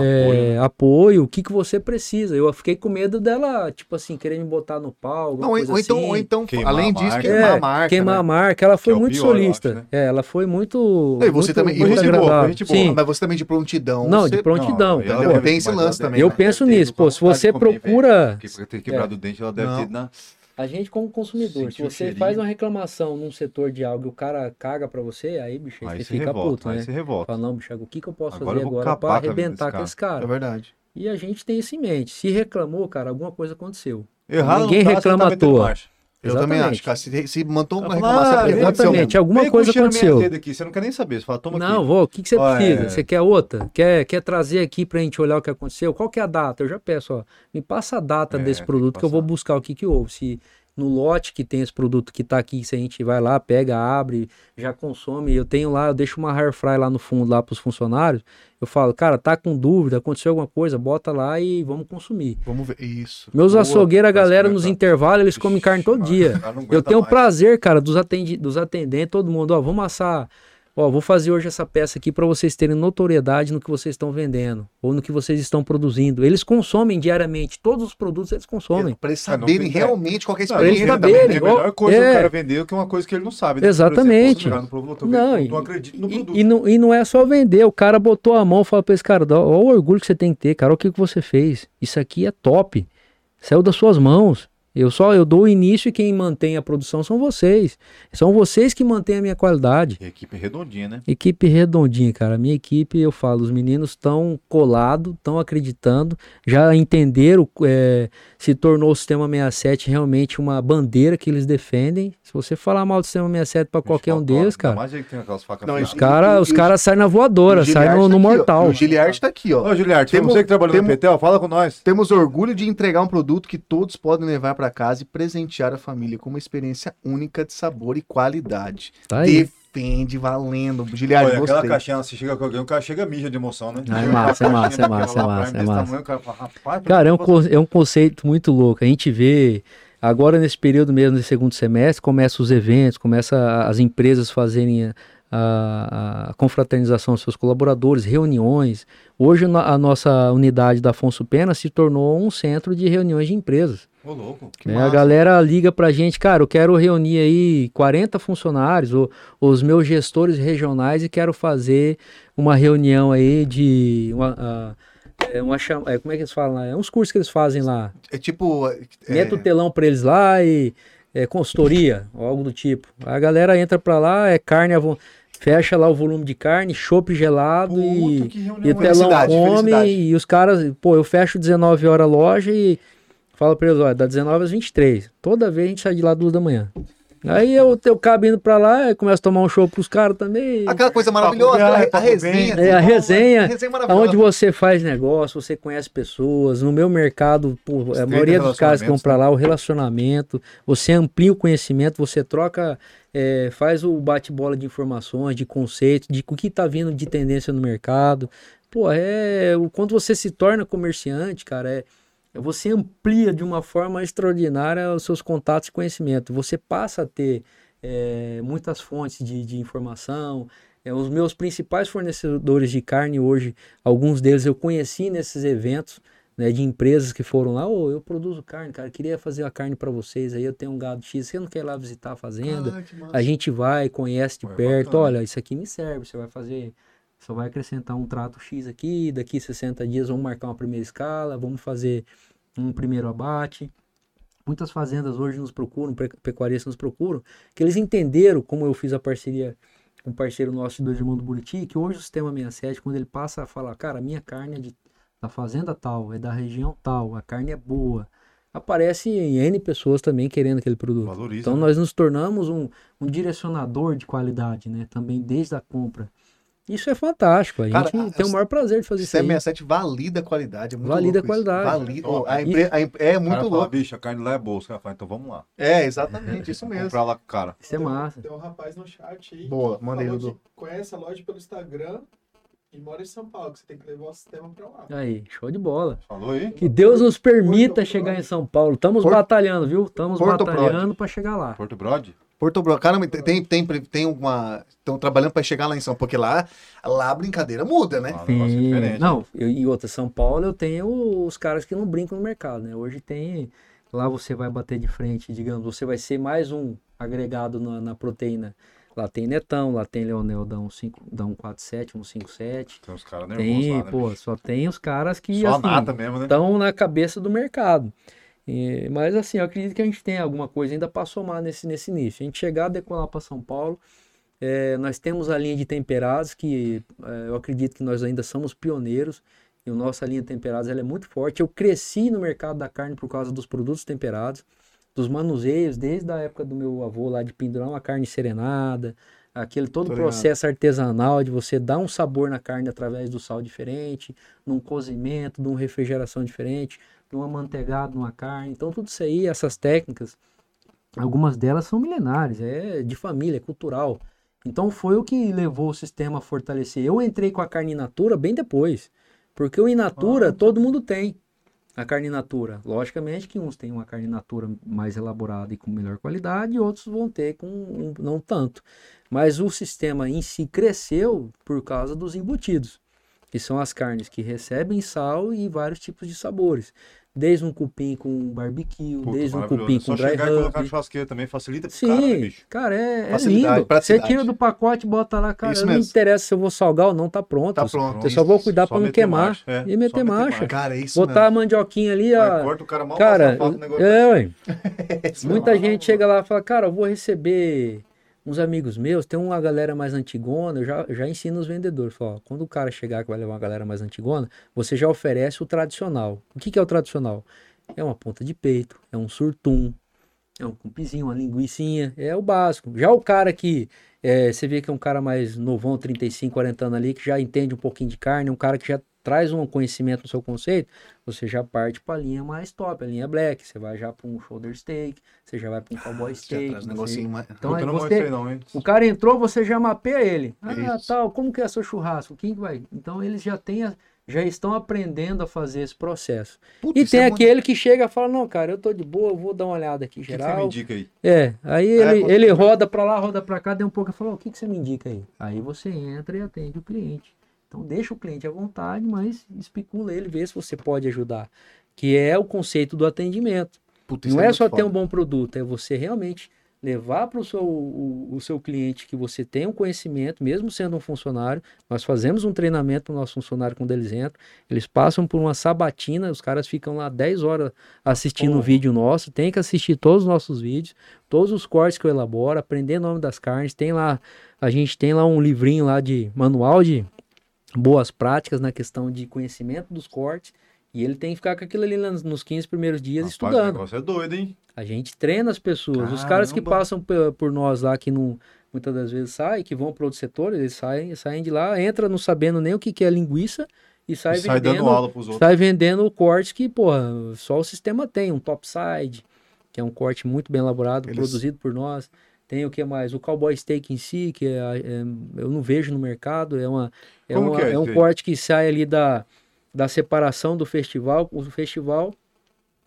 é, apoio. O que, que você precisa? Eu fiquei com medo dela, tipo assim, querer me botar no pau. Não, ou, coisa ou então, assim. ou então Queimar além disso, marca. queimar É, a marca. queimar né? a marca. Ela foi é muito pior, solista. acho, né? É, ela foi muito. E você muito, também- e muito gente boa, Sim. Mas você também de prontidão. Não, você- de prontidão. Não, ela Pô, tem esse lance também, eu né? penso nisso. Pô, se você procura. Porque por ter quebrado o dente, ela deve ter. A gente, como consumidor, Sentiu se você faz uma reclamação num setor de algo e o cara caga pra você, aí, bicho, aí Aí você fica revolta, puto, aí né? se revolta. Fala, não, bicho, o que, que eu posso Agora eu fazer vou agora pra arrebentar com esse É cara? verdade. E a gente tem isso em mente. Se reclamou, cara, alguma coisa aconteceu. Errado Ninguém não tá, reclama você tá à toa. marcha. Eu também Exatamente. acho, cara. Se, se montou uma reclamação, ah, exatamente. Alguma Vem coisa aconteceu. aqui, você não quer nem saber. Você fala, toma Não, aqui. vô, o que, que você Ó, precisa? é- Você quer outra? Quer, quer trazer aqui pra gente olhar o que aconteceu? Qual que é a data? Eu já peço, ó, me passa a data É, desse produto que que eu vou buscar o que que houve. Se no lote que tem esse produto que tá aqui, se a gente vai lá, pega, abre, já consome. Eu tenho lá, eu deixo uma air fry lá no fundo lá pros funcionários. Eu falo, cara, tá com dúvida, aconteceu alguma coisa, bota lá e vamos consumir. Vamos ver. Isso. Meus Boa. açougueiros, a galera nos experimentar. intervalos, eles comem carne todo dia. Eu tenho o mais. prazer, cara, dos, atendi dos atendentes, todo mundo, ó, vamos assar. Ó, vou fazer hoje essa peça aqui para vocês terem notoriedade no que vocês estão vendendo ou no que vocês estão produzindo. Eles consomem diariamente, todos os produtos eles consomem. Pra eles É, não saberem realmente qual que é a Não, Pra eles experiência. saberem, É a melhor coisa é. do cara vender que uma coisa que ele não sabe. né? Exatamente. Exemplo, produto, Não, não, e- não acredito no E, produto. e não, e não é só vender, o cara botou a mão e falou pra esse cara, ó o orgulho que você tem que ter, cara, olha o que, que você fez. Isso aqui é top. Saiu das suas mãos. Eu só eu dou o início e quem mantém a produção são vocês. São vocês que mantêm a minha qualidade. E equipe é redondinha, né? Equipe redondinha, cara. Minha equipe, eu falo, os meninos estão colados, estão acreditando, já entenderam, é, se tornou o Sistema 67 realmente uma bandeira que eles defendem. Se você falar mal do Sistema 67 para qualquer um deles, cara, Mais ele que tem aquelas facas Não, os caras os cara saem na voadora, saem no, no tá aqui, mortal. O Giliard tá aqui, ó. Ô, Giliard, Temos- você que trabalhou temos- no Petel, fala com nós. Temos orgulho de entregar um produto que todos podem levar para casa e presentear a família com uma experiência única de sabor e qualidade. Tá aí. Defende, valendo. Giliard, Olha, aquela gostei. caixinha, você chega com alguém, o cara chega mija de emoção, né? Ah, é massa, é massa, é massa, é massa, é massa. tamanho, cara fala, rapaz, Cara, é um, é um conceito muito louco. A gente vê agora nesse período mesmo, nesse segundo semestre, começa os eventos, começa as empresas fazerem a- a, confraternização dos seus colaboradores, reuniões. Hoje a nossa unidade da Afonso Pena se tornou um centro de reuniões de empresas. Ô, louco. Né? A galera liga pra gente, cara, eu quero reunir aí 40 funcionários, ou, os meus gestores regionais, e quero fazer uma reunião aí de. Uma, é uma é, como é que eles falam É uns cursos que eles fazem lá. É tipo. É... Meta o telão pra eles lá e. É, consultoria, ou algo do tipo. A galera entra pra lá, é carne, fecha lá o volume de carne, chopp gelado Puta, e, e o telão come. E os caras, pô, eu fecho 19 horas a loja e falo pra eles, olha, da 19 às 23. Toda vez a gente sai de lá duas da manhã. Aí eu, eu cabo indo pra lá, começo a tomar um show pros caras também. Aquela coisa maravilhosa, a, a resenha. É, a resenha, a resenha onde você faz negócio, você conhece pessoas. No meu mercado, pô, a maioria dos caras que vão pra lá, o relacionamento, você amplia o conhecimento, você troca, é, faz o bate-bola de informações, de conceitos, de o que tá vindo de tendência no mercado. Pô, é. Quando você se torna comerciante, cara, é você amplia de uma forma extraordinária os seus contatos e conhecimento. Você passa a ter é, muitas fontes de, de informação. É, os meus principais fornecedores de carne hoje, alguns deles eu conheci nesses eventos né, de empresas que foram lá. Oh, eu produzo carne, cara, queria fazer a carne para vocês. Aí eu tenho um gado X, você não quer ir lá visitar a fazenda? Ah, a gente vai, conhece de Pô, perto. Bacana. Olha, isso aqui me serve. Você vai fazer só vai acrescentar um trato X aqui, daqui 60 dias vamos marcar uma primeira escala, vamos fazer um primeiro abate. Muitas fazendas hoje nos procuram, pecuaristas nos procuram, que eles entenderam como eu fiz a parceria com um parceiro nosso de Dois Irmãos do Buriti, que hoje o Sistema 67, quando ele passa a falar, cara, a minha carne é de, da fazenda tal, é da região tal, a carne é boa, aparece em N pessoas também querendo aquele produto. Valoriza, então né? nós nos tornamos um, um direcionador de qualidade, né? Também desde a compra. Isso é fantástico. A gente Cara, tem o maior prazer de fazer isso. C67 valida a qualidade. É muito valida a qualidade. Valida. Oh, a empre... a empre... É muito louco. Bicho, a carne lá é boa. Os caras falam, então vamos lá. É, exatamente, isso mesmo. Comprar lá com o cara. Isso é massa. Tem um rapaz no chat aí. Boa, aí, Dudu. Conhece a loja pelo Instagram e mora em São Paulo, que você tem que levar o sistema pra lá. Aí, show de bola. Falou aí? Que Deus nos permita Porto chegar Brode. em São Paulo. Estamos Porto... batalhando, viu? Estamos batalhando para chegar lá. Porto Brode? Porto Branco, caramba, tem, tem, tem uma. Estão trabalhando para chegar lá em São Paulo, porque lá, lá a brincadeira muda, né? Ah, é não, eu, e outra, São Paulo eu tenho os caras que não brincam no mercado, né? Hoje tem. Lá você vai bater de frente, digamos, você vai ser mais um agregado na, na proteína. Lá tem Netão, lá tem Leonel da 147, 157. Tem os caras nervosos tem, lá, né, pô, bicho? só tem os caras que só assim, né? estão na cabeça do mercado. E, mas assim, eu acredito que a gente tem alguma coisa ainda para somar nesse, nesse nicho. A gente chegar a decolar para São Paulo, é, nós temos a linha de temperados, que é, eu acredito que nós ainda somos pioneiros. E a nossa linha de temperados ela é muito forte. Eu cresci no mercado da carne por causa dos produtos temperados, dos manuseios, desde a época do meu avô lá de pendurar uma carne serenada, aquele todo o processo artesanal de você dar um sabor na carne através do sal diferente, num cozimento, numa refrigeração diferente, num amanteigado, numa carne. Então, tudo isso aí, essas técnicas, algumas delas são milenares, é de família, é cultural. Então, foi o que levou o sistema a fortalecer. Eu entrei com a carne in natura bem depois, porque o in natura ah, todo mundo tem. A carne natura. Logicamente que uns têm uma carne natura mais elaborada e com melhor qualidade, e outros vão ter com um, não tanto. Mas o sistema em si cresceu por causa dos embutidos, que são as carnes que recebem sal e vários tipos de sabores. Desde um cupim com barbecue, Puta, desde um cupim com dry chegar e colocar churrasqueira também facilita pro Sim, cara, né, bicho? Cara, é, é lindo. Você tira do pacote, bota lá, cara. Isso não mesmo. interessa se eu vou salgar ou não, tá pronto. Tá pronto. Eu só vou cuidar para não queimar. É, e meter marcha. Cara, é isso Botar mesmo. a mandioquinha ali, ó. Corta o cara mal cara, é, ué. [laughs] Muita gente chega lá e fala, cara, eu vou receber uns amigos meus, tem uma galera mais antigona, eu já, já ensino os vendedores. Falo, ó, quando o cara chegar que vai levar uma galera mais antigona, você já oferece o tradicional. O que, que é o tradicional? É uma ponta de peito, é um surtum, é um cumpizinho, uma linguiçinha, é o básico. Já o cara que é, você vê que é um cara mais novão, 35, 40 anos ali, que já entende um pouquinho de carne, um cara que já traz um conhecimento no seu conceito, você já parte para a linha mais top, a linha black. Você vai já para um shoulder steak, você já vai para um cowboy steak. Um negocinho. Então aí você, não, o cara entrou, você já mapeia ele. Ah, tal, como que é seu churrasco? Quem vai? Então eles já têm a, já estão aprendendo a fazer esse processo. Puta, E isso tem é muito- aquele que chega e fala, não, cara, eu tô de boa, eu vou dar uma olhada aqui O que, que você me geral. indica aí? É, aí É, ele, com ele roda pra lá, roda pra cá, deu um pouco e falou, o que, que você me indica aí? Aí você entra e atende o cliente. Então deixa o cliente à vontade, mas especula ele, vê se você pode ajudar. Que é o conceito do atendimento. Puta, Não é, muito só ter foda. um bom produto, é você realmente levar para o seu, o, o seu cliente que você tem um conhecimento, mesmo sendo um funcionário. Nós fazemos um treinamento para o nosso funcionário quando eles entram. Eles passam por uma sabatina, os caras ficam lá 10 horas assistindo o Porra. vídeo nosso. Tem que assistir todos os nossos vídeos, todos os cortes que eu elaboro, aprender o nome das carnes. Tem lá, a gente tem lá um livrinho lá de manual de boas práticas na questão de conhecimento dos cortes. E ele tem que ficar com aquilo ali nos nos 15 primeiros dias Rapaz, O estudando. negócio é doido, hein? A gente treina as pessoas. Os caras que Caramba. passam por nós lá, que não, muitas das vezes saem, que vão para outros setores, eles saem, saem de lá, entra não sabendo nem o que, que é linguiça e sai, E sai vendendo, dando aula pros outros. sai vendendo cortes que, porra, só o sistema tem. Um topside, que é um corte muito bem elaborado, Eles- produzido por nós. Tem o que mais? O cowboy steak em si, que é, é- eu não vejo no mercado, é, uma, é, uma- é é um corte que sai ali da, da separação do festival. O festival,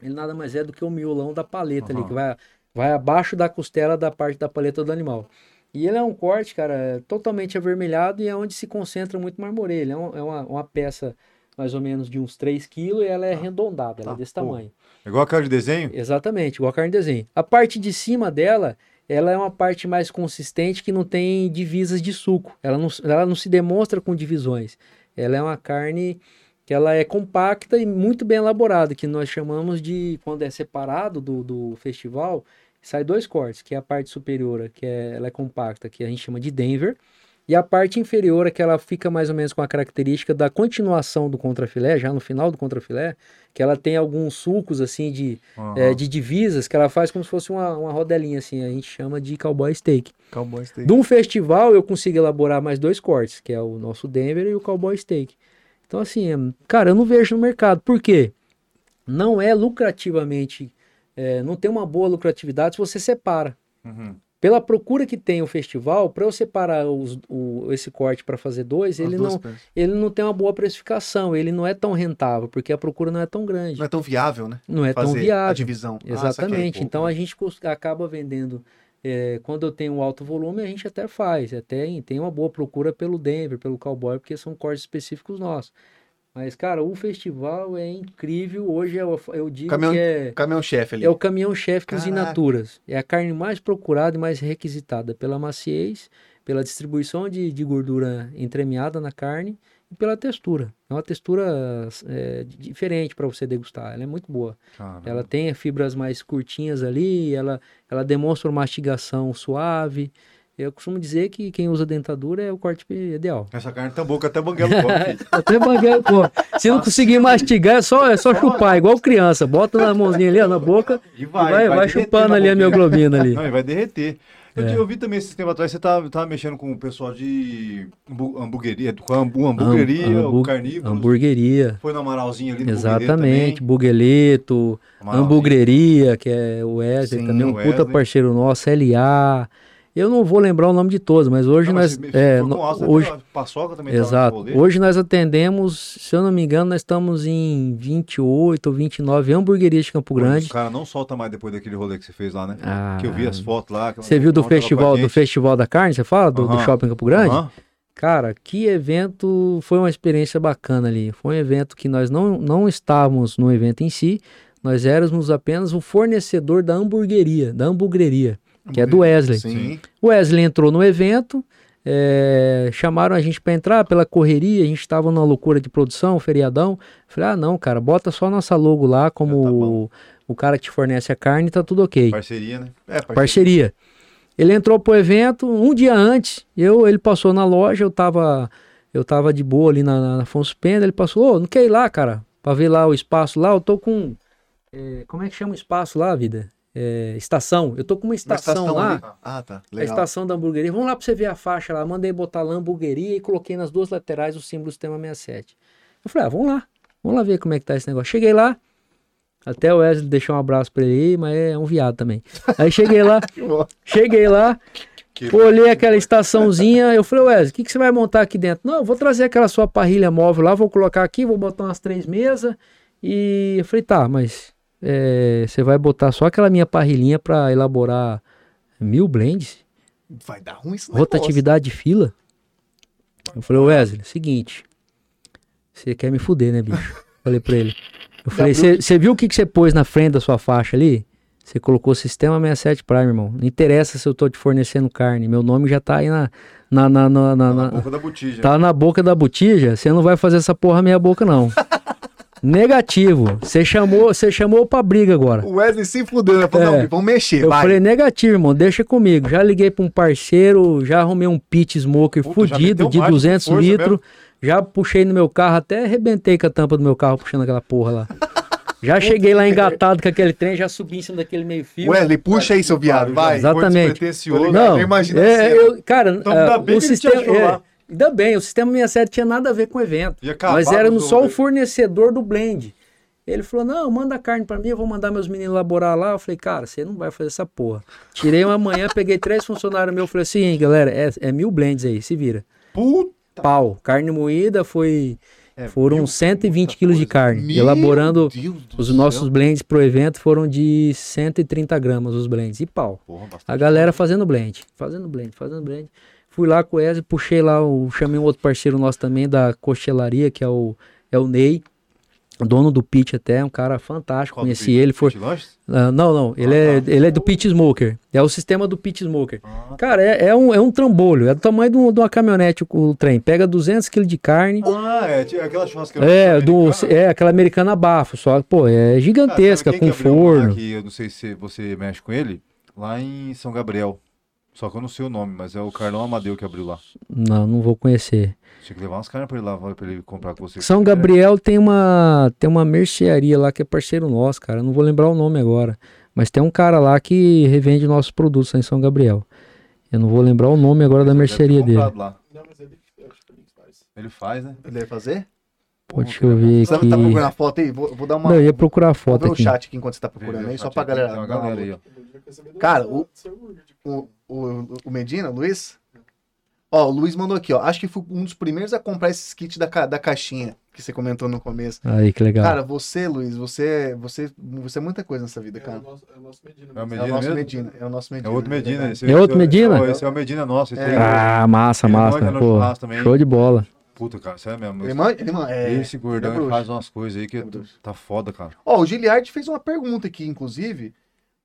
ele nada mais é do que o miolão da paleta ali, Aham. que vai, vai abaixo da costela da parte da paleta do animal. E ele é um corte, cara, totalmente avermelhado e é onde se concentra muito marmoreio. Ele é, um- é uma, uma peça mais ou menos de uns 3 quilos e ela é arredondada, ela é Ah, desse pô. tamanho. É igual aquela de desenho? Exatamente, igual a carne de desenho. A parte de cima dela, ela é uma parte mais consistente que não tem divisas de suco. Ela não, ela não se demonstra com divisões. Ela é uma carne que ela é compacta e muito bem elaborada, que nós chamamos de, quando é separado do, do festival, sai dois cortes, que é a parte superior, que é, ela é compacta, que a gente chama de Denver, e a parte inferior, que ela fica mais ou menos com a característica da continuação do contrafilé, já no final do contrafilé, que ela tem alguns sulcos assim de, Aham. é, de divisas que ela faz como se fosse uma, uma rodelinha assim, a gente chama de cowboy steak. Cowboy steak. De um festival eu consigo elaborar mais dois cortes, que é o nosso Denver e o cowboy steak. Então assim, é, cara, eu não vejo no mercado. Por quê? Não é lucrativamente, é, não tem uma boa lucratividade se você separa. Uhum. Pela procura que tem o festival, para eu separar os- o- esse corte para fazer dois, As ele não, peças. ele não tem uma boa precificação, ele não é tão rentável, porque a procura não é tão grande. Não é tão viável, né? Não é tão Fazer a viável. divisão. Ah, Exatamente. saquei. então a gente acaba vendendo. é, quando eu tenho um alto volume, a gente até faz. Até em- tem uma boa procura pelo Denver, pelo Cowboy, porque são cortes específicos nossos. Mas, cara, o festival é incrível. Hoje eu, eu digo Caminhão- que é, Caminhão-chefe ali. é o caminhão-chefe dos inaturas. É a carne mais procurada e mais requisitada pela maciez, pela distribuição de, de gordura entremeada na carne e pela textura. É uma textura é, diferente para você degustar. Ela é muito boa. Caramba. Ela tem fibras mais curtinhas ali, ela, ela demonstra uma mastigação suave. Eu costumo dizer que quem usa dentadura é o corte ideal. Essa carne boa que até banguelo come. [laughs] Até banguela, pô. Se não conseguir mastigar, é só, é só chupar, igual criança. Bota na mãozinha ali, ó, na boca, E e vai, vai, derreter chupando na ali a mioglobina ali. [laughs] Não, e vai derreter. Eu, É. eu vi também esse tempo atrás, você tava, tava mexendo com o pessoal de hambu- hamburgueria, com hambu- hamburgueria, Ham- o carnívoro. Hamburgueria. Foi no Amaralzinho ali no Exatamente, Bugueleto. Hamburgueria, que é o Wesley Sim, também, um puta parceiro nosso, LA. Eu não vou lembrar o nome de todos, mas hoje Não, nós. é, no- hoje, a Paçoca também tava Exato. Hoje nós atendemos, se eu não me engano, nós estamos em 28 ou 29 hamburguerias de Campo Grande. Os caras não soltam mais depois daquele rolê que você fez lá, né? Ah, que eu vi as fotos lá. Você viu do festival, do festival da carne, você fala? Do, do shopping Campo Grande? Aham. Cara, que evento, foi uma experiência bacana ali. Foi um evento que nós não, não estávamos no evento em si, nós éramos apenas o fornecedor da hamburgueria, da hamburgueria, que é do Wesley. Sim. O Wesley entrou no evento, é, chamaram a gente para entrar pela correria, a gente estava numa loucura de produção, feriadão. Falei, ah, não, cara, bota só nossa logo lá como Já tá o, o cara que te fornece a carne, tá tudo ok. Parceria, né? É, parceria. Parceria. Ele entrou pro evento um dia antes, eu, ele passou na loja, eu tava, eu tava de boa ali na, na Afonso Pena, ele passou, ô, não quer ir lá, cara, pra ver lá o espaço lá, eu tô com, é, como é que chama o espaço lá, vida? É, estação, eu tô com uma Na estação, lá, ali. Ah, tá. a Legal. estação da hamburgueria. Vamos lá pra você ver a faixa lá. Mandei botar lá hamburgueria e coloquei nas duas laterais o símbolo do sistema 67. Eu falei, ah, vamos lá. Vamos lá ver como é que tá esse negócio. Cheguei lá. Até o Wesley deixou um abraço pra ele mas é um viado também. Aí cheguei lá, [laughs] cheguei lá. Olhei aquela estaçãozinha, eu falei, Wesley, o que, que você vai montar aqui dentro? Não, eu vou trazer aquela sua parrilha móvel lá, vou colocar aqui, vou botar umas três mesas. E eu falei, tá, mas é, você vai botar só aquela minha parrilhinha para elaborar mil blends? Vai dar ruim isso. Rotatividade de fila? Eu falei, Wesley, seguinte, você quer me fuder, né, bicho? [laughs] Falei pra ele. Eu falei, você viu o que você pôs na frente da sua faixa ali? Você colocou Sistema 67 Prime, irmão. Não interessa se eu tô te fornecendo carne. Meu nome já tá aí na. Na, na, na, na, Na na- boca da botija. tá na boca da botija. Você não vai fazer essa porra meia boca, não. [laughs] Negativo. Você chamou, você chamou pra briga agora. O Wesley se fudeu, né? Falou, É. não, vamos mexer, Eu vai. falei, negativo, irmão, deixa comigo. Já liguei pra um parceiro, já arrumei um pit smoker Puta, fudido de marcha com 200 força litros. Já puxei no meu carro, até arrebentei com a tampa do meu carro puxando aquela porra lá. Já cheguei lá engatado com aquele trem, já subi em cima daquele meio fio. Wesley, puxa aí, seu viado, vai. Exatamente. Não, Imagina é, a cena. eu, cara, bem o sistema, é, lá. Ainda bem, o sistema 67 tinha nada a ver com o evento, Ia acabar mas era com no- os só o fornecedor do blend. Ele falou, não, manda carne pra mim, eu vou mandar meus meninos elaborar lá. Eu falei, cara, você não vai fazer essa porra. Tirei uma manhã, peguei três funcionários meus, falei assim, galera, é, é mil blends aí, se vira. Puta. Pau, carne moída foi... É, Foram mil- 120 muita quilos de carne. Meu elaborando os céu. nossos blends pro evento foram de 130 gramas os blends. E pau. Porra, A galera fazendo blend, fazendo blend, fazendo blend. Fui lá com o Wesley, puxei lá, o, chamei um outro parceiro nosso também da costelaria, que é o, é o Ney, dono do Pit até, um cara fantástico, Qual conheci ele. Pit Lanches? Ah, não, não, ele, Ah, é, tá. ele é do Pit Smoker, é o sistema do Pit Smoker. Ah, Cara, é, é um, é um trambolho, é do tamanho de, um- de uma caminhonete o, o trem, pega 200 kg de carne, Ah, é, tinha aquela churrasqueira. é, do, é aquela americana bafo, só pô, é gigantesca, quem com um forno. Que eu não sei se você mexe com ele. Lá em São Gabriel. Só que eu não sei o nome, mas é o Carlão Amadeu que abriu lá. Não, não vou conhecer. Tinha que levar umas carnes pra ele lá, pra ele comprar com você. São É, Gabriel tem uma tem uma mercearia lá que é parceiro nosso, cara. Eu não vou lembrar o nome agora, mas tem um cara lá que revende nossos produtos lá em São Gabriel. Eu não vou lembrar o nome agora da deve ter mercearia dele. Lá. Não, mas ele, eu acho que ele faz. Ele faz, né? Ele vai fazer? Pô, deixa eu ver Você aqui. tá procurando a foto aí? Vou, vou dar uma. Não, eu ia procurar a Vou foto ver o aqui. chat aqui enquanto você tá procurando aí, só pra galera. Cara, o- o, o, o Medina, Luiz? Ó, o Luiz mandou aqui, ó. Acho que fui um dos primeiros a comprar esses kits da, ca- da caixinha que você comentou no começo. Aí, que legal. Cara, você, Luiz, você, você, você é muita coisa nessa vida, É cara. o nosso, é o nosso Medina. É o mesmo. É o Medina nosso mesmo? Medina. É o nosso É Medina. outro Medina. Esse É outro Medina? Esse, esse é o Medina nosso. Esse É. aí, ah, massa, ele massa. Pô, show de bola. Puta, cara, sério mesmo. Ele manda, ele manda, é, Esse gordão é faz umas coisas aí que É tá foda, cara. Ó, o Giliard fez uma pergunta aqui, inclusive.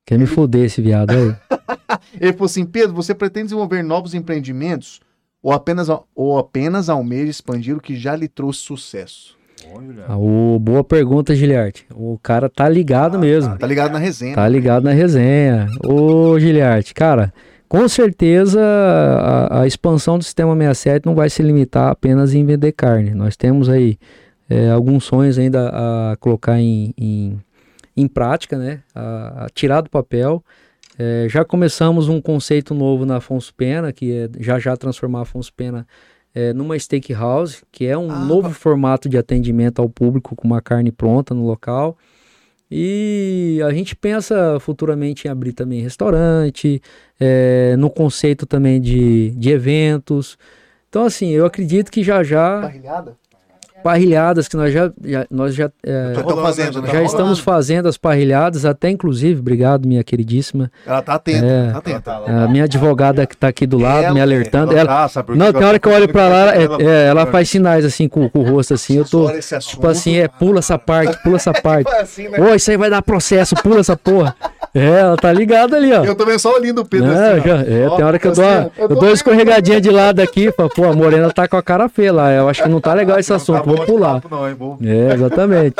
Quer me foder esse viado aí? [laughs] Ele falou assim: Pedro, você pretende desenvolver novos empreendimentos ou apenas, ou apenas almeja expandir o que já lhe trouxe sucesso? Bom, Juliano. Ah, o- boa pergunta, Giliarte. O cara tá ligado mesmo. Tá ligado na resenha. Tá ligado na resenha. Ô, Giliarte, cara, com certeza a, a expansão do sistema 67 não vai se limitar apenas em vender carne. Nós temos aí é, alguns sonhos ainda a colocar em, em, em prática, né? A, a tirar do papel. É, já começamos um conceito novo na Afonso Pena, que é já já transformar a Afonso Pena é, numa steakhouse, que é um Ah, novo formato de atendimento ao público com uma carne pronta no local. E a gente pensa futuramente em abrir também restaurante, é, no conceito também de, de eventos. Então, assim, eu acredito que já já, Parrilhada? Parrilhadas que nós já, já- nós já, é, Já estão fazendo, né? já Tá estamos rolando. fazendo as parrilhadas, até inclusive, obrigado, minha queridíssima, Ela tá atenta, É. tá atenta. a minha advogada que está aqui do lado, Ela- me alertando. Ela, tá, não, tem hora que eu olho pra lá, é- Ela- é, ela faz sinais assim com, com o rosto, assim, eu tô, tipo assim, é, pula essa parte, pula essa [laughs] parte. Foi assim, né? Isso aí vai dar processo, pula essa porra. É, ela tá ligada ali, ó. Eu vendo só o lindo Pedro assim, já- é, Ó, tem hora que eu assim, dou, uma- eu tô dou vendo. escorregadinha de lado aqui, falo, pô, a morena tá com a cara feia lá, eu acho que não tá legal esse Não assunto, tá bom vou pular. Não, hein, bom. É, exatamente.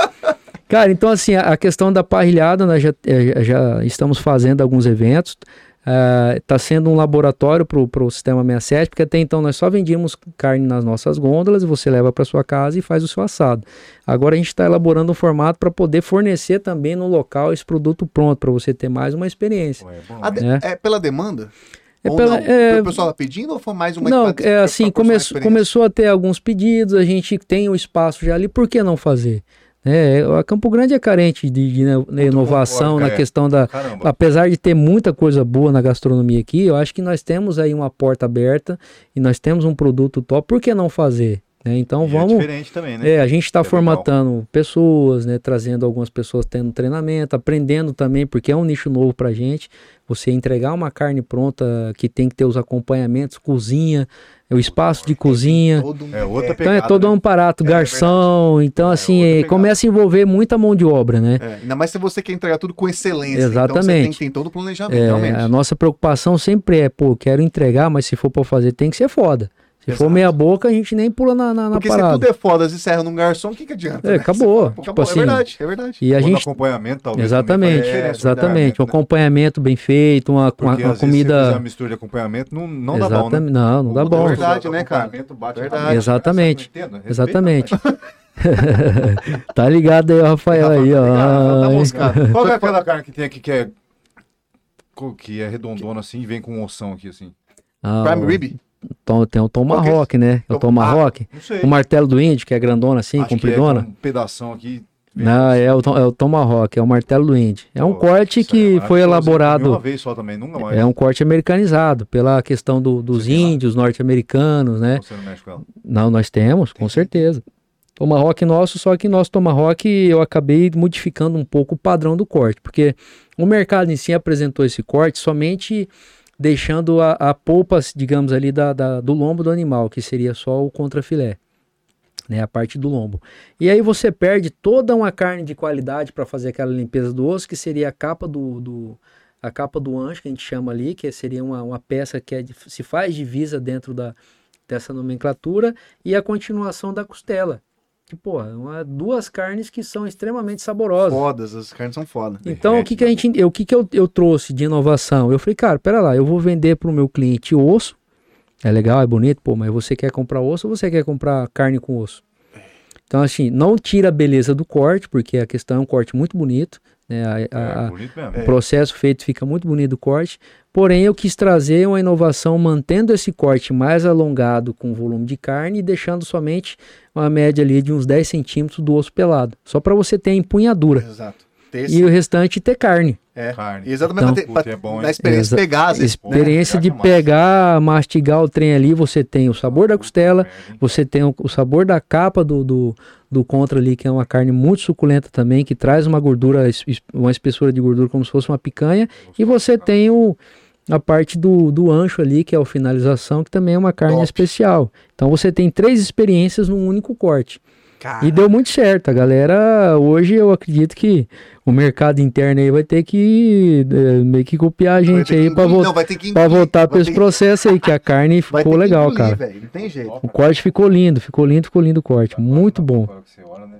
Cara, então assim, a, questão da parrilhada, nós já, é, já estamos fazendo alguns eventos, está sendo um laboratório para o Sistema 67, porque até então nós só vendíamos carne nas nossas gôndolas e você leva para sua casa e faz o seu assado. Agora a gente está elaborando um formato para poder fornecer também no local esse produto pronto, para você ter mais uma experiência. É bom, de- É. É pela demanda? É Ou pela- não? é- o pessoal pedindo ou foi mais uma Não, é assim, proporcionar come- experiência? começou a ter alguns pedidos, a gente tem o espaço já ali, por que não fazer? É, a Campo Grande é carente de, de ino- de inovação concordo, na é. questão da. Caramba. Apesar de ter muita coisa boa na gastronomia aqui, eu acho que nós temos aí uma porta aberta e nós temos um produto top. Por que não fazer? né? Então E é vamos. diferente também, né? É, a gente está É legal. formatando pessoas, né, trazendo algumas pessoas tendo treinamento, aprendendo também, porque é um nicho novo pra gente. Você entregar uma carne pronta que tem que ter os acompanhamentos, cozinha, o espaço de cozinha. Todo um- É outra Então é pegada, todo né? um aparato, É, é garçom, então É assim, outra é, pegada. começa a envolver muita mão de obra, né? É, ainda mais se você quer entregar tudo com excelência. Então você Exatamente. tem que ter todo o planejamento, É, realmente. a nossa preocupação sempre é, pô, quero entregar, mas se for pra fazer tem que ser foda. Se for meia boca, a gente nem pula na, na, na Porque se parada. tudo é foda, se serra num garçom, o que, que adianta? É, né? acabou. Você Tipo acabou. assim, É verdade, é verdade. E a Ou gente acompanhamento, talvez. Exatamente, diferença, exatamente. Um né? acompanhamento bem feito, uma, uma, Porque uma às vezes se fizer comida. uma mistura de acompanhamento, não, não dá bom, né? Exatamente. Não, não dá O bom. doce Verdade, né, cara? acompanhamento bate Verdade. Exatamente. entendo, respeita, Exatamente. [laughs] tá ligado aí, ó, Rafael aí, ó. Tá moscado. Qual é aquela carne que tem aqui que é que é redondona assim e vem com um ossão aqui assim? Ah, Prime o- Rib? Tom- tem o que é né? É o Tom- sei. O martelo do índio, que é grandona assim, Acho que é compridona. um pedação aqui. Não, é o, tom- é o Tomahawk, é o martelo do índio. É um Pô, corte que foi elaborado. Uma vez só também, nunca mais. É um corte americanizado, pela questão do- dos Você tem índios norte-americanos, né? Você não mexe com ela. Não, nós temos, com certeza. Tomahawk nosso, só que nosso Tomahawk eu acabei modificando um pouco o padrão do corte, porque o mercado em si apresentou esse corte somente deixando a, a polpa, digamos ali, da, da- do lombo do animal, que seria só o contrafilé, né, a parte do lombo. E aí você perde toda uma carne de qualidade para fazer aquela limpeza do osso, que seria a capa do, do- a capa do ancho, que a gente chama ali, que seria uma, uma peça que é se faz divisa dentro da, dessa nomenclatura, e a continuação da costela. Que, pô, é uma, duas carnes que são extremamente saborosas. Fodas, as carnes são foda. Então, o Derrete que, que a gente, o que, que eu, eu trouxe de inovação? Eu falei, cara, pera lá, eu vou vender para o meu cliente osso. É legal, é bonito, pô, mas você quer comprar osso ou você quer comprar carne com osso? Então, assim, não tira a beleza do corte, porque a questão é um corte muito bonito. Né? A- a- É, bonito mesmo. o processo feito fica muito bonito o corte. Porém, eu quis trazer uma inovação mantendo esse corte mais alongado com volume de carne e deixando somente uma média ali de uns 10 centímetros do osso pelado. Só para você ter a empunhadura. Exato. Ter esse- E o restante ter carne. é. Carne. Exatamente, Então- pra ter, Puta, pra- é bom, na experiência Exa- pegar, vezes, né? Experiência de pegar, mastigar o trem ali, você tem o sabor da costela, você tem o, o sabor da capa do, do, do contra ali, que é uma carne muito suculenta também, que traz uma gordura, uma espessura de gordura como se fosse uma picanha, e você tem o, a parte do, do ancho ali, que é a finalização, que também é uma carne Top. especial. Então você tem três experiências num único corte. Cara, E deu muito certo. A galera, hoje eu acredito que o mercado interno aí vai ter que eh, meio que copiar a gente aí para engolir- voltar. para esse processo aí, que a carne [laughs] vai ficou ter que legal, engolir, cara. velho, Não tem jeito. O corte ficou lindo, ficou lindo, ficou lindo o corte. Muito bom. Agora olha, né.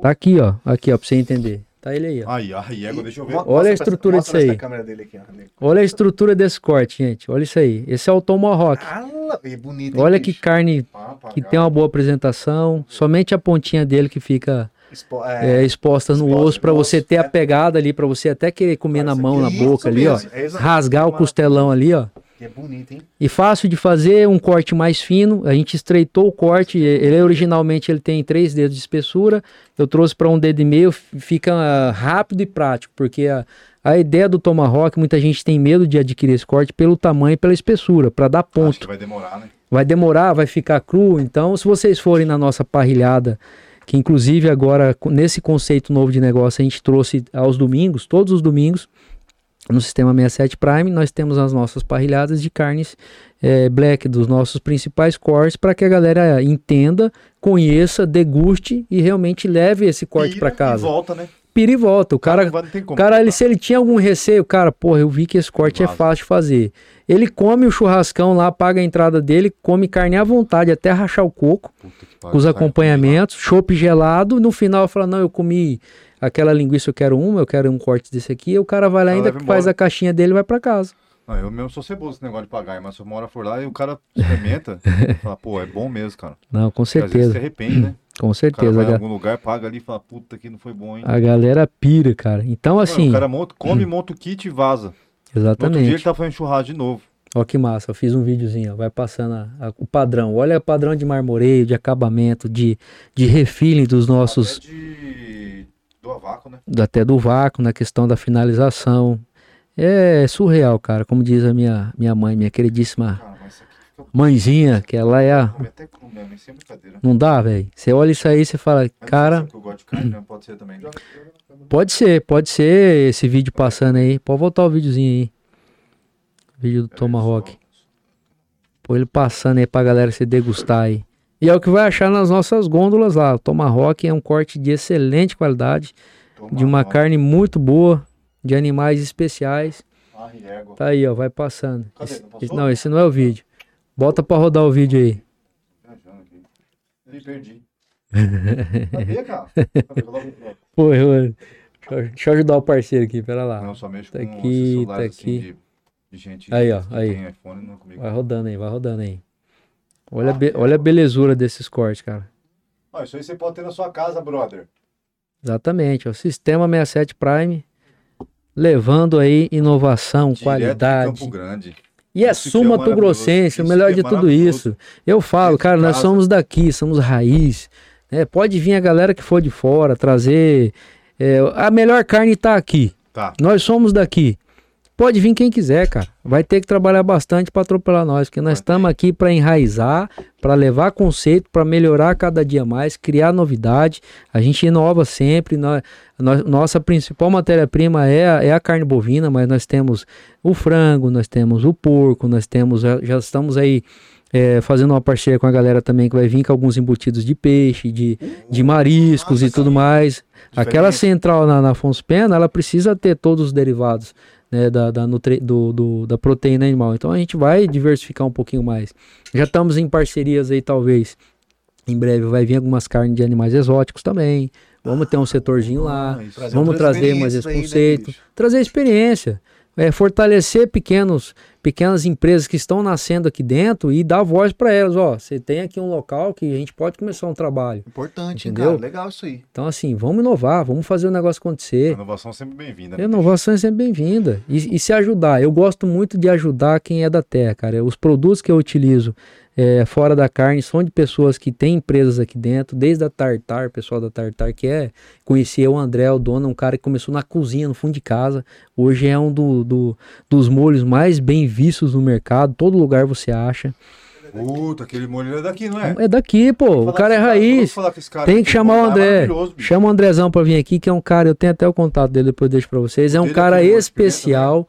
Tá aqui, ó. Aqui, ó, pra você entender. Tá ele aí, ó. Aí, deixa eu ver. Olha a mostra estrutura mostra disso aí. câmera dele aqui. Olha a estrutura desse corte, gente. Olha isso aí. Esse é o Tomahawk. Ah, é bonito. hein, Olha que bicho? carne que tem uma boa apresentação. Somente a pontinha dele que fica Expo- é, é, exposta no exposta osso pra no você ter a é. pegada ali, pra você até querer comer na Isso mão, na boca ali, ó. mesmo, é. Rasgar o costelão ali, ó. É bonito, hein? E fácil de fazer, um corte mais fino. A gente estreitou o corte. Ele originalmente ele tem três dedos de espessura. Eu trouxe para um dedo e meio. Fica ah, rápido e prático, porque a, a ideia do tomahawk, muita gente tem medo de adquirir esse corte pelo tamanho e pela espessura, para dar Acho que ponto. vai demorar, né? Vai demorar, vai ficar cru. Então, se vocês forem na nossa parrilhada, que inclusive agora nesse conceito novo de negócio a gente trouxe aos domingos, todos os domingos, no sistema 67 Prime, nós temos as nossas parrilhadas de carnes eh, black dos nossos principais cortes para que a galera entenda, conheça, deguste e realmente leve esse corte Pira para E casa. volta, né? Pira e volta. O cara, vai- não tem como cara ele, se ele tinha algum receio, cara, porra, eu vi que esse corte é Vaza. fácil de fazer. Ele come o churrascão lá, paga a entrada dele, come carne à vontade, até rachar o coco, com os acompanhamentos, chopp gelado. No final fala: Não, eu comi aquela linguiça, eu quero uma, eu quero um corte desse aqui. E o cara vai lá, ainda faz a caixinha dele e vai pra casa. Não, eu mesmo sou ceboso esse negócio de pagar, mas se uma hora for lá e o cara experimenta, [laughs] fala, pô, é bom mesmo, cara. Não, com Porque às vezes se certeza, arrepende, né? [clears throat] com O cara certeza. vai A, em ga- algum lugar, paga ali e fala, puta, que não foi bom, hein? a galera pira, cara. Então, Mano, assim, o cara monta, come, [clears throat] monta o kit e vaza. No outro dia ele exatamente. tá fazendo churrasco de novo. Ó que massa, eu fiz um videozinho, ó, vai passando a- a- o padrão. Olha o padrão de marmoreio, de acabamento, de, de refilling dos nossos... Até de Do né? até do vácuo, na questão da finalização. É surreal, cara, como diz a minha, minha mãe, minha queridíssima Cara, fica mãezinha, que ela é a... Brincadeira. Não dá, velho. Você olha isso aí, você fala, cara, né? Pode ser também. [clears throat] pode ser, pode ser esse vídeo passando aí. Pode voltar o videozinho aí. Vídeo do Tomahawk. Põe ele passando aí pra galera se degustar aí. E é o que vai achar nas nossas gôndolas lá. O Tomahawk é um corte de excelente qualidade, de uma carne muito boa, de animais especiais. Tá aí, ó, vai passando. Cadê? Esse- Não esse- não, esse não é o vídeo. Bota pra rodar o vídeo aí. Ih, perdi. Cadê, cara? Pô, eu, [laughs] deixa, eu- ajudar o parceiro aqui, pera lá. Não, só mexo Tá com aqui, tá assim, aqui. de, de gente Aí, ó, aí. iPhone, comigo. Vai rodando aí, vai rodando aí. Olha, a be- olha a belezura desses cortes, cara. Ó, isso aí você pode ter na sua casa, brother. Exatamente, ó, Sistema 67 Prime levando aí inovação, Direto de qualidade. Campo Grande. E é é suma maravilhoso. grossense, o melhor é de tudo isso. Eu falo, cara, nós somos daqui, somos raiz. né? Pode vir a galera que for de fora, trazer. é, a melhor carne tá aqui. Tá. Nós somos daqui. Pode vir quem quiser, cara. Vai ter que trabalhar bastante para atropelar nós, porque nós estamos aqui para enraizar, para levar conceito, para melhorar cada dia mais, criar novidade. A gente inova sempre. Nós, nós- nossa principal matéria-prima é, a- é a carne bovina, mas nós temos o frango, nós temos o porco, nós temos já, estamos aí é, fazendo uma parceria com a galera também que vai vir com alguns embutidos de peixe, de, de mariscos e tudo mais. Aquela central na, na Afonso Pena, ela precisa ter todos os derivados né, da, da, nutri- do, do- da proteína animal. Então a gente vai diversificar um pouquinho mais. Já estamos em parcerias aí, talvez. Em breve vai vir algumas carnes de animais exóticos também. Vamos ter um setorzinho lá. Ah, isso. Trazer Vamos trazer mais esse aí, né, conceito. trazer experiência. É, fortalecer pequenos, pequenas empresas que estão nascendo aqui dentro e dar voz para elas. Ó, você tem aqui um local que a gente pode começar um trabalho. Importante, Entendeu? cara. Legal isso aí. Então, assim, vamos inovar, vamos fazer o negócio A acontecer. inovação sempre bem-vinda. né? Inovação é sempre bem-vinda. E, e se ajudar. Eu gosto muito de ajudar quem é da terra, cara. Os produtos que eu utilizo é, fora da carne são de pessoas que têm empresas aqui dentro, desde a Tartar, pessoal da Tartar, que é. Conhecia o André, o dono, um cara que começou na cozinha, no fundo de casa. Hoje é um do, do- dos molhos mais bem vistos no mercado. Todo lugar você acha. Puta, aquele molho é daqui, não é? É daqui, pô. O cara é raiz. esse cara Tem que chamar o é André. bicho. Chama o Andrezão pra vir aqui, que é um cara, eu tenho até o contato dele, depois eu deixo pra vocês. É um Dele cara Experimenta especial.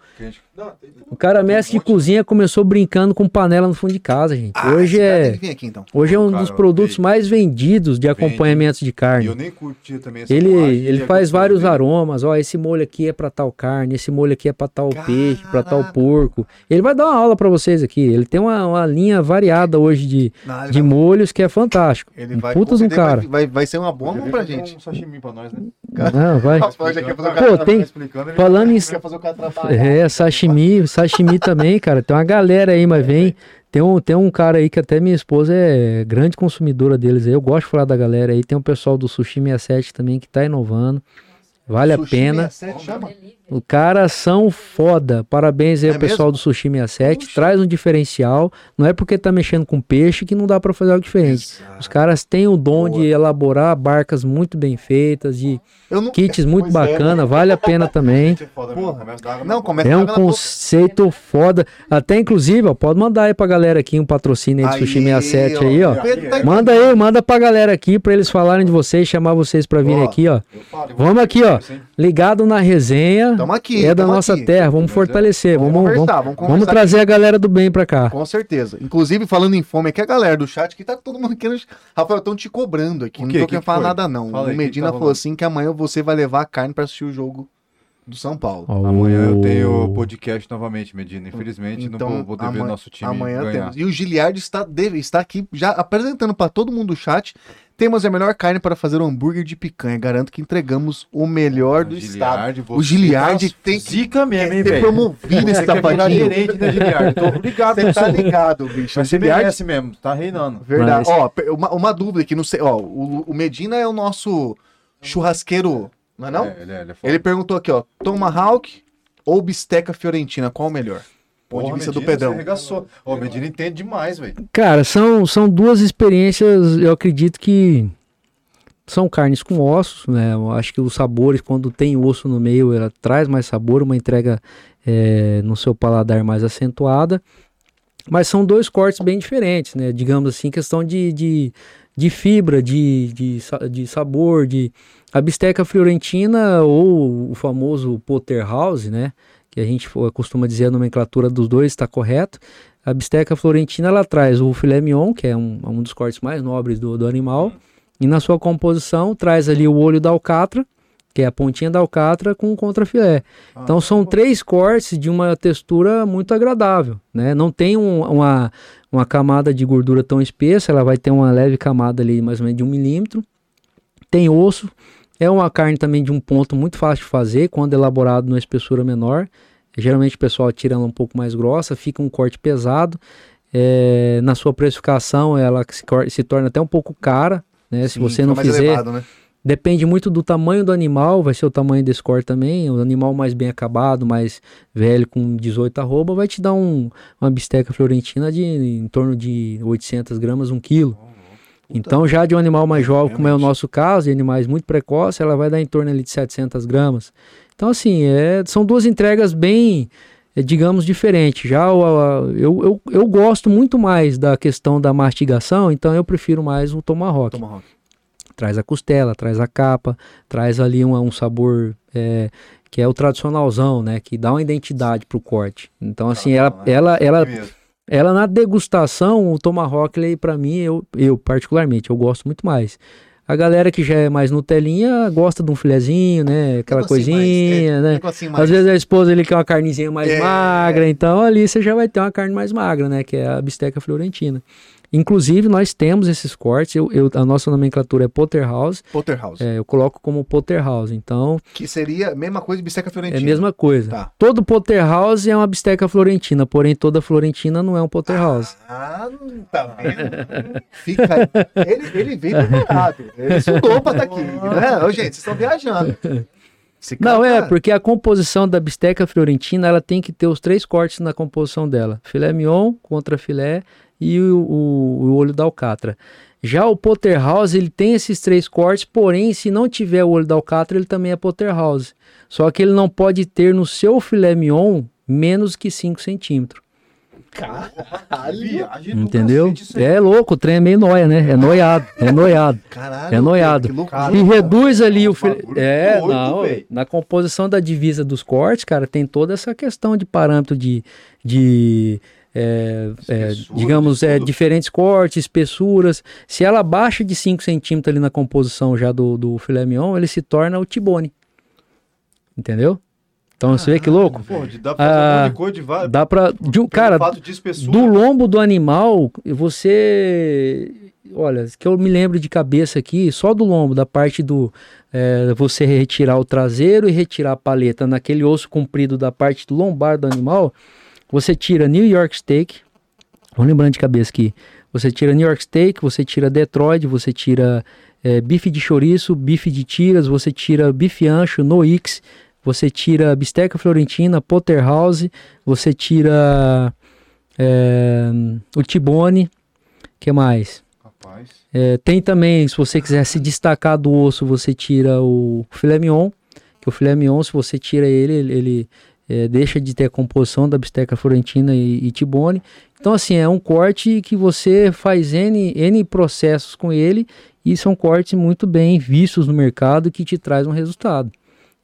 O cara mestre de cozinha começou brincando com panela no fundo de casa, gente. Ah, hoje é, aqui, então. hoje é um Cara, dos produtos mais vendidos de Vende. acompanhamentos de E carne. eu nem curti também essa Ele, ele a faz vários aromas. Ó, esse molho aqui é pra tal carne, esse molho aqui é pra tal peixe, pra tal Caraca. porco. Ele vai dar uma aula pra vocês aqui. Ele tem uma, uma linha variada hoje de, Não, de vai- molhos que é fantástico. Ele Um vai, puta um cara. Vai, vai, vai ser uma boa Podia mão vir pra gente. Um sashimi pra nós, né? Não, vai. O Pô, tem- Falando em. É, sashimi, sashimi também, cara. Tem uma galera aí, mas vem. Tem um, tem um cara aí que até minha esposa é grande consumidora deles aí. Eu gosto de falar da galera aí. Tem um pessoal do Sushi 67 também que tá inovando. Vale a Sushi pena. 67 chama? Os caras são foda. Parabéns aí É ao pessoal mesmo? do Sushi 67. Puxa. Traz um diferencial. Não é porque tá mexendo com peixe que não dá pra fazer algo diferente. Exato. Os caras têm o dom Boa. de elaborar barcas muito bem feitas, de não... kits muito Pois é. bacana. Vale a pena também. [laughs] É a Não, começa É a um conceito foda. Até inclusive, ó, pode mandar aí pra galera aqui um patrocínio aí do Sushi 67 aí, ó. Tá Manda aí, manda pra galera aqui pra eles falarem de vocês, chamar vocês pra virem Ó, aqui, ó. Vamos aqui, ó. Ligado na resenha. Tamo aqui. é da nossa aqui. terra, vamos é- fortalecer, Vamos, vamos, vamos, conversar, vamos conversar. vamos trazer a galera do bem pra cá. Com certeza. Inclusive, falando em fome aqui, a galera do chat que tá todo mundo querendo. Rafael, estão te cobrando aqui. O Não tô Que querendo que falar foi? nada, não. Fala o Medina tá falou assim que amanhã você vai levar a carne pra assistir o jogo do São Paulo. Amanhã eu tenho Oh. podcast novamente, Medina. Infelizmente, não vou poder ver Então, amanhã- nosso time Amanhã ganhar. temos. E o Giliard está, deve, está aqui já apresentando para todo mundo do chat. Temos a melhor carne para fazer o hambúrguer de picanha. Garanto que entregamos o melhor do estado. Giliard, O Giliard tem que Zica mesmo, hein, ter velho? promovido esse Você quer virar safadinho. gerente, né, Giliard? Tô ligado Você tá ligado, bicho. O Mas você Giliard merece mesmo, tá reinando. Verdade. Mas- Ó, uma, uma dúvida aqui, não sei. Ó, o, o Medina é o nosso churrasqueiro, não é não? É, ele, é, ele é. Ele perguntou aqui, ó, Tomahawk ou bisteca fiorentina, qual o melhor? Ponto de Porra, vista do Medina, Pedrão. Você arregaçou. Ô, o Medina entende demais, velho. Cara, são, são duas experiências, eu acredito que são carnes com ossos, né? Eu acho que os sabores, quando tem osso no meio, ela traz mais sabor, uma entrega é, no seu paladar mais acentuada. Mas são dois cortes bem diferentes, né? Digamos assim, questão de, de, de fibra, de, de, de sabor, de... A bisteca fiorentina ou o famoso porterhouse, né? Que a gente costuma dizer a nomenclatura dos dois está correto. A bisteca florentina ela traz o filé mignon, que é um, um dos cortes mais nobres do, do animal, e na sua composição traz ali o olho da alcatra, que é a pontinha da alcatra com o contrafilé. Ah, então são três cortes de uma textura muito agradável, né? Não tem um, uma, uma camada de gordura tão espessa, ela vai ter uma leve camada ali mais ou menos de um milímetro. Tem osso, é uma carne também de um ponto muito fácil de fazer, quando elaborado numa espessura menor. Geralmente o pessoal tira ela um pouco mais grossa, fica um corte pesado. É, na sua precificação ela se, se, torna até um pouco cara, né? Sim, se você não fizer, elevado, né? Depende muito do tamanho do animal, vai ser o tamanho desse corte também. O animal mais bem acabado, mais velho, com 18 arroba, vai te dar um, uma bisteca florentina de em torno de 800 gramas, 1 quilo. Então, já de um animal mais jovem, como é o nosso caso, de animais muito precoces, ela vai dar em torno ali de 700 gramas. Então, assim, é, são duas entregas bem, é, digamos, diferentes. Já eu, eu, eu, gosto muito mais da questão da mastigação, então eu prefiro mais o tomahawk. tomahawk traz a costela, traz a capa, traz ali um, um sabor é, que é o tradicionalzão, né? Que dá uma identidade pro corte. Então, assim, ela, né? ela, ela, ela na degustação, o Tomahawk, para mim, eu, eu particularmente, eu gosto muito mais. A galera que já é mais Nutelinha gosta de um filezinho, né? Aquela assim coisinha, mais, é, né? Assim mais... Às vezes a esposa ele quer uma carnezinha mais é... magra, então ali você já vai ter uma carne mais magra, né? Que é a bisteca florentina. Inclusive, nós temos esses cortes. Eu, eu, a nossa nomenclatura é Potterhouse. Potterhouse. É, eu coloco como Potterhouse. Então. Que seria a mesma coisa de bisteca florentina. É a mesma coisa. Tá. Todo Potterhouse é uma bisteca florentina, porém toda florentina não é um Potterhouse. Ah, tá vendo? Fica. Ele, ele veio preparado. Ele estudou pra estar tá aqui. Né? Ô, gente, vocês estão viajando. Não, é, porque a composição da bisteca florentina, ela tem que ter os três cortes na composição dela. Filé mignon contra filé e o, o, o olho da alcatra. Já o Potterhouse, ele tem esses três cortes, porém, se não tiver o olho da alcatra, ele também é Potterhouse. Só que ele não pode ter no seu filé mignon menos que 5 centímetros. Caralho! Entendeu? É louco, o trem é meio noia, né? É noiado, é noiado. Caralho, é noiado. e reduz ali o filé. É, doido, não, véio. na composição da divisa dos cortes, cara, tem toda essa questão de parâmetro de, de é, é, digamos, é, diferentes cortes, espessuras. Se ela baixa de 5 centímetros ali na composição já do, do filé mignon, ele se torna o tibone. Entendeu? Então ah, você vê que louco? Pô, dá pra fazer ah, um de. Dá pra. De, cara, do lombo do animal, você. Olha, que eu me lembro de cabeça aqui, só do lombo, da parte do. É, você retirar o traseiro e retirar a paleta naquele osso comprido da parte do lombar do animal. Você tira New York Steak, vamos lembrando de cabeça aqui. Você tira New York Steak, você tira Detroit, você tira é, bife de chouriço, bife de tiras, você tira bife ancho, Noix, você tira bisteca florentina, Potterhouse, você tira é, o Tibone, que mais? É, tem também, se você quiser se destacar do osso, você tira o filé mignon, que o filé mignon, se você tira ele, ele, ele é, deixa de ter a composição da bisteca florentina e, e tibone. Então, assim, é um corte que você faz N, N processos com ele e são cortes muito bem vistos no mercado que te traz um resultado.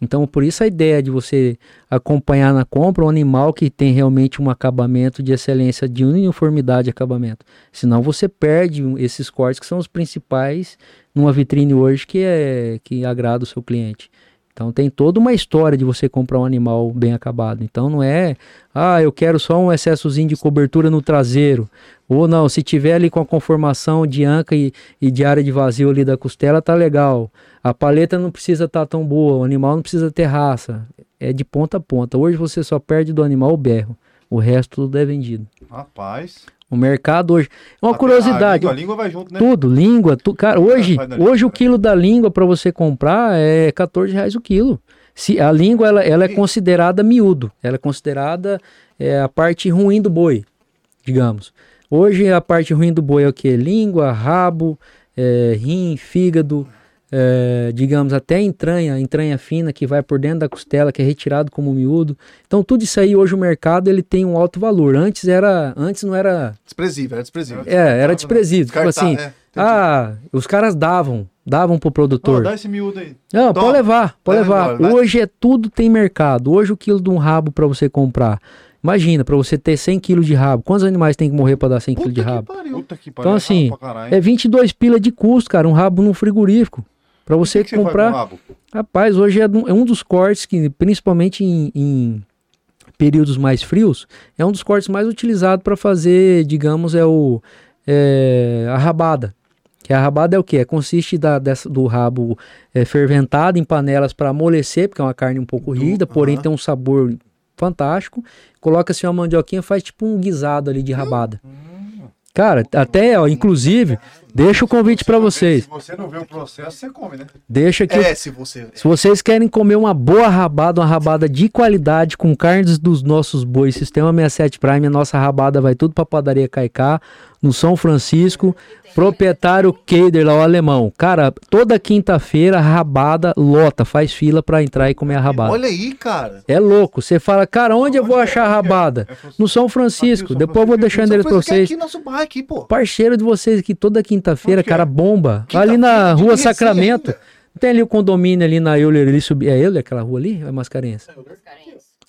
Então, por isso a ideia de você acompanhar na compra um animal que tem realmente um acabamento de excelência, de uniformidade de acabamento. Senão você perde esses cortes que são os principais numa vitrine hoje que é que agrada o seu cliente. Então tem toda uma história de você comprar um animal bem acabado. Então não é, ah, eu quero só um excessozinho de cobertura no traseiro. Ou não, se tiver ali com a conformação de anca e, e de área de vazio ali da costela, tá legal. A paleta não precisa estar tá tão boa, o animal não precisa ter raça. É de ponta a ponta. Hoje você só perde do animal o berro. O resto tudo é vendido. Rapaz. O mercado hoje. É uma a, curiosidade. A língua, a língua vai junto, né? Tudo, língua. Tu, cara, hoje, hoje o quilo da língua para você comprar é 14 reais o quilo. Se, a língua ela, ela é considerada miúdo. Ela é considerada é, a parte ruim do boi, digamos. Hoje a parte ruim do boi é o que? Língua, rabo, é, rim, fígado, é, digamos, até entranha, entranha fina que vai por dentro da costela, que é retirado como miúdo. Então tudo isso aí hoje o mercado ele tem um alto valor. Antes era, antes não era, Desprezível, era desprezível. é, era desprezível. Tipo assim, é, ah, os caras davam, davam pro produtor. dá esse miúdo aí. Não, Toma. pode levar, pode levar. embora. Hoje é tudo tem mercado. Hoje o quilo de um rabo para você comprar. Imagina, para você ter 100 quilos de rabo. Quantos animais tem que morrer para dar 100 quilos de rabo? pariu. Puta que pariu. Então, assim, pra caralho. É 22 pila de custo, cara, um rabo num frigorífico. Para você que comprar. rabo? Rapaz, hoje é um, é um dos cortes que, principalmente em, em períodos mais frios, é um dos cortes mais utilizados para fazer, digamos, é o é, a rabada. Que a rabada é o que? É, consiste da, dessa- do rabo é, fermentado em panelas para amolecer, porque é uma carne um pouco rígida, porém tem um sabor fantástico. Coloca-se uma mandioquinha, faz tipo um guisado ali de rabada. Cara, até, ó, inclusive, deixa o convite para vocês. Se você não vê o processo, você come, né? Deixa que É, se você. se vocês querem comer uma boa rabada, uma rabada de qualidade, com carnes dos nossos bois, Sistema 67 Prime, a nossa rabada vai tudo pra padaria Caicá, no São Francisco, proprietário Keider lá, o alemão. Cara, toda quinta-feira, rabada lota, faz fila pra entrar e comer a rabada. Olha aí, cara. É louco, você fala, cara, onde eu vou achar a rabada? No São Francisco, depois eu vou deixar o endereço pra é vocês. aqui nosso bairro aqui, pô. Parceiro de vocês aqui toda quinta-feira, cara, é? bomba. Ali na rua Sacramento. Tem ali o condomínio ali na Euler, ali subi... é Euler aquela rua ali? Ou é Mascarenhas?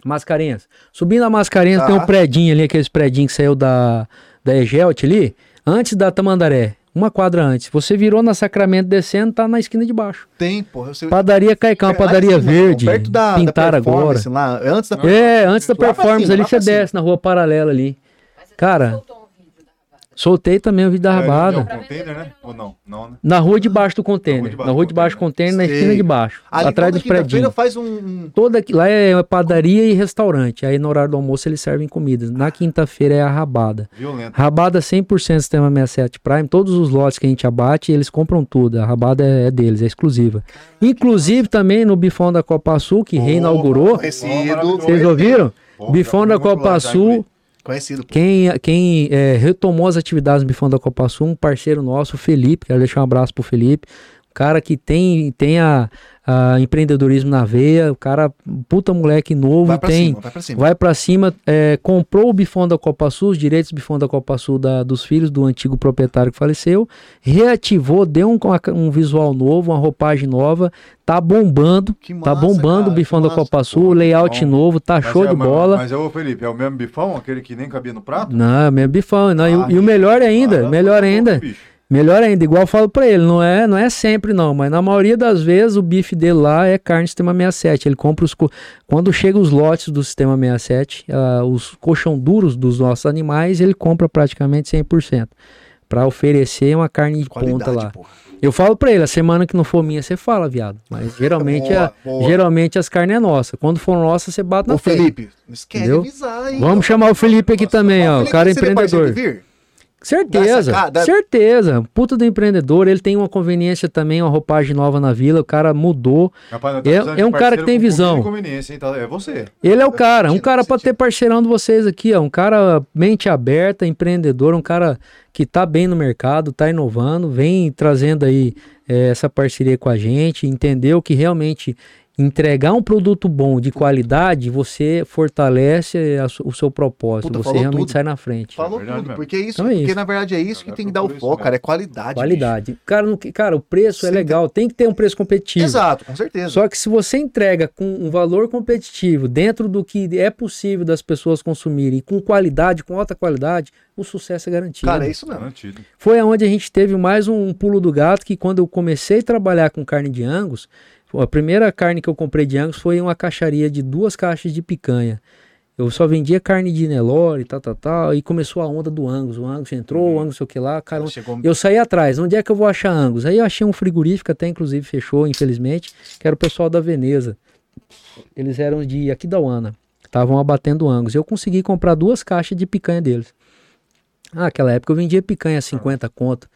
Mascarenhas. Subindo a Mascarenhas Tá. tem um predinho ali, aqueles predinhos que saiu da, da Egelt ali, antes da Tamandaré, uma quadra antes. Você virou na Sacramento descendo, tá na esquina de baixo. Tem, sei- Padaria Caicão, É, lá em padaria cima, verde, Perto da, pintar da agora. performance Lá, antes da É, antes da performance cima, ali, lá você desce na rua paralela ali. Cara, soltei também o vídeo da rabada. É container, né? Ou não? Não, né? Na rua de baixo do container. debaixo Na rua do de baixo do container, na esquina de baixo. Ali atrás dos predinhos. faz um, Toda, lá é padaria e restaurante. Aí no horário do almoço eles servem comida. Na quinta-feira é a rabada. Violento. Rabada 100% Sistema 67 Prime. Todos os lotes que a gente abate, eles compram tudo. A rabada é, é deles, é exclusiva. Inclusive também no bifão da Copa Sul, que reinaugurou. conhecido. Vocês ouviram? Bifão da Copa Sul. Conhecido. Quem, quem é, retomou as atividades no Bifão da Copa Sul, um parceiro nosso, o Felipe, quero deixar um abraço pro Felipe, cara que tem, tem a, a empreendedorismo na veia, o cara, puta moleque novo, Vai pra tem, cima, vai pra cima. vai pra cima, é, comprou o Bifão da Copa Sul, os direitos do Bifão da Copa Sul da- dos filhos do antigo proprietário que faleceu, reativou, deu um, um visual novo, uma roupagem nova, tá bombando, Que tá massa, bombando cara, o Bifão da massa. Copa Sul, layout bom. novo, tá Mas show é, de mas- bola. Mas é o Felipe, é o mesmo bifão, aquele que nem cabia no prato? Não, é mesmo bifão. Não, e, o- Ah, e o melhor ainda, Caramba, melhor tá ainda, bicho. Melhor ainda, igual eu falo pra ele, não é, não é sempre não, mas na maioria das vezes o bife dele lá é carne sistema 67. Ele compra os quando chega os lotes do sistema 67, ah, os colchão duros dos nossos animais, ele compra praticamente 100%. Pra oferecer uma carne de ponta Qualidade, lá. porra. Eu falo pra ele, a semana que não for minha, você fala, viado. Mas [laughs] geralmente, Boa, a- boa. geralmente as carnes é nossa. Quando for nossa, você bate na Ô, frente. Felipe, não esquece de avisar aí. Vamos chamar o Felipe aqui também, ó. O cara é empreendedor. Certeza, Dá essa cara- certeza. Puta do empreendedor, ele tem uma conveniência também, uma roupagem nova na vila, o cara mudou. Rapaz, É- é um cara que tem com visão. conveniência? Tá- É você. Ele é o cara, um cara pra sentido. ter parceirão de vocês aqui, ó, um cara mente aberta, empreendedor, um cara que tá bem no mercado, tá inovando, vem trazendo aí eh, essa parceria com a gente, entendeu que realmente entregar um produto bom, de qualidade, você fortalece a o seu propósito, Puta, você realmente tudo. sai na frente. Falou verdade tudo, mesmo. porque é isso, Então é porque isso. na verdade é isso que Eu tem que dar o foco, cara, é qualidade. Qualidade. Cara, não- cara, o preço é legal, tem que ter um preço competitivo. Exato, com certeza. Só que se você entrega com um valor competitivo dentro do que é possível das pessoas consumirem, com qualidade, com alta qualidade, o sucesso é garantido. Cara, é isso mesmo. Garantido. Foi aonde a gente teve mais um pulo do gato que quando eu comecei a trabalhar com carne de angus, a primeira carne que eu comprei de angus foi uma caixaria de duas caixas de picanha. Eu só vendia carne de Nelore, tal, tal, tal, e começou a onda do angus. O angus entrou, o angus sei o que lá, cara, Chegou... eu saí atrás, onde é que eu vou achar Angus? Aí eu achei um frigorífico, até inclusive fechou, infelizmente, que era o pessoal da Veneza. Eles eram de Aquidauana, estavam abatendo Angus. Eu consegui comprar duas caixas de picanha deles. Ah, naquela época eu vendia picanha a 50 conto.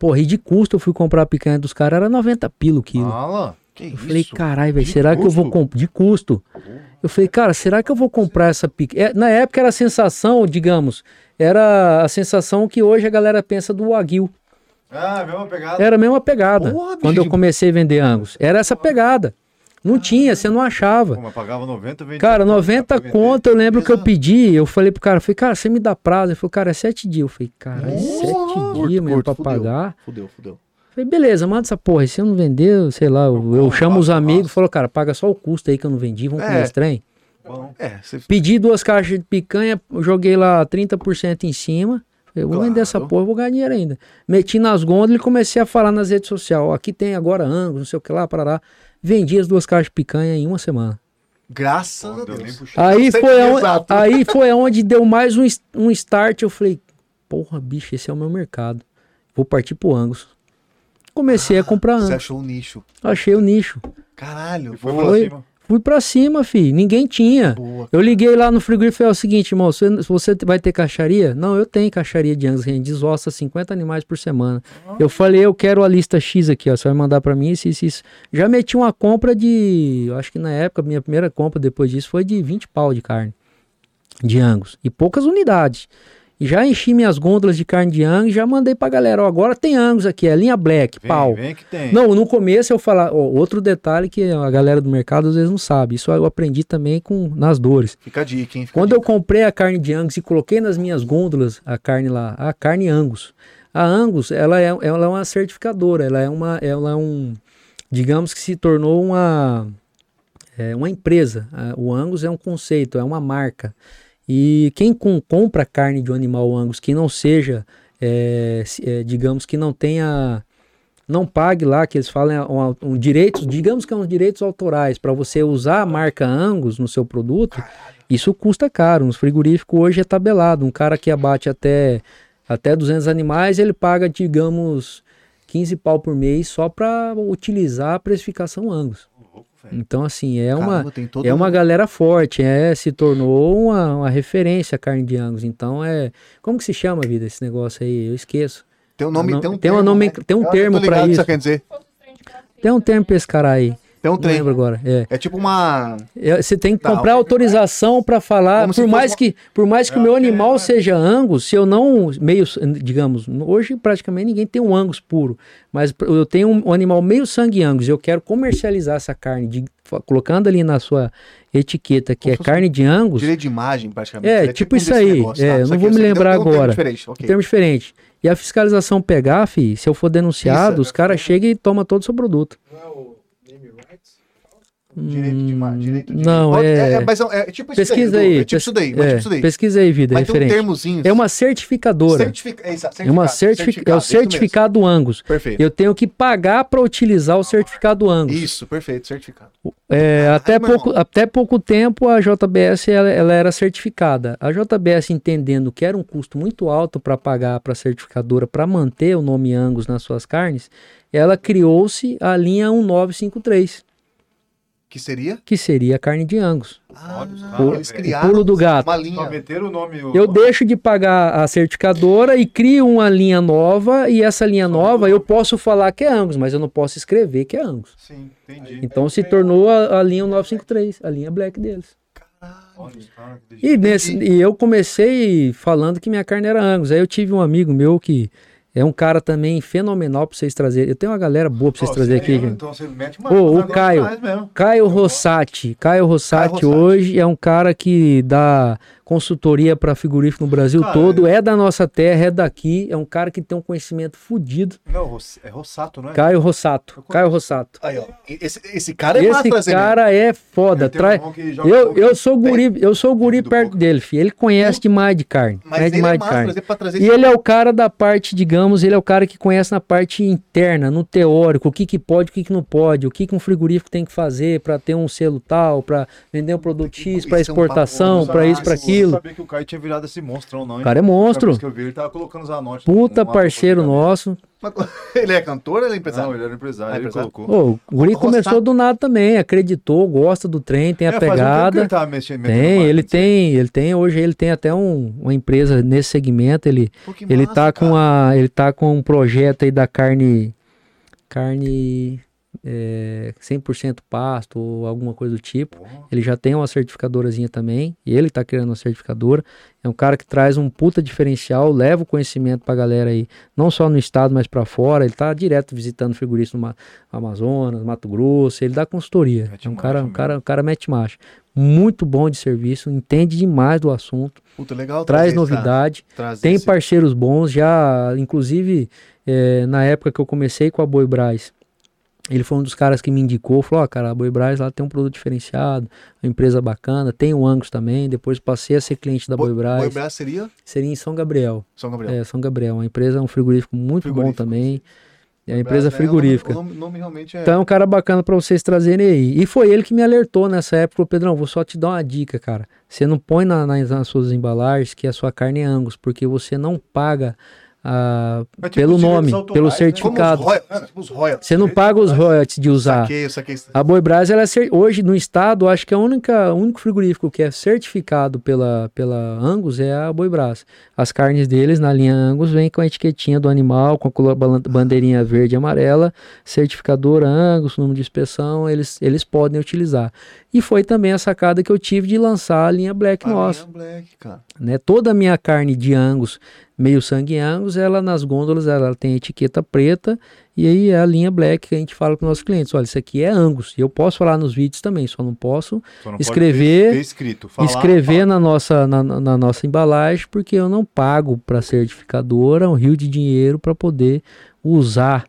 Porra, e de custo eu fui comprar a picanha dos caras, era 90 pilo o quilo. Fala. Que Eu falei, caralho, velho, será que eu vou custo? comprar? De custo. Eu falei, cara, será que eu vou comprar essa picanha? É, na época era a sensação, digamos, era a sensação que hoje a galera pensa do Wagyu. Ah, mesma pegada. Era a mesma pegada. Porra, quando eu comecei a vender Angus. Era essa pegada. Não tinha, você não achava. Mas pagava 90, vendia. Cara, 90 Pra vender. conto, eu lembro que eu Exato. pedi, eu falei pro cara, eu falei, cara, você me dá prazo? Ele falou, cara, é sete dias. Eu falei, cara, é Nossa, sete curto, dias mesmo pra fudeu. pagar. Fudeu, fudeu. Falei, beleza, manda essa porra. E se eu não vender, sei lá, eu, eu chamo os amigos, falou, cara, paga só o custo aí que eu não vendi, vamos É. comer esse trem. Bom. É, você Pedi duas caixas de picanha, joguei lá 30% em cima. Falei, Eu vou vender essa Claro. porra, eu vou ganhar dinheiro ainda. Meti nas gôndolas e comecei a falar nas redes sociais. Ó, aqui tem agora Angus, não sei o que lá, parará. Vendi as duas caixas de picanha em uma semana. Graças a Não deu nem Deus. Aí Sete foi, dias, aonde, exato. aí [laughs] foi aonde deu mais um, um start. Eu falei, porra, bicho, esse é o meu mercado. Vou partir pro Angus. Comecei a comprar Você achou um nicho. Achei o nicho. Caralho. E foi boa. pra Foi. cima. Fui pra cima, fi. Ninguém tinha. Boa. Eu liguei lá no frigorífico e falei "É o seguinte, irmão, você, você vai ter caixaria? Não, eu tenho caixaria de Angus, a gente desossa 50 animais por semana. Eu falei, eu quero a lista X aqui, ó, você vai mandar pra mim isso, isso, isso. Já meti uma compra de, eu acho que na época, minha primeira compra depois disso foi de 20 pau de carne, de Angus, e poucas unidades. Já enchi minhas gôndolas de carne de Angus, já mandei pra galera, ó, agora tem Angus aqui, é linha black, Vem, pau. vem que tem. Não, no começo eu falar, ó, outro detalhe que a galera do mercado às vezes não sabe. Isso eu aprendi também com nas dores. Fica a dica, hein? Fica Quando a eu dica. comprei a carne de Angus e coloquei nas minhas gôndolas a carne lá, a carne Angus. A Angus, ela é, ela é uma certificadora, ela é uma, ela é um, digamos que se tornou uma, é uma empresa. O Angus é um conceito, é uma marca. E quem com- compra carne de um animal Angus que não seja, é, é, digamos que não tenha, não pague lá, que eles falam, é um, um direitos, digamos que é uns direitos autorais para você usar a marca Angus no seu produto, isso custa caro. Nos frigoríficos hoje é tabelado. Um cara que abate até, até 200 animais, ele paga, digamos, 15 pau por mês só para utilizar a precificação Angus. Então, assim, é uma, Caramba, todo é uma um- galera forte, é, se tornou uma, uma referência a carne de Angus. Então é. Como que se chama, vida, esse negócio aí? Eu esqueço. Tem um nome, Não, tem um tem uma termo, nome- né? tem um termo que isso. quer dizer. Tem um termo pra esse cara aí. Tem um Não trem. lembro agora. É. É tipo uma. É, Você tem que Tá, comprar autorização para falar. Por mais, uma- que, por mais que o É, meu animal seja Angus, se eu não. Meio. Digamos, hoje praticamente ninguém tem um Angus puro. Mas eu tenho um, um animal meio sangue Angus. Eu quero comercializar essa carne, de- colocando ali na sua etiqueta que Como é carne de Angus. Direito de imagem, praticamente. É, tipo um isso aí. negócio, É, eu Isso não vou me você deu- lembrar deu um termo agora. diferente, ok. termo diferente. E a fiscalização pegar, fi, se eu for denunciado, Isso, os caras chegam e tomam todo o seu produto. Não é? Direito de imagem. Direito de... Não, Pode- é- mas é, é tipo isso Pesquisa daí. aí. É tipo isso daí. Mas é, tipo isso daí. Pesquisa aí, vida, Mas tem um referente. termozinho. É uma certificadora. Certifica... é, exato, É, uma certificado, certifi... é o mesmo. certificado Angus. Perfeito. Eu tenho que pagar para utilizar o certificado Angus. Isso, perfeito, certificado. É, até, meu pouco, até pouco tempo a JBS ela, ela era certificada. A JBS entendendo que era um custo muito alto para pagar para a certificadora para manter o nome Angus nas suas carnes, ela criou-se a linha 1953, Que seria? que seria a carne de Angus. Ah, caras, eles criaram Pulo do gato. uma Só linha. o nome. o- Eu deixo de pagar a certificadora e crio uma linha nova e essa linha nova eu posso falar que é Angus, mas eu não posso escrever que é Angus. Sim, entendi. Então se tornou a, a linha 953, a linha black deles. Que E, nesse- e eu comecei falando que minha carne era Angus. Aí eu tive um amigo meu que é um cara também fenomenal pra vocês trazerem. Eu tenho uma galera boa pra vocês Ó, trazerem você aqui. Então você mete Ô, o uns negócios Caio. mais mesmo. Caio Rossati. Caio Rossati Rossati. hoje é um cara que dá consultoria para frigorífico no Brasil Cara, todo. É da nossa terra, é daqui. É um cara que tem um conhecimento fodido. Não, é Rossato, não é? Caio Rossato. Caio Rossato. Aí, ó. Esse, esse cara é massa Esse trazer cara é foda. Um Trai- joga Eu, eu sou guri, eu sou guri perto poker. dele, filho. Ele conhece demais de carne. Mas ele é demais de massa carne. trazer trazer E ele é o cara da parte, digamos, ele é o cara que conhece na parte interna, no teórico, o que, que pode, o que, que não pode, o que, que um frigorífico tem que fazer para ter um selo tal, para vender um produto X, para Isso é um exportação, para isso, para sabia- Eu aquilo. sabia que o Caio tinha virado esse monstrão, não. O cara é monstro. Que eu vi, ele tava colocando os anotes. Puta parceiro nosso. [laughs] Ele é cantor ou ele é empresário? Não, ele era empresário, Ah, ele empresário? colocou. Ô, o guri começou do nada também, acreditou, gosta do trem, tem a É, faz um tempo que pegada. ele tava mexendo- Tem, ele tem, ele tem, hoje ele tem até um- uma empresa nesse segmento, ele Pô, Ele massa, tá com cara. a, ele tá com um projeto aí da carne, carne, é, 100% pasto ou alguma coisa do tipo. Ele já tem uma certificadorazinha também, e ele está criando uma certificadora. É um cara que traz um puta diferencial, leva o conhecimento pra galera aí, não só no estado, mas para fora. Ele tá direto visitando frigoríficos no Amazonas, Mato Grosso, ele dá consultoria. é um cara, um cara, um cara mete marcha. Muito bom de serviço, entende demais do assunto. Puta, legal. Traz novidade. tem esse... parceiros bons, já, inclusive, é, na época que eu comecei com a Boi Braz, ele foi um dos caras que me indicou, falou, ó, oh, cara, a Boi Braz lá tem um produto diferenciado, uma empresa bacana, tem o Angus também, depois passei a ser cliente da Bo Boi Braz. Boi Braz seria? Seria em São Gabriel. São Gabriel. É, São Gabriel, uma empresa, um frigorífico muito frigorífico. bom também. É uma empresa né? frigorífica. O nome, o nome, realmente é... Então é um cara bacana para vocês trazerem aí. E foi ele que me alertou nessa época, falou, Pedrão, vou só te dar uma dica, cara. Você não põe na, nas, nas suas embalagens que a sua carne é Angus, porque você não paga ah, tipo, pelo nome, pelo né? certificado. Né? Você não paga os royalties de usar. Saquei, saquei. A Boi Brás, ela é hoje no estado, acho que é a única, o único frigorífico que é certificado pela, pela Angus é a Boi Brás. As carnes deles na linha Angus vêm com a etiquetinha do animal, com a bandeirinha verde e amarela, certificador Angus, número de inspeção, eles, eles podem utilizar. E foi também a sacada que eu tive de lançar a linha Black a nossa. Linha Black, cara. Né? Toda a minha carne de Angus meio sangue Angus, ela nas gôndolas ela tem etiqueta preta e aí é a linha black que a gente fala para os nossos clientes, olha, isso aqui é Angus. E eu posso falar nos vídeos também, só não posso só não escrever ter, ter escrito, falar, escrever na nossa na, na, nossa embalagem, porque eu não pago para certificadora um rio de dinheiro para poder usar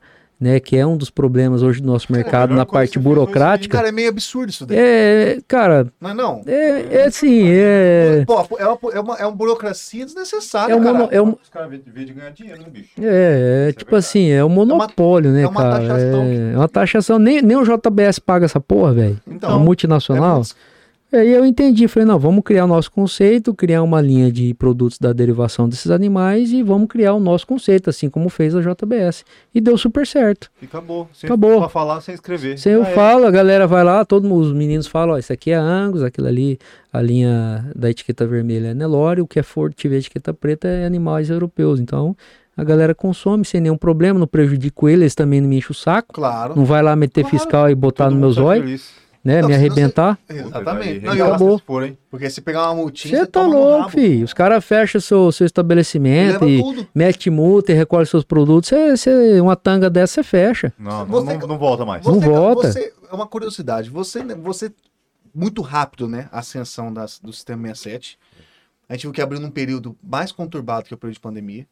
né, que é um dos problemas hoje do nosso mercado na parte burocrática. Cara, é meio absurdo isso daí. É, cara. Mas não. É, é assim, é. Pô, é uma, é uma, é uma burocracia desnecessária. É, um mono, é um... Os caras vêm de ganhar dinheiro, né, bicho? É, é tipo é assim, é um monopólio, né, é uma, né, cara? É uma taxação. É, é uma taxação. Nem, nem o JBS paga essa porra, velho. Então, a multinacional. É Aí eu entendi, falei, não, vamos criar o nosso conceito, criar uma linha de produtos da derivação desses animais e vamos criar o nosso conceito, assim como fez a JBS. E deu super certo. E acabou. Sem acabou. Pra falar, sem escrever. Sem eu é. falo, a galera vai lá, todos os meninos falam, ó, isso aqui é Angus, aquilo ali, a linha da etiqueta vermelha é Nelore, o que é Ford tiver etiqueta preta é animais europeus. Então, a galera consome sem nenhum problema, não prejudico eles, também não me enchem o saco. Claro. Não vai lá meter claro. fiscal e botar Todo no meus olhos né? Não, me arrebentar. Você... Exatamente. Não, acabou. Porque se pegar uma multinha, você tá louco, filho. Os caras fecham seu, seu estabelecimento e, e mete multa e recolhe seus produtos. Você, você, uma tanga dessa você fecha. Não, você, não, não, volta mais. Você, não volta. Você, é uma curiosidade. Você, você muito rápido, né? A ascensão das, do sistema 67. A gente viu que abriu num período mais conturbado que o período de pandemia.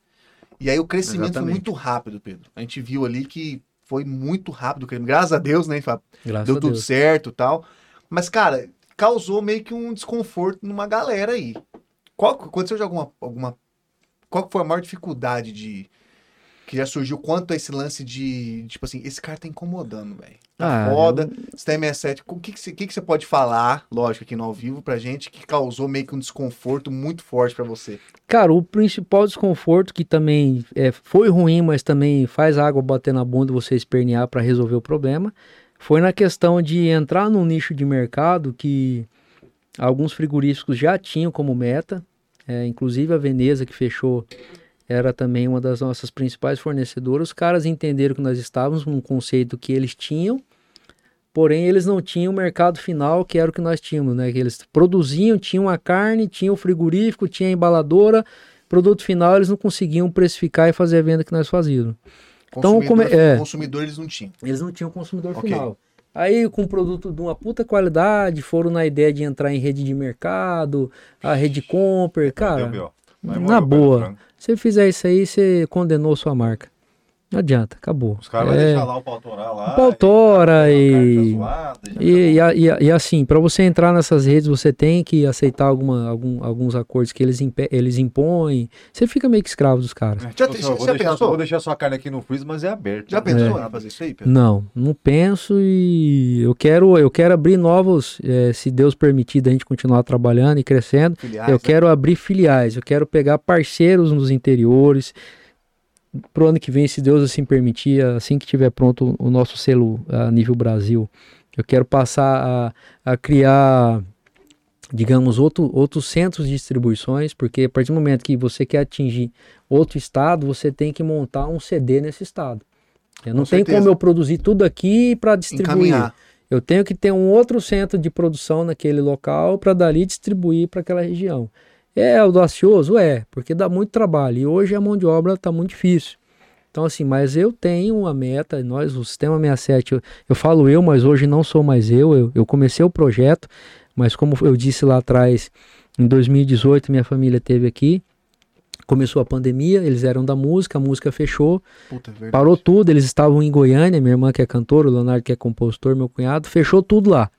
E aí o crescimento Exatamente. foi muito rápido, Pedro. A gente viu ali que foi muito rápido o crime. Graças a Deus, né, Fábio? Graças Deu tudo Deus. certo tal. Mas, cara, causou meio que um desconforto numa galera aí. Qual, aconteceu de alguma, alguma. Qual foi a maior dificuldade de. Que já surgiu quanto a esse lance de. Tipo assim, esse cara tá incomodando, velho. Tá ah, foda. Eu... Você tá MS7. O que, que, você, pode falar, lógico, aqui no ao vivo, pra gente, que causou meio que um desconforto muito forte para você? Cara, o principal desconforto, que também é, foi ruim, mas também faz água bater na bunda e você espernear para resolver o problema, foi na questão de entrar num nicho de mercado que alguns frigoríficos já tinham como meta, é, inclusive a Veneza, que fechou era também uma das nossas principais fornecedoras. Os caras entenderam que nós estávamos num conceito que eles tinham, porém eles não tinham o mercado final que era o que nós tínhamos, né? Que eles produziam, tinham a carne, tinham o frigorífico, tinha a embaladora, produto final eles não conseguiam precificar e fazer a venda que nós fazíamos. Então, como é, consumidor eles não tinham. Eles não tinham consumidor okay. final. Aí, com produto de uma puta qualidade, foram na ideia de entrar em rede de mercado, a rede Comper, cara. Na boa. Se fizer isso aí, você condenou sua marca. Não adianta, acabou. Os caras é... vão deixar lá o pautorar lá. O pautora e... E, e, e, e, assim, para você entrar nessas redes, você tem que aceitar alguma, algum, alguns acordos que eles, imp... eles impõem. Você fica meio que escravo dos caras. É, já, tipo, você, vou, já deixar, vou deixar sua carne aqui no freezer, mas é aberto. Já pensou é. em fazer isso aí, Pedro? Não, não penso e eu quero, eu quero abrir novos, é, se Deus permitir, da gente continuar trabalhando e crescendo. Filiais, eu né? quero abrir filiais, eu quero pegar parceiros nos interiores pro ano que vem, se Deus assim permitir, assim que tiver pronto o nosso selo a nível Brasil, eu quero passar a, a criar, digamos, outro, outros centros de distribuições, porque a partir do momento que você quer atingir outro estado, você tem que montar um CD nesse estado. Eu não tem como eu produzir tudo aqui para distribuir. Encaminhar. Eu tenho que ter um outro centro de produção naquele local para dali distribuir para aquela região. É audacioso? É, porque dá muito trabalho. E hoje a mão de obra está muito difícil. Então, assim, mas eu tenho uma meta, nós, o Sistema 67, eu, eu falo eu, mas hoje não sou mais eu, eu, eu comecei o projeto, mas como eu disse lá atrás, em 2018 minha família teve aqui, começou a pandemia, eles eram da música, a música fechou, Puta, é. Parou tudo, eles estavam em Goiânia, minha irmã que é cantora, o Leonardo que é compositor, meu cunhado, fechou tudo lá.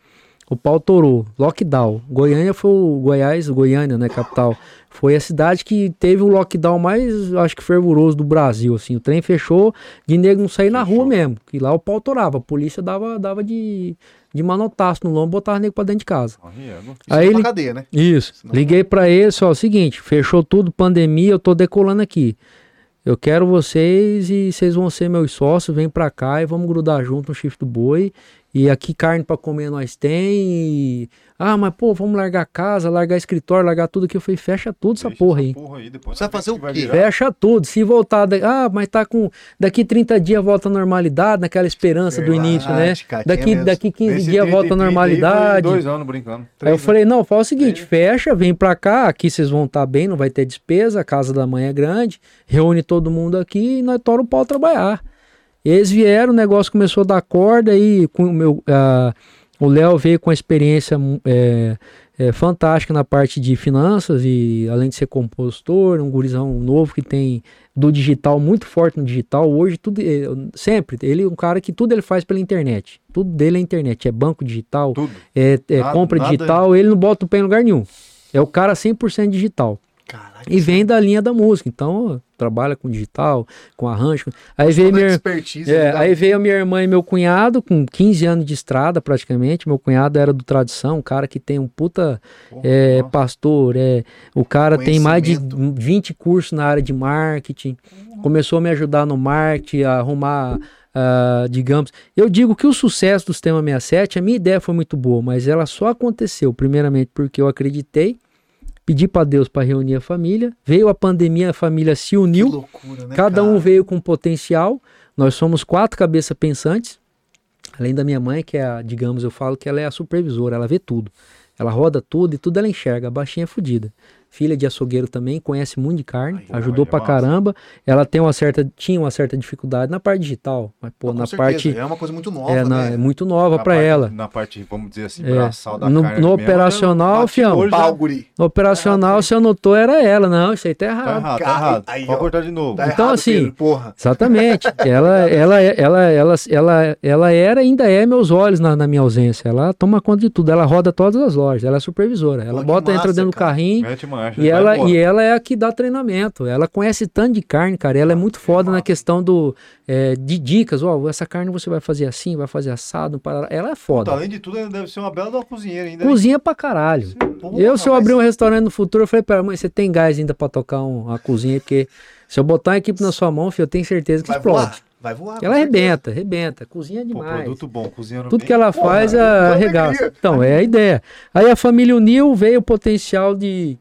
O pau torou, lockdown. Goiânia foi o Goiás, Goiânia, né, capital. Foi a cidade que teve o lockdown mais, acho que fervoroso do Brasil, assim. O trem fechou, de nego não sair na rua mesmo, que lá o pau torava. A polícia dava, dava de, de manotaço no lombo, botava nego pra dentro de casa. Isso Aí é ele- cadeia, né? Isso. Senão- Liguei pra ele, só o seguinte, fechou tudo, pandemia, eu tô decolando aqui. Eu quero vocês e vocês vão ser meus sócios, vem pra cá e vamos grudar junto no chifre do boi. E aqui carne pra comer nós tem. E... Ah, mas pô, vamos largar a casa, largar escritório, largar tudo aqui. Eu falei, fecha tudo essa porra aí. depois Você vai fazer o quê? Fecha tudo. Se voltar, da- ah, mas tá com daqui 30 dias volta à normalidade, naquela esperança do início, né? cara, Daqui mesmo. daqui 15 dias volta à normalidade. Dois anos brincando. Aí eu falei, não, fala o seguinte, fecha, vem pra cá, aqui vocês vão estar bem, não vai ter despesa, a casa da mãe é grande, reúne todo mundo aqui e nós tora o pau trabalhar. Eles vieram, o negócio começou a dar corda aí com o meu, ah, o Léo veio com a experiência é, é, fantástica na parte de finanças e além de ser compositor, um gurizão novo que tem do digital muito forte no digital. Hoje tudo eh, sempre ele é um cara que tudo ele faz pela internet. Tudo dele é internet, é banco digital, Tudo. é, é Nada- compra nada- digital, ele não bota o pé em lugar nenhum. É o cara 100% digital. E vem da linha da música. Então, trabalha com digital, com arranjo. Aí veio minha, é, aí veio a minha irmã e meu cunhado, com 15 anos de estrada praticamente. Meu cunhado era do Tradição, um cara que tem um puta é, pastor. É, o cara tem mais de Conhecimento. 20 cursos na área de marketing. Começou a me ajudar no marketing, a arrumar, ah, digamos. Eu digo que o sucesso do Sistema 67, a minha ideia foi muito boa, mas ela só aconteceu, primeiramente, porque eu acreditei. Pedi para Deus para reunir a família. Veio a pandemia, a família se Que uniu. loucura, né, Cada um cara? veio com potencial. Nós somos quatro cabeças pensantes. Além da minha mãe, que é a, digamos, eu falo que ela é a supervisora, ela vê tudo. Ela roda tudo e tudo ela enxerga. A baixinha é fodida. Filha de açougueiro também, conhece muito de carne, Aí, ajudou aí, pra massa. caramba. Ela tem uma certa, tinha uma certa dificuldade na parte digital, mas pô, Não, com na certeza, parte É uma coisa muito nova, é, na- né? é muito nova Na pra parte- ela. Na parte, vamos dizer assim, É. braçal da No- carne. no mesmo, operacional, eu fião. No operacional, se anotou, era ela. Não, isso aí tá Tá errado. errado, tá errado. aí, Pode ó. cortar de novo. Tá Então, errado, assim, Pedro, porra. Exatamente. [laughs] ela, ela, ela, ela, ela, ela era ainda é meus olhos na, na minha ausência. Ela toma conta de tudo. Ela roda todas as lojas. Ela é supervisora. Ela Pô, bota, entra massa, dentro do cara. carrinho. Mete marcha. E ela, embora. e ela é a que dá treinamento. Ela conhece tanto de carne, cara. Ela é muito foda na questão do, é, de dicas. Ó, essa carne você vai fazer assim, vai fazer assado. Para... Ela é foda. além de tudo, ela deve ser uma bela da cozinheira ainda. Cozinha pra caralho. Porra, eu, se eu abrir um restaurante no futuro, eu falei pra mãe, você tem gás ainda pra tocar um- uma cozinha? Porque se eu botar uma equipe na sua mão, filho, eu tenho certeza que Vai explode. voar. Vai voar. Ela arrebenta, arrebenta. Cozinha Pô, demais. produto bom, cozinhando Tudo bem. que ela faz que é arregaça. Então, é a ideia. Aí a família uniu, veio o potencial de.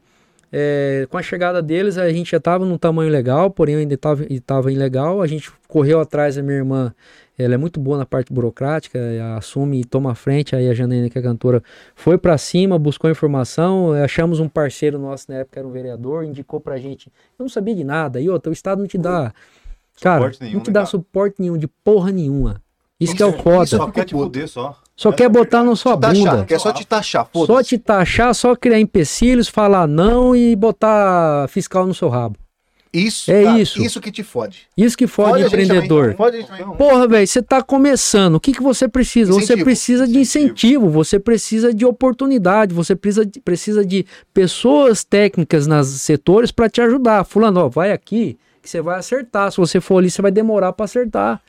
É, com a chegada deles, a gente já estava num tamanho legal, porém ainda estava ilegal. A gente correu atrás da minha irmã. Ela é muito boa na parte burocrática, assume e toma a frente. Aí a Janaína, que é cantora, foi para cima, buscou informação. Achamos um parceiro nosso na época, era um vereador, indicou pra gente. Eu não sabia de nada. E outra, o Estado não te dá. Cara, nenhum, não te né, dá cara? suporte nenhum, de porra nenhuma. Isso, que é o foda. Só eu quer te puto. fuder só. Só quer é a botar na sua Taxar, bunda. quer só te taxar, Só foda-se. te taxar, só criar empecilhos, falar não e botar fiscal no seu rabo. Isso, É cara, isso. Isso que te fode. Isso que fode Fode empreendedor. também, Fode. Porra, velho, você tá começando. O que, que você precisa? Você Incentivo. precisa de incentivo, você precisa de oportunidade, você precisa de, precisa de pessoas técnicas nos setores para te ajudar. Fulano, ó, vai aqui que você vai acertar. Se você for ali, você vai demorar para acertar.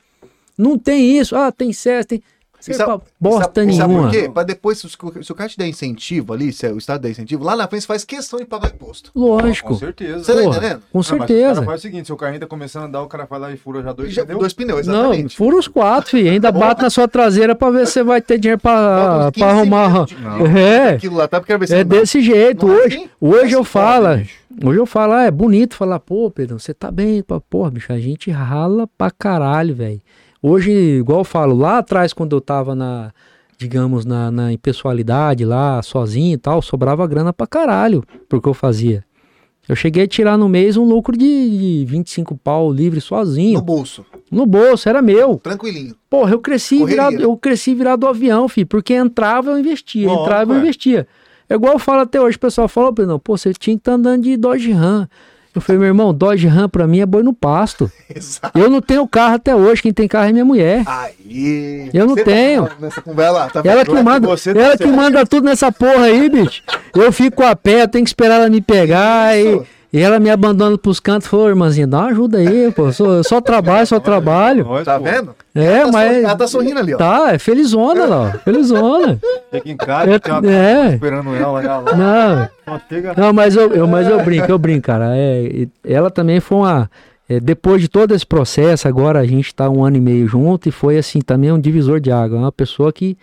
Não tem isso. Ah, tem CES, tem. E sabe- bosta sabe, Sabe nenhuma. por quê? Pra depois, se o, se o cara te der incentivo ali, se o Estado der incentivo, lá na frente você faz questão de pagar imposto. Com Lógico. certeza. Você tá Porra, entendendo? Com Não, mas O certeza. cara faz o seguinte, seu carrinho tá começando a andar, o cara vai lá e fura já dois Já, pneus. dois pneus, Não, exatamente. fura os quatro, filho. Ainda [laughs] bate na sua traseira pra ver se você vai ter dinheiro pra, Falta uns 15 pra arrumar. de- É, Aquilo lá, tá? Porque ver se é não desse jeito. Não é Hoje, assim? hoje eu falo, bicho. hoje eu falo, ah, é bonito falar, pô, Pedro, você tá bem, porra, bicho, a gente rala pra caralho, velho. Hoje, igual eu falo, lá atrás, quando eu tava na, digamos, na, na impessoalidade lá, sozinho e tal, sobrava grana pra caralho porque eu fazia. Eu cheguei a tirar no mês um lucro de, de 25 pau livre sozinho. No bolso. No bolso, era meu. Tranquilinho. Porra, eu cresci Correria, virado, eu cresci virado do avião, filho, porque entrava eu investia, Lógico, entrava eu investia. É igual eu falo até hoje, o pessoal fala, "Pô, não, pô, você tinha que estar andando de Dodge Ram. Eu falei, meu irmão, Dodge Ram pra mim é boi no pasto. [laughs] Exato. Eu não tenho carro até hoje, quem tem carro é minha mulher. Aí. Eu não Você tenho. Tá nessa conversa tá Ela que manda, você tá ela que certo. manda tudo nessa porra aí, bicho. Eu fico a pé, eu tenho que esperar ela me pegar e, Isso. E ela me abandona pros cantos. Falou, irmãzinha, dá uma ajuda aí, pô. Eu só, só trabalho, só trabalho. [laughs] Tá vendo? É, Ela tá mas. Ela tá sorrindo ali, ó. Tá, é felizona lá, ó. Felizona. Chega em casa, É, tem uma é. esperando ela lá. lá. Não, chega. não, mas eu, eu- mas eu brinco, eu brinco, cara. É, e ela também foi uma. é, depois de todo esse processo, agora a gente tá um ano e meio junto e foi assim, também um divisor de água. É uma pessoa que.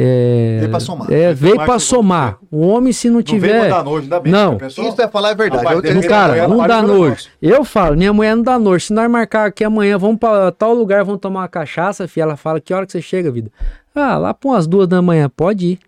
É, Veio pra somar. É, veio pra somar. O homem, se não Não tiver. mandar nojo, ainda bem. Não. Isso é falar a verdade. Rapaz, Eu- cara, não dá nojo. Eu falo, minha mulher não dá nojo. Se nós marcar aqui amanhã, vamos pra tal lugar, vamos tomar uma cachaça, filha. Ela fala, que hora que você chega, vida? Ah, lá pra umas duas da manhã, pode ir.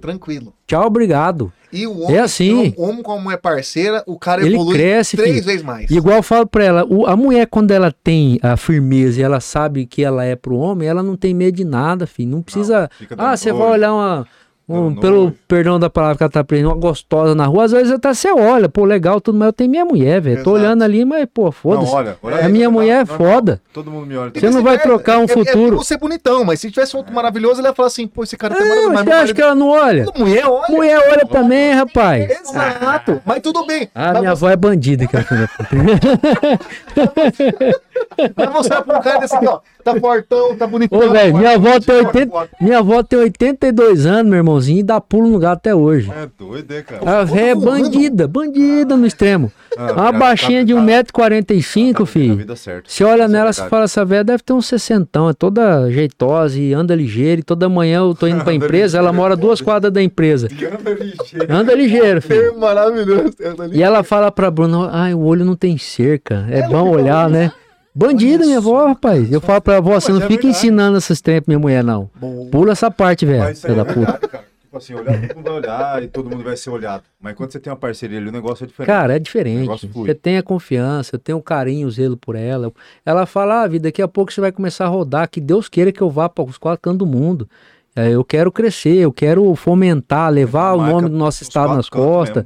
Tranquilo. Tchau, obrigado. E o homem, É assim. o homem como é parceira, o cara Ele evolui cresce, três filho. vezes mais. E igual eu falo pra ela, o- a mulher, quando ela tem a firmeza e ela sabe que ela é pro homem, ela não tem medo de nada, filho. Não precisa. dando ah, você vai olhar uma. Um- pelo perdão da palavra que ela tá prendendo, uma gostosa na rua, às vezes até você olha, pô, legal, tudo, mas eu tenho minha mulher, velho. Tô olhando ali, mas, pô, foda-se. olha, olha a aí, minha tá mulher é normal. foda. Todo mundo me olha. Você não vai trocar um É- é- futuro. É, você bonitão, mas se tivesse outro maravilhoso, ele ia falar assim, pô, esse cara tá É, maravilhoso. você mas acha que ela não olha? Mulher, olha. Mulher olha também, rapaz. Exato. Mas tudo bem. Ah, mas minha avó é bandida, que [laughs] Mas você é um cara desse aqui, ó. Tá fortão, tá bonitão. Ô, velho, minha avó tem Foda, 80, foda. minha avó tem 82 anos, meu irmãozinho, e dá pulo no gato até hoje. É doido, é, cara. A véia é bandida, bandida no extremo. Ah, Uma cara, baixinha tá- de tá- 1,45m, tá vivendo a filho. vida certa. Você olha é nela, você fala, essa velha deve ter uns 60, é toda jeitosa e anda ligeiro. E toda manhã eu tô indo pra empresa, ela mora duas quadras da empresa. [laughs] Anda ligeiro. Anda ligeiro, filho. É maravilhoso. E ela fala pra Bruna, ai, o olho não tem cerca, é bom olhar, né? Bandida, minha avó, rapaz. Eu falo pra avó, você não Mas é fica verdade. ensinando essas trem pra minha mulher, não. Bom. Pula essa parte, velho, filha é da puta. Tipo assim, olhar, todo mundo vai olhar e todo mundo vai ser olhado. Mas quando você tem uma parceria ali, o negócio é diferente. Cara, é O diferente. Você tem a confiança, eu tenho um carinho, zelo por ela. Ela fala, ah, vida, daqui a pouco você vai começar a rodar, que Deus queira que eu vá para os quatro cantos do mundo. É, Eu quero crescer, eu quero fomentar, levar o nome do nosso nos estado nas costas,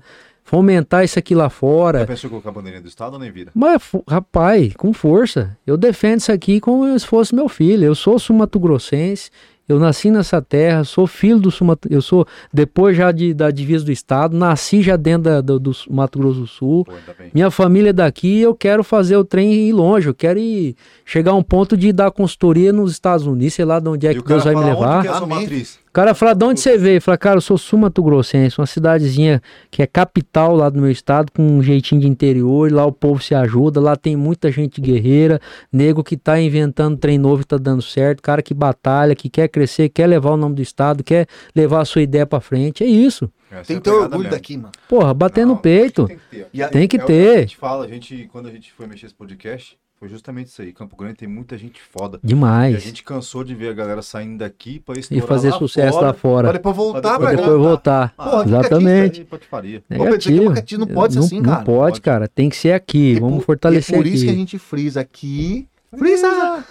fomentar isso aqui lá Já fora. pensou em colocar a bandeirinha do Estado ou nem vira? Mas, rapaz, com força. Eu defendo isso aqui como se fosse meu filho. Eu sou sumatogrossense, eu nasci nessa terra, sou filho do Sumato, eu sou depois já de, da divisa do estado, nasci já dentro da- do, do Mato Grosso do Sul. Pô. Minha família é daqui, eu quero fazer o trem ir longe, eu quero ir chegar a um ponto de dar consultoria nos Estados Unidos, sei lá de onde é E que Deus vai me levar. que é a sua matriz? O cara fala, de onde você veio? Fala, cara, eu sou Sumato Grossense, uma cidadezinha que é capital lá do meu estado, com um jeitinho de interior, e lá o povo se ajuda, lá tem muita gente guerreira, nego que tá inventando trem novo e tá dando certo, cara que batalha, que quer crescer, quer levar o nome do estado, quer levar a sua ideia pra frente, é isso. Essa Tem é que ter a pegada orgulho mesmo. daqui, mano. Porra, bater no peito. Tem que ter. E a- Tem que É o ter. a gente fala, a gente, quando a gente foi mexer esse podcast, foi justamente isso aí. Campo Grande tem muita gente foda. E a Demais. gente cansou de ver a galera saindo daqui pra E estourar fazer lá sucesso fora. lá fora. Pra voltar Pra depois voltar. Ah, Porra, Exatamente. Aqui é Negativo. uma- não pode ser não, assim, não cara. pode, Pode. cara. Tem que ser aqui. E Vamos por- fortalecer e por isso aqui. que a gente frisa aqui. Frisa!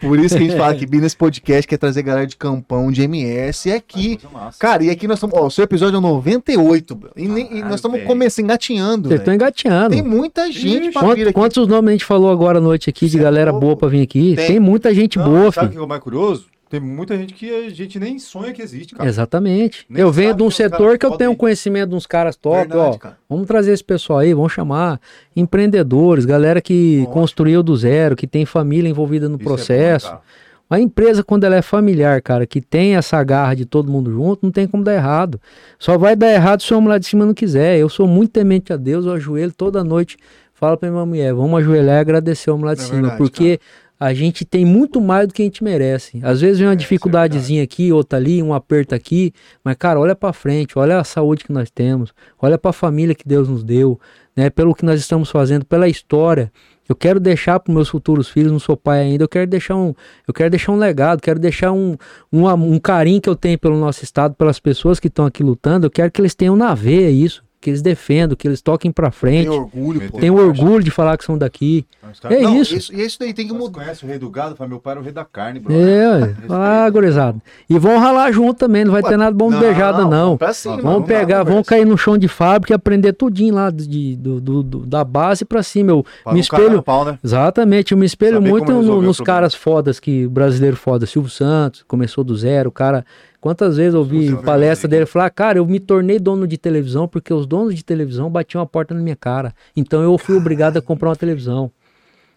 Por isso que a gente fala que nesse podcast quer trazer galera de campão, de MS, é aqui. Massa. Cara, e aqui nós estamos. Ó, o seu episódio é o 98, bro. E, nem- e nós estamos começando, engatinhando. Vocês estão engateando. Tem muita gente pra Quanto- vir aqui. quantos nomes a gente falou agora à noite aqui de Cê é galera louco. boa pra vir aqui? Tem, Tem. muita gente Não, boa, sabe o que é o mais curioso? Tem muita gente que a gente nem sonha que existe, cara. Exatamente. Nem eu venho de um caras setor que eu tenho conhecimento de uns caras top, Verdade, ó. cara. Vamos trazer esse pessoal aí, vamos chamar empreendedores, galera que Lógico. construiu do zero, que tem família envolvida no Isso é processo. cara. A empresa, quando ela é familiar, cara, que tem essa garra de todo mundo junto, não tem como dar errado. Só vai dar errado se o homem lá de cima não quiser. Eu sou muito temente a Deus, eu ajoelho toda noite, falo pra minha mulher, vamos ajoelhar e agradecer o homem lá de É cima, verdade, porque a gente tem muito mais do que a gente merece. Às vezes vem uma É, é dificuldadezinha aqui, outra ali, um aperto aqui, mas cara, olha pra frente, olha a saúde que nós temos, olha pra família que Deus nos deu, né, pelo que nós estamos fazendo, pela história. Eu quero deixar para meus futuros filhos, não sou pai ainda, eu quero deixar um, eu quero deixar um legado, quero deixar um, um, um carinho que eu tenho pelo nosso estado, pelas pessoas que estão aqui lutando, eu quero que eles tenham na veia isso que eles defendam, que eles toquem pra frente. Tem orgulho, pô. Tem orgulho de falar que são daqui. É Não, isso. E isso daí tem que mudar. conhece o rei do gado? Fala, meu pai era o rei da carne, bro. É, ué. ah, gurizada. E vão ralar junto também, não vai ter nada bom de beijada, não. Pra cima, Vamos não dá pegar, vamos cair no chão de fábrica e aprender tudinho lá de, do, do- do- da base pra cima. Eu Pra me não espelho. pau, né? Exatamente, eu me espelho Saber muito no- nos problema. caras fodas que brasileiro foda, Silvio Santos, começou do zero, o cara. Quantas vezes eu ouvi Silvio palestra Santos, dele falar, cara, eu me tornei dono de televisão porque os donos de televisão batiam a porta na minha cara. Então eu fui obrigado a comprar uma televisão.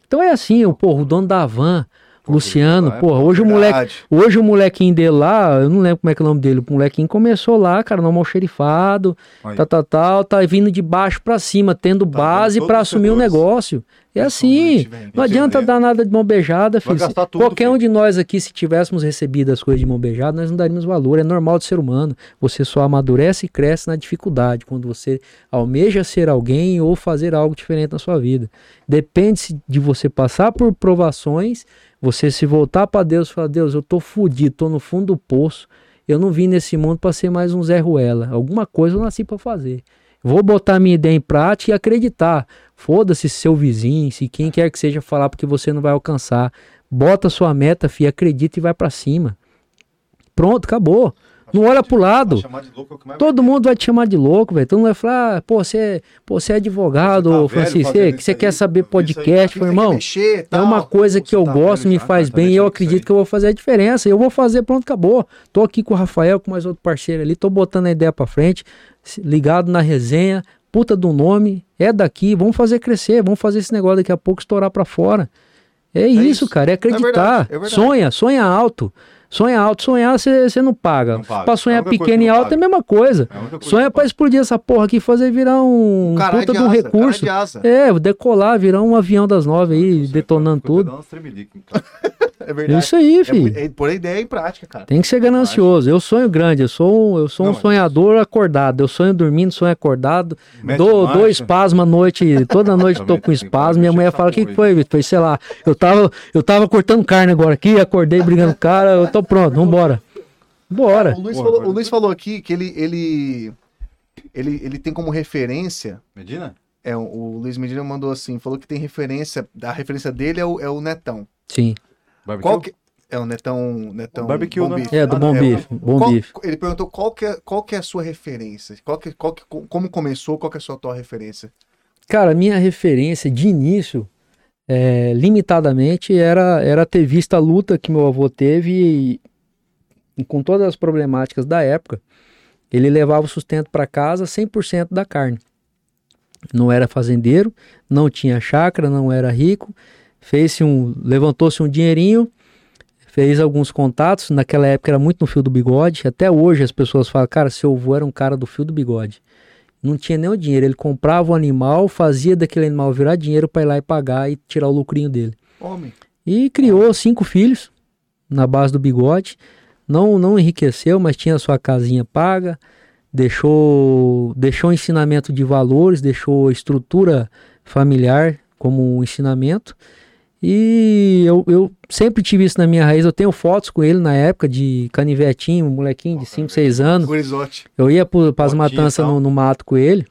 Então é assim, o porra, o dono da van, Luciano, é, porra, hoje o moleque, hoje o molequinho dele lá, eu não lembro como é que é o nome dele, o molequinho começou lá, cara, no almoxerifado, tal, tal, tal, tá vindo de baixo pra cima, tendo Tá base os assumir o setores. negócio. É assim, não adianta dar nada de mão beijada, filho. Tudo, Qualquer um filho. de nós aqui, se tivéssemos recebido as coisas de mão beijada, nós não daríamos valor. É normal do ser humano. Você só amadurece e cresce na dificuldade, quando você almeja ser alguém ou fazer algo diferente na sua vida. Depende se- de você passar por provações, você se voltar para Deus e falar: Deus, eu tô fudido, tô no fundo do poço. Eu não vim nesse mundo para ser mais um Zé Ruela. Alguma coisa eu nasci para fazer. Vou botar minha ideia em prática e acreditar. Foda-se se seu vizinho, se quem quer que seja falar porque você não vai alcançar. Bota sua meta, fi, acredita e vai pra cima. Pronto, acabou. Não olha pro lado. É Todo mundo vai te chamar de louco, velho. Todo mundo vai falar, ah, pô, você, é- pô, você é advogado, Você tá Francisco, você, que você quer saber podcast, meu irmão. mexer, É uma coisa que eu tá gosto, me faz tá bem e eu acredito que eu vou fazer a diferença. Eu vou fazer, pronto, acabou. Tô aqui com o Rafael, com mais outro parceiro ali, tô botando a ideia pra frente, ligado na resenha, puta do nome, é daqui, vamos fazer crescer, vamos fazer esse negócio daqui a pouco estourar pra fora. É, isso, isso. cara, é acreditar. verdade, é verdade. sonha, sonha alto. Sonha alto, sonhar você não paga. Não paga. Pra sonhar É pequeno que e alto é a mesma coisa. É Sonha pra explodir essa porra aqui e fazer virar um, Caralho puta de um asa, recurso. de. É, decolar, virar um avião das nove aí, detonando tudo. umas [laughs] É verdade. Isso aí, É, filho. é pôr a ideia em prática, cara. Tem que ser ganancioso. Eu sonho grande, eu sou, um- eu sou um Não, mas- sonhador acordado. Eu sonho dormindo, sonho acordado. Mete Dou, dou espasmo à noite, toda noite tô Também com espasmo. Minha mulher fala: o que, foi, Vitor? Foi, sei lá. Eu tava, eu tava cortando carne agora aqui, acordei brigando com o cara, eu tô pronto, vambora. Bora. O Luiz, Porra, falou, o Luiz falou aqui que ele, ele, ele, ele tem como referência. Medina? É, o Luiz Medina mandou assim, falou que tem referência. A referência dele é o, é o Netão. Sim. Barbecue? Qual que, é o Netão. Netão Barbecue, Bom né? Bife. É, do Ah, bom não, bife. Bom qual- bife. Ele perguntou qual que, é, qual que é a sua referência? Qual que, qual que, como começou? Qual que é a sua tua referência? Cara, minha referência de início, é, limitadamente, era, era ter visto a luta que meu avô teve e, e com todas as problemáticas da época, ele levava o sustento para casa 100% da carne. Não era fazendeiro, não tinha chácara, não era rico, fez um, levantou-se um dinheirinho, fez alguns contatos, naquela época era muito no fio do bigode, até hoje as pessoas falam, cara, seu avô era um cara do fio do bigode não tinha nem o dinheiro. Ele comprava o animal, fazia daquele animal virar dinheiro para ir lá e pagar e tirar o lucrinho dele. Homem. E criou cinco filhos na base do bigode. Não, não enriqueceu, mas tinha sua casinha paga. Deixou, deixou ensinamento de valores, deixou estrutura familiar como um ensinamento. E eu, eu sempre tive isso na minha raiz. Eu tenho fotos com ele na época de canivetinho, um molequinho de 5, 6 anos. Gurizote. Eu ia para as matanças no, no mato com ele.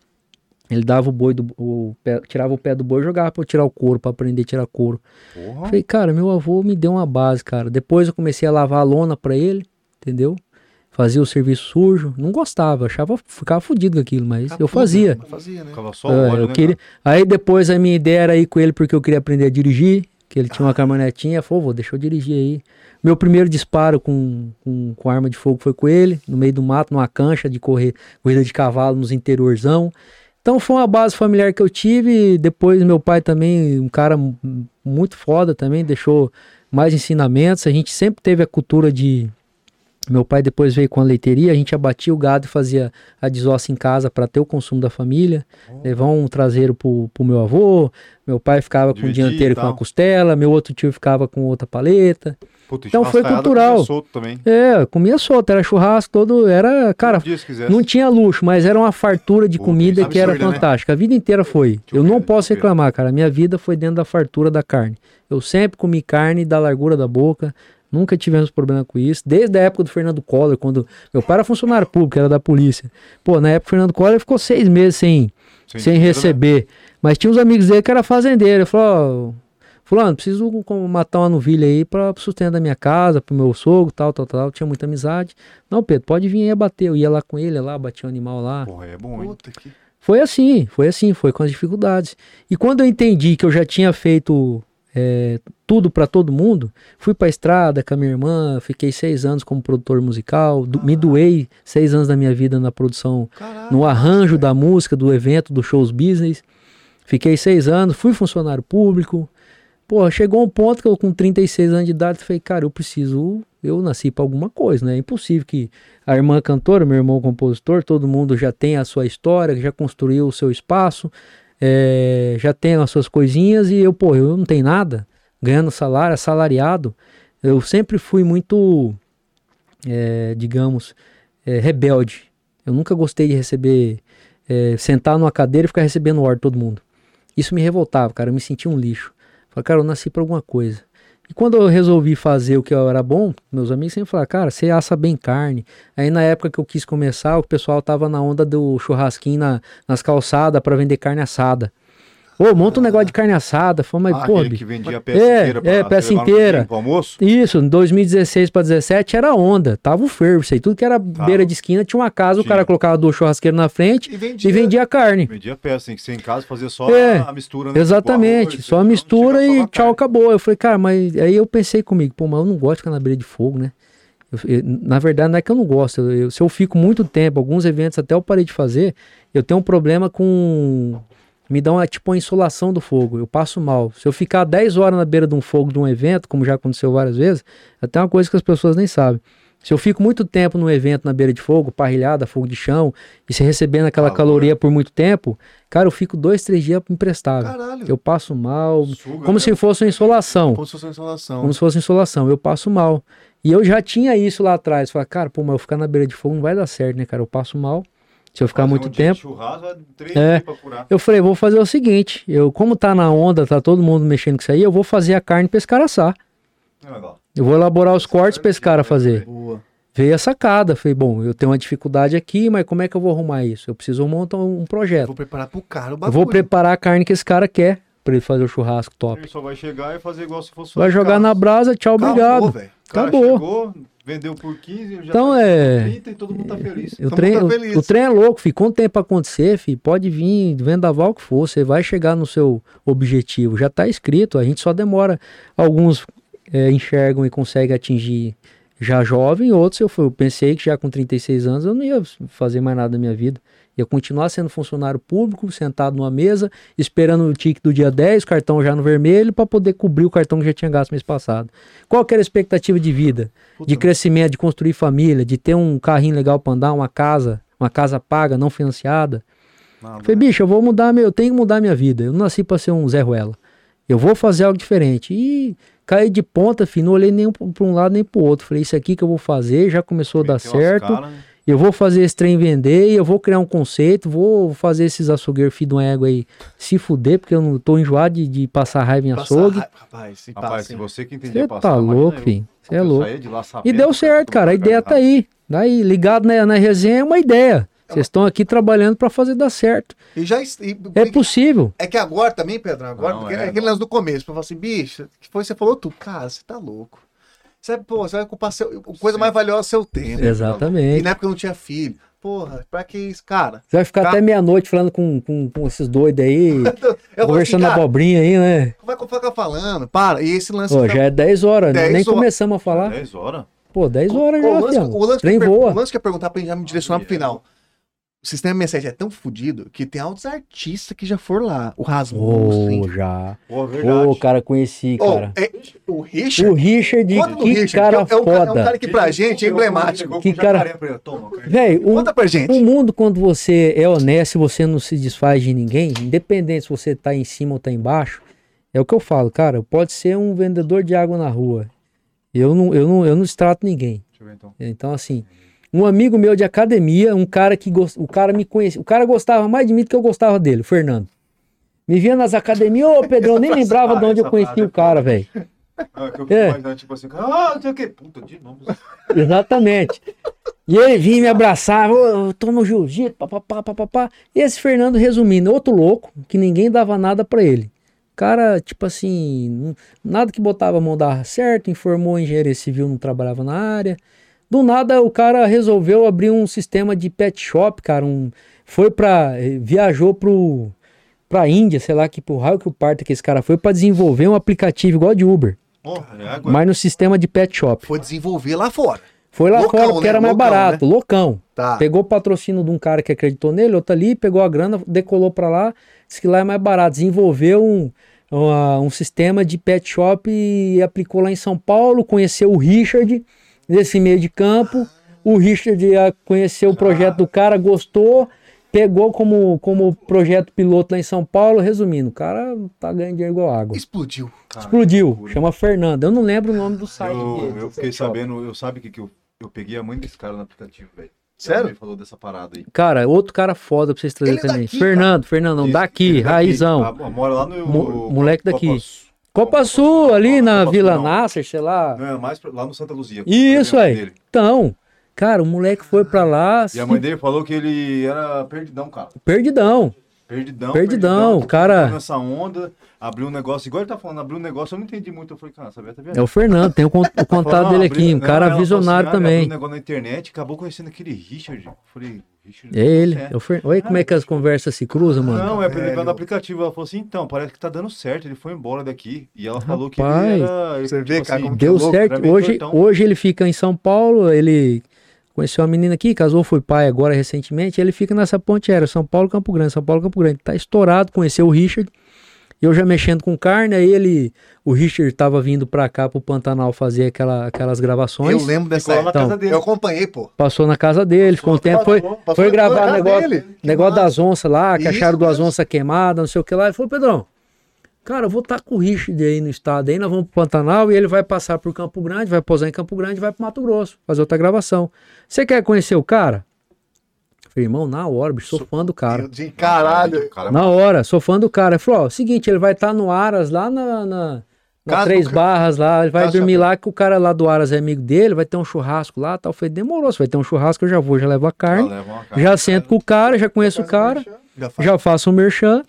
Ele dava o boi do o pé- tirava o pé do boi e jogava para eu tirar o couro, para aprender a tirar couro. Porra. Falei, cara, meu avô me deu uma base, cara. Depois eu comecei a lavar a lona para ele, entendeu? Fazia o serviço sujo, não gostava, achava ficava fudido com aquilo, mas eu fazia. Mas Fazia, né? Ficava só o É, óleo, eu né, queria... Aí depois a minha ideia era ir com ele porque eu queria aprender a dirigir, que ele tinha uma caminhonetinha, falou, vou, deixa eu dirigir aí. Meu primeiro disparo com, com, com arma de fogo foi com ele, no meio do mato, numa cancha de correr, corrida de cavalo nos interiorzão. Então foi uma base familiar que eu tive, depois meu pai também, um cara mu- muito foda também, deixou mais ensinamentos, a gente sempre teve a cultura de, Meu pai depois veio com a leiteria, a gente abatia o gado e fazia a desossa em casa para ter o consumo da família. Levar um traseiro pro, pro meu avô, meu pai ficava com o Dividir dianteiro e com a costela, meu outro tio ficava com outra paleta. Puta, Então foi cultural. solto também. É, comia solto, era churrasco todo, era, cara, não tinha luxo, mas era uma fartura de Puta, comida é que era né? fantástica. A vida inteira foi. eu não posso reclamar, cara. Minha vida foi dentro da fartura da carne. Eu sempre comi carne da largura da boca. Nunca tivemos problema com isso. Desde a época do Fernando Collor, quando meu pai era funcionário público, era da polícia. Pô, na época o Fernando Collor ficou seis meses sem, sem, dinheiro, né? receber. Mas tinha uns amigos dele que era fazendeiro. Ele falou, ó, fulano, preciso com- matar uma novilha aí para sustento da minha casa, pro meu sogro, tal, tal, tal. Tinha muita amizade. Não, Pedro, pode vir aí abater. Eu ia lá com ele, ia lá, batia o animal lá. Porra, é bom, hein? Puta que... Foi assim, foi assim, foi com as dificuldades. E quando eu entendi que eu já tinha feito é, tudo para todo mundo, fui para a estrada com a minha irmã, fiquei seis anos como produtor musical, do- me doei seis anos da minha vida na produção, Caralho. no arranjo da música, do evento, do shows business. Fiquei seis anos, fui funcionário público. Pô, chegou um ponto que eu com 36 anos de idade falei, cara, eu preciso, eu nasci para alguma coisa, né? É impossível que a irmã cantora, meu irmão compositor, todo mundo já tem a sua história, já construiu o seu espaço, é, já tem as suas coisinhas e eu, pô, eu não tenho nada, ganhando salário, assalariado. Eu sempre fui muito, é, digamos, é, rebelde. Eu nunca gostei de receber, é, sentar numa cadeira e ficar recebendo ordem de todo mundo. Isso me revoltava, cara, eu me sentia um lixo. Falei, cara, eu nasci pra alguma coisa. E quando eu resolvi fazer o que eu era bom, meus amigos sempre falaram, cara, você assa bem carne. Aí na época que eu quis começar, o pessoal tava na onda do churrasquinho na- nas calçadas pra vender carne assada. Ô, monta um negócio de carne assada. Falei, mas, Ah, pô, que vendia peça É, inteira é, você peça inteira. Pro almoço? Isso, em 2016 para 17 era onda, tava o fervo, aí. Tudo que era beira de esquina tinha uma casa, o Tinha. cara colocava duas churrasqueiras na frente E vendia. e vendia carne. Vendia peça, tem que ser em casa, fazia só É, a mistura, né? Exatamente, Tipo, só arroz, mistura não chega e só tchau, carne. acabou. Eu falei, cara, mas aí eu pensei comigo, pô, mas eu não gosto de ficar na beira de fogo, né? Eu- eu- na verdade, não é que eu não gosto. eu- se eu fico muito tempo, alguns eventos até eu parei de fazer, eu tenho um problema com. Me dá uma, tipo uma insolação do fogo. Eu passo mal. Se eu ficar 10 horas na beira de um fogo de um evento, como já aconteceu várias vezes, até uma coisa que as pessoas nem sabem. Se eu fico muito tempo num evento na beira de fogo, parrilhada, fogo de chão, e se recebendo aquela Calor. caloria por muito tempo, cara, eu fico dois, três dias imprestável. Caralho. Eu passo mal, Suga, como né? se fosse uma insolação. Como se fosse uma instalação. Como se fosse insolação. Eu passo mal. E eu já tinha isso lá atrás. Falei, cara, pô, mas eu ficar na beira de fogo não vai dar certo, né, cara? Eu passo mal. Se eu ficar Fazer muito um tempo. churrasco, três É. pra curar. Eu falei, vou fazer o seguinte: eu, como tá na onda, tá todo mundo mexendo com isso aí, eu vou fazer a carne pra esse cara assar. É legal. Eu vou elaborar os cortes pra esse cara fazer. Boa. Veio a sacada. Falei, bom, eu tenho uma dificuldade aqui, mas como é que eu vou arrumar isso? Eu preciso montar um projeto. Vou preparar pro cara o Eu bagulho. vou preparar a carne que esse cara quer pra ele fazer o churrasco top. Ele só vai chegar e fazer igual se fosse Vai jogar na brasa, tchau, Acabou, obrigado. velho. O cara Acabou. chegou, vendeu por 15, já Então tá é- por 30 e todo mundo tá feliz. O trem, tá o- feliz. o, trem é louco, filho. Quanto tempo acontecer, filho, pode vir, vendaval que for, você vai chegar no seu objetivo. Já tá escrito, a gente só demora. Alguns é, enxergam e conseguem atingir já jovem, outros eu, fui- eu pensei que já com 36 anos eu não ia fazer mais nada da minha vida. Ia continuar sendo funcionário público, sentado numa mesa, esperando o tique do dia 10, cartão já no vermelho, para poder cobrir o cartão que já tinha gasto mês passado. Qual que era a expectativa de vida? de crescimento, de construir família, de ter um carrinho legal para andar, uma casa, uma casa paga, não financiada. Nada, Falei, né? bicho, eu vou mudar meu, eu tenho que mudar minha vida. Eu não nasci para ser um Zé Ruela. Eu vou fazer algo diferente. E caí de ponta, filho, não olhei nem para um lado nem para o outro. Falei, isso aqui que eu vou fazer já começou a dar Meteu certo. caras, né? Eu vou fazer esse trem vender, eu vou criar um conceito, vou fazer esses açougueiros filho de uma égua aí se fuder, porque eu não tô enjoado de, de passar raiva em Passar açougue. raiva, Rapaz, se Rapaz, passa, se você que entendia Você passar, tá louco, filho. Você é louco. lá E sabendo deu certo, cara. A ideia tá aí. Daí, ligado na, na resenha é uma ideia. Vocês estão aqui trabalhando pra fazer dar certo. E já. E, É possível. É que agora também, Pedro, agora, Não, porque é, é, aquele lance do começo, pra falar assim, bicho, que foi, você falou tudo. Cara, você tá louco. Você, pô, você vai ocupar seu, coisa Sim. mais valiosa é seu tempo. E Exatamente. na época eu não tinha filho. Porra, pra que isso? Cara, Você vai ficar Tá. até meia-noite falando com, com, com esses doidos aí, [laughs] eu falo assim, conversando cara, abobrinha aí, né? vai ficar falando. Para. E esse lance. Pô, tá- já é 10 horas, né? 10 nem horas. começamos a falar. 10 horas? Pô, 10 horas o, já, lance, fião. o lance que eu per- o lance que eu ia perguntar pra gente já me direcionar pro final. Sistema 67 é tão fodido que tem altos artistas que já foram lá. O Rasmussen. Ô, já. Pô, Ô, verdade. cara, conheci, Oh, cara. é- o Richard. O Richard, Conta do que Richard, cara que é, um, cara- é um cara que pra gente é emblemático. Que cara-. Velho, o, Conta pra gente. o mundo, quando você é honesto, você não se desfaz de ninguém, independente se você tá em cima ou tá embaixo, é o que eu falo, cara. Pode ser um vendedor de água na rua. Eu não, eu não, eu não extrato ninguém. Deixa eu ver então. Então, assim, um amigo meu de academia, um cara que o cara me conhecia, o cara gostava mais de mim do que eu gostava dele, o Fernando. Me via nas academias, ô Pedro, eu nem [laughs] lembrava de onde eu conhecia o cara, velho. É. fico imaginando, tipo assim, ah, não sei o que. Puta, de novo. [laughs] Exatamente. E ele vinha me abraçar, ô, eu tô no jiu-jitsu, papapá, papapá. Esse Fernando, resumindo, outro louco, que ninguém dava nada pra ele. Cara, tipo assim, nada que botava a mão dava certo, informou engenharia civil, não trabalhava na área. Do nada, o cara resolveu abrir um sistema de pet shop, cara, um, foi pra, eh, viajou pro, pra Índia, sei lá, que pro raio que o parto que esse cara foi, pra desenvolver um aplicativo igual de Uber, mas no sistema de pet shop. Foi desenvolver lá fora. Foi lá Loucão, fora porque né? era mais Loucão, barato, loucão. Tá. Pegou o patrocínio de um cara que acreditou nele, outro ali, pegou a grana, decolou pra lá, disse que lá é mais barato. Desenvolveu um, uma- um sistema de pet shop e aplicou lá em São Paulo, conheceu o Richard nesse meio de campo. O Richard conheceu o projeto do cara, gostou, pegou como, como projeto piloto lá em São Paulo. Resumindo, o cara tá ganhando dinheiro igual água. Explodiu. Explodiu, chama Fernando. Eu não lembro o nome do site Eu, dele. eu fiquei sabendo, eu sabe o que, que eu, eu peguei a mãe desse cara no aplicativo, velho. Sério? Ele falou dessa parada aí. Cara, outro cara foda pra vocês trazerem Ele é também. daqui, Fernando, Fernando, não, Isso, daqui, ele daqui. raizão. Ah, mora lá no. Mo- moleque daqui. Copa Sul, ali na Copa Vila. Nasser, sei lá. Não, é mais pra- lá no Santa Luzia. Isso aí. Então, cara, o moleque foi pra lá, E a mãe dele falou que ele era perdidão, cara. perdidão. Perdidão. Perdidão, o cara- Nessa onda, abriu um negócio, igual ele tá falando, abriu um negócio, eu não entendi muito. Eu falei, cara, sabia tá É o Fernando, tem o, o contato dele aqui, um cara visionário Abriu um também. negócio na internet, acabou conhecendo aquele Richard. Eu falei, Richard. É ele. É. Olha como é que as conversas se cruzam, mano. Não, é pelo aplicativo. Ela falou assim, então, parece que tá dando certo. Ele foi embora daqui. E ela falou que ele era. Você vê, cara, como que Deu louco, certo. mim, Hoje, tortão. hoje ele fica em São Paulo, ele conheceu uma menina aqui, casou, foi pai agora recentemente, ele fica nessa ponte aérea, São Paulo, Campo Grande, São Paulo, Campo Grande. Tá estourado, conheceu o Richard. Eu já mexendo com carne, aí ele, o Richard tava vindo pra cá pro Pantanal fazer aquela, aquelas gravações. Eu lembro dessa Ficou lá na época. casa dele. Eu acompanhei, pô. Passou na casa dele, ficou um tempo, foi, Passou foi gravar negócio, dele. Negócio massa. das onças lá, que Isso acharam duas onças queimadas, não sei o que lá. Ele falou, Pedrão, cara, eu vou estar com o Richard aí no estado, aí nós vamos pro Pantanal e ele vai passar por Campo Grande, vai posar em Campo Grande e vai pro Mato Grosso, fazer outra gravação. Você quer conhecer o cara? Irmão, na hora, bicho, sou fã do cara. Deus, Caralho. Cara, Na hora, sou fã do cara. Ele falou, ó, seguinte, ele vai estar no Aras lá na, na, Casa Três do Barras lá, ele vai Casa dormir do- lá que o cara lá do Aras é amigo dele, vai ter um churrasco lá, tal. Eu falei, demorou, se vai ter um churrasco, eu já vou, já levo a carne, uma cara. já sento com o cara, já conheço o cara, Já já faço um merchan.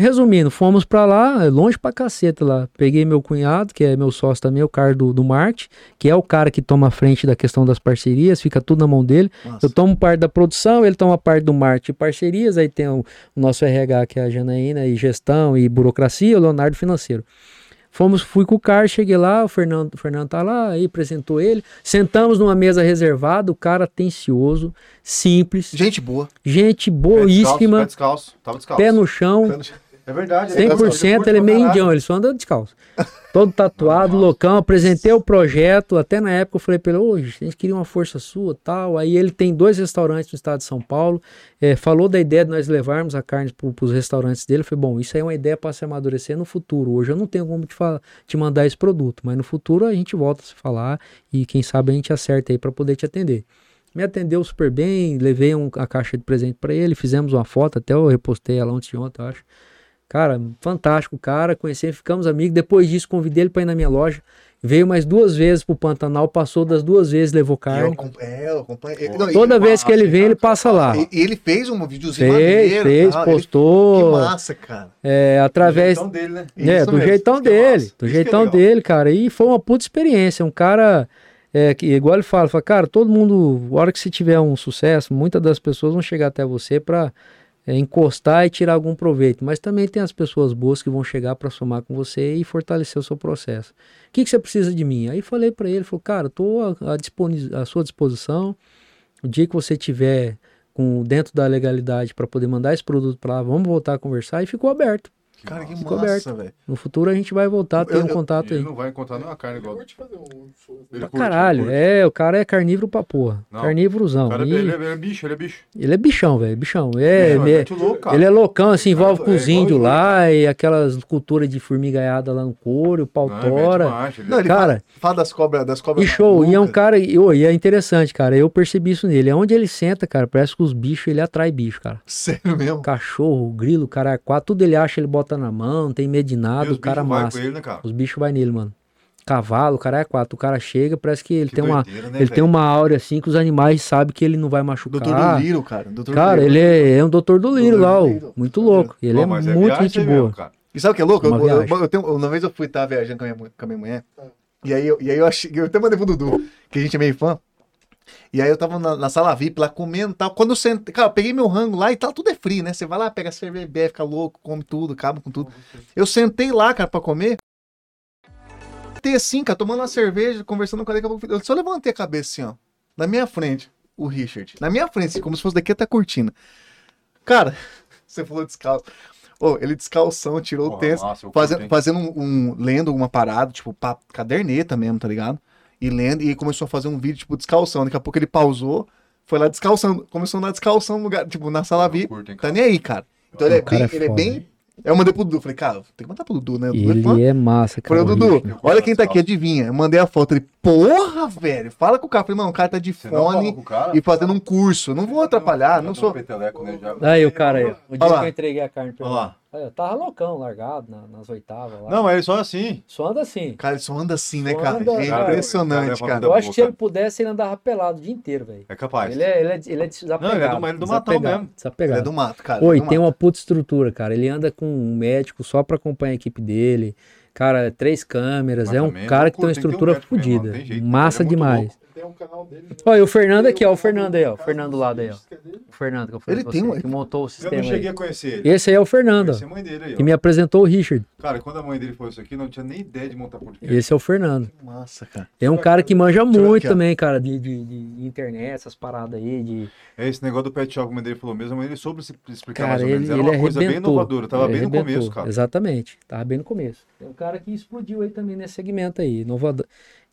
Resumindo, fomos pra lá, é longe pra caceta lá. Peguei meu cunhado, que é meu sócio também, o cara do, do marketing, que é o cara que toma a frente da questão das parcerias, fica tudo na mão dele. Nossa. Eu tomo parte da produção, ele toma parte do marketing e parcerias, aí tem o, o nosso RH, que é a Janaína, e gestão e burocracia, o Leonardo financeiro. Fomos, fui com o cara, cheguei lá, o Fernando, o Fernando tá lá, aí apresentou ele. Sentamos numa mesa reservada, o cara atencioso, simples, Gente boa. gente Pé boíssima, descalço, Tava descalço. pé no chão, É verdade. 100% ele é meio indião, ele só anda descalço. [laughs] Todo tatuado, loucão. Apresentei o projeto. Até na época eu falei pra ele: hoje a gente queria uma força sua tal. Aí ele tem dois restaurantes no estado de São Paulo. é, falou da ideia de nós levarmos a carne para os restaurantes dele. Eu falei: bom, isso aí é uma ideia para se amadurecer no futuro. Hoje eu não tenho como te, falar, te mandar esse produto, mas no futuro a gente volta a se falar e quem sabe a gente acerta aí para poder te atender. Me atendeu super bem, levei um- a caixa de presente para ele, fizemos uma foto, até eu repostei ela ontem, ontem, eu acho. Cara, fantástico, cara. Conheci, ficamos amigos. Depois disso, convidei ele para ir na minha loja. Veio mais duas vezes pro Pantanal, passou das duas vezes, levou Eu carne. acompanho- é, eu acompanho. Não, Toda vez que ele vem, ele passa lá. E, ele fez um videozinho Fez, maneiro, fez, tal, ele- postou. Que massa, cara. É, através. Do jeitão dele, né? É, Isso do mesmo, jeitão é dele. massa, Do isso é jeitão legal. dele, cara. E foi uma puta experiência. Um cara. É, que, igual ele fala, fala, cara, todo mundo, a hora que você tiver um sucesso, muitas das pessoas vão chegar até você pra é, encostar e tirar algum proveito. Mas também tem as pessoas boas que vão chegar pra somar com você e fortalecer o seu processo. O que, que você precisa de mim? Aí falei pra ele, falou, cara, tô à, à sua disposição. O dia que você tiver com dentro da legalidade para poder mandar esse produto para lá, vamos voltar a conversar e ficou aberto. Cara, que Ficou massa, velho. No futuro a gente vai voltar a ter Eu- um eu- contato Ele aí. não vai encontrar nenhuma carne igual. curte fazer um show. Ele Pra curte, caralho, ele curte. é, o cara é carnívoro pra porra. Não. Carnívorozão. O cara, E ele, é, ele é bicho, ele é bicho. ele é bichão, velho, bichão. É, Bicho, me- muito louco, cara. ele é loucão, assim, Cara, envolve com é os igual índios lá e aquelas culturas de formigaiada lá no couro, pau Não, ele ele- Não, ele Cara, fala, fala das cobras, das cobras E show, e é um cara, e, ô, e é interessante, cara. Eu percebi isso nele. Onde ele senta, cara, parece que os bichos, ele atrai bicho, cara. Sério mesmo? Cachorro, grilo, caraquá, tudo ele acha, ele bota na mão, tem medo de E nada, o cara massa. ele, né, cara? Os bichos vai nele, mano. Cavalo, cara é quatro. O cara chega, parece que ele Que tem uma. doideira, né, ele velho? tem uma áurea assim que os animais sabem que ele não vai machucar. Doutor do Liro, cara. Doutor Cara, do Liro. ele é, é um doutor do Liro Doutor lá, do. Liro. Muito louco. Ele Pô, é muito viagem gente mesmo, boa. cara. E sabe o que é louco? Eu, Uma eu- viagem. eu tenho- uma vez eu fui estar viajando com a minha, com a minha mulher. E aí, eu, e aí eu achei. Eu até mandei pro Dudu, que a gente é meio fã. E aí eu tava na, na sala VIP lá comendo e tal. Quando eu sentei. Cara, eu peguei meu rango lá e tal, tudo é free, né? Você vai lá, pega cerveja, bebe, fica louco, come tudo, acaba com tudo. Eu sentei lá, cara, pra comer. Sentei assim, cara, tomando uma cerveja, conversando com ele. Eu só levantei a cabeça assim, ó. Na minha frente, o Richard. Na minha frente, assim, como se fosse daqui até a cortina. Cara, [laughs] você falou descalço. Ô, ele descalção, tirou o Porra, tênis, massa, eu faze- curto, hein? fazendo um, um- lendo alguma parada, tipo, caderneta mesmo, tá ligado? E lendo, e começou a fazer um vídeo, tipo, descalção. Daqui a pouco ele pausou, foi lá descalçando, começou a andar descalção no lugar, tipo, na sala VIP. Tá nem aí, cara. Então ele é cara bem, é ele é bem. Eu mandei pro Dudu, falei, cara, tem que mandar pro Dudu, né? O Dudu é fã. Ele é massa, cara. Falei, o Dudu, olha quem tá aqui, adivinha. Eu mandei a foto, ele, porra, velho, fala com o cara. Falei, mano, o cara tá de Você não fone e fazendo um curso. Não vou atrapalhar, não Eu sou. um já. Aí o cara aí, o dia que eu entreguei a carne pra Olha lá. ele. Eu tava loucão, largado na- nas oitavas lá. Não, mas ele só é assim. Só anda assim. Cara, ele só anda assim, né, Só cara? anda, É cara. impressionante, Cara, cara. Eu da acho que se ele pudesse, ele andava pelado o dia inteiro, velho. É capaz. Ele é, ele, é, ele é desapegado. Não, ele é do- ele é do matão mesmo. Desapegado. Ele é do mato, cara. Oi, é tem mato. uma puta estrutura, cara. Ele anda com um médico só pra acompanhar a equipe dele. Cara, três câmeras. Mas é um é cara que tem uma um estrutura fodida. Massa é demais. Tem um canal dele. Olha, o Fernando aqui, ó. O Fernando aí, ó. O Fernando do lado aí, ó. que é. O Fernando que eu falei Ele tem você, um- que montou o Eu sistema não cheguei aí. a conhecer ele. Esse aí é o Fernando, Conheci ó, a mãe dele aí, ó. que me apresentou o Richard. Cara, quando a mãe dele falou isso aqui, não tinha nem ideia de montar podcast. Esse é o Fernando. Massa, cara. É um cara que manja eu muito também, cara, de, de, de internet, essas paradas aí, de... É esse negócio do pet shop, como mãe dele falou mesmo, ele soube se explicar Cara, mais ou ele, menos. Era ele uma coisa bem inovadora, tava Ele bem no começo, cara. Exatamente, tava bem no começo. Tem um cara que explodiu aí também nesse segmento aí, inovado,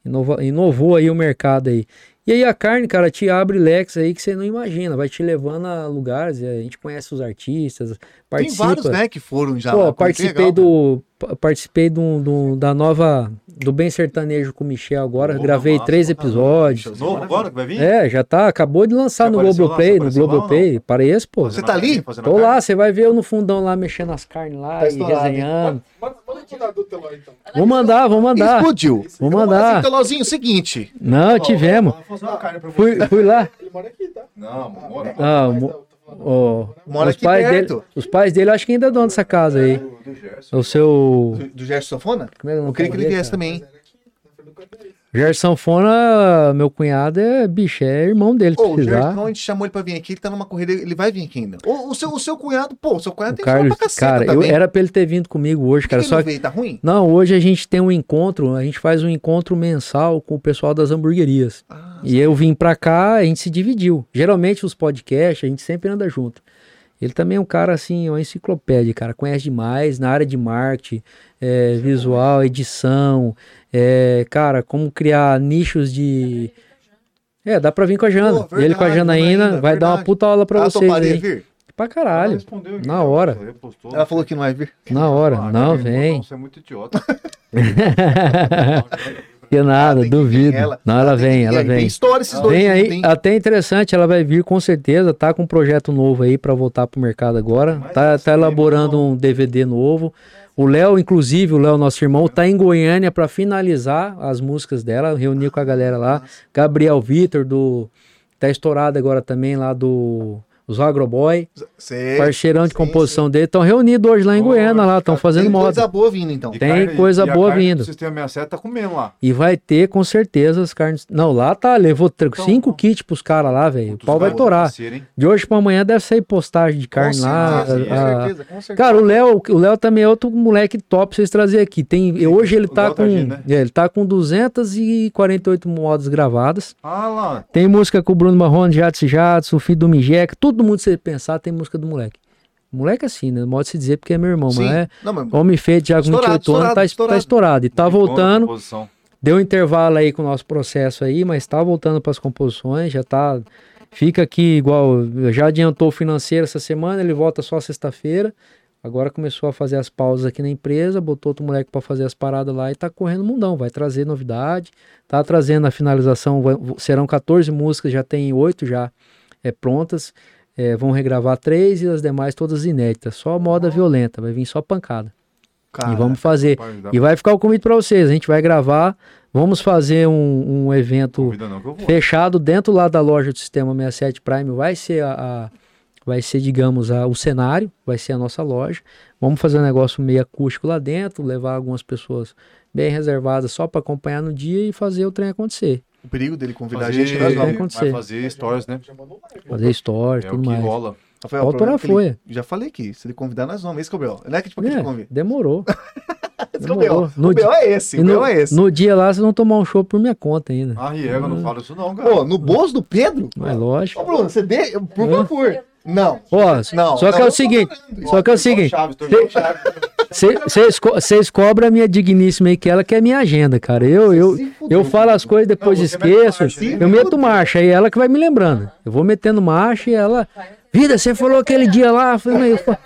inova, inovou aí o mercado aí. E aí a carne, cara, te abre leques aí que você não imagina, vai te levando a lugares, a gente conhece os artistas, Tem participa. vários, né, que foram já. Pô. Foi participei legal, do participei do, do- da nova do Bem Sertanejo com o Michel agora, Pô, gravei massa, três episódios. Novo agora que vai vir? É, já tá, acabou de lançar Você no? Globoplay, no Globoplay. Parece, pô. Você tá ali? Tô lá, você vai ver eu no fundão lá mexendo as carnes lá Tá e resenhando. Manda manda do então. Vou mandar, vou mandar. Explodiu. Vou mandar. Então, seguinte. Não, tivemos. Fui, fui lá. Ele mora aqui, tá? Não, mora. Ah, Mora os aqui pais perto. dele, os pais dele acho que ainda é dono dessa casa aí. Do. O seu, Do, do Gerson Sofona? como é é Eu queria que ele viesse também, Gerson Fona, meu cunhado é bicho, é irmão dele, Ô, o. Gerson, a gente chamou ele pra vir aqui, ele tá numa corrida, ele vai vir aqui ainda. O, o seu, o seu cunhado, pô, o seu cunhado O tem Carlos, pra caceta cara, eu, também. era pra ele ter vindo comigo hoje, Por que cara. ele Só que veio? Tá ruim? Não, hoje a gente tem um encontro, a gente faz um encontro mensal com o pessoal das hamburguerias. Ah, E eu vim pra cá, a gente se dividiu. Geralmente os podcasts, a gente sempre anda junto. Ele também é um cara assim, uma enciclopédia, cara. Conhece demais na área de marketing, é, visual, edição, é, cara, como criar nichos de. É, dá pra vir com a Jana. Pô, E ele com a verdade, Janaína Janaína, vai dar uma verdade. puta aula pra ela vocês aí. vir? Pra Ela caralho. aqui, Na ela hora. repostou. Ela falou que não vai vir. Na hora. Ah, Não, vem. Não, você é muito idiota. [laughs] Que nada, duvido. Não, ela que vem, ela vem. Tem história esses dois. Vem aí, tem? até interessante, ela vai vir com certeza, tá com um projeto novo aí pra voltar pro mercado agora. Mas Tá, tá é elaborando um DVD novo. O Léo, inclusive, o Léo, nosso irmão, tá em Goiânia pra finalizar as músicas dela, reunir com a galera lá. Gabriel Vitor, do. Tá estourado agora também lá do. Os Agroboy, Sei, parceirão de sim, composição dele, estão reunidos hoje lá em Ó, Goiânia, lá, estão fazendo Tem moda. coisa boa vindo, então. E Tem carne- coisa e boa vindo. Sistema 67 tá comendo lá. E vai ter, com certeza, as carnes. Não, lá tá, levou Então, cinco então. kits pros caras lá, velho. O pau vai torar. De hoje pra amanhã deve sair postagem de Com carne lá. certeza, com a- a- certeza, com certeza. Cara, o Léo, o Léo também é outro moleque top pra vocês trazerem aqui. Tem, hoje ele o tá Léo tá com, agindo, né? é, ele tá com 248 modas gravadas. Ah lá. Tem música com o Bruno Marrone, Jadson Jadson, o filho do Mijeca, tudo todo mundo, se você pensar, tem música do moleque. Moleque assim, né? Modo de se dizer porque é meu irmão, Sim. mas é Não, mas homem feito já com Estourado, 28 anos, tá, estourado, tá estourado. E tá voltando, deu um intervalo aí com o nosso processo aí, mas tá voltando para as composições, já tá. Fica aqui igual. Já adiantou o financeiro essa semana, ele volta só sexta-feira. Agora começou a fazer as pausas aqui na empresa, botou outro moleque para fazer as paradas lá e tá correndo mundão. Vai trazer novidade, tá trazendo a finalização. vai- serão 14 músicas, já tem oito já é, prontas. É, vão regravar três e as demais todas inéditas. Só moda violenta, vai vir só pancada. cara, e vamos fazer. E vai ficar o convite para vocês. A gente vai gravar. Vamos fazer um, um evento não fechado dentro lá da loja do Sistema 67 Prime. Vai ser a, a- vai ser, digamos, a- o cenário, vai ser a nossa loja. Vamos fazer um negócio meio acústico lá dentro, levar algumas pessoas bem reservadas só para acompanhar no dia e fazer o trem acontecer. O perigo dele convidar a Fazer, gente. vai Nós vai vamos. acontecer. vai fazer stories, né? Já mandou like. Fazer stories, É o tudo que mais. rola. Rafael, o é na que ele-. Já falei aqui, se ele convidar, nós vamos. Esse que é o B.O. Não é que tipo que a É, gente convida. demorou. [laughs] Esse que é o B.O. demorou. No O B.O. é esse, o no, B.O. é esse. no dia lá vocês vão tomar um show por minha conta ainda. Ah, Riega, Hum. não fala isso não, cara. Pô, no bolso do Pedro? É lógico. Ô, Bruno, você dê, por favor. Não. Ó, Não, só que é o seguinte, só que é o seguinte, vocês cobram a minha digníssima aí, que ela que é minha agenda, cara. Eu, eu, eu falo as coisas, depois esqueço. Eu meto marcha, aí ela que vai me lembrando. Eu vou metendo marcha e ela. Vida, você falou aquele dia lá. Eu falei, "Mas eu fa-"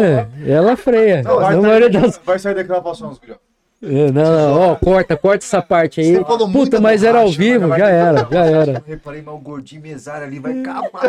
é, ela freia. Não, vai, sair, das- vai sair daqui gravação, os guri. É, Não, não, ó, corta, corta essa parte aí. Você falou Puta, mas era ao vivo, já era, já era. Eu reparei, mas o gordinho mesário ali vai [laughs] acabar.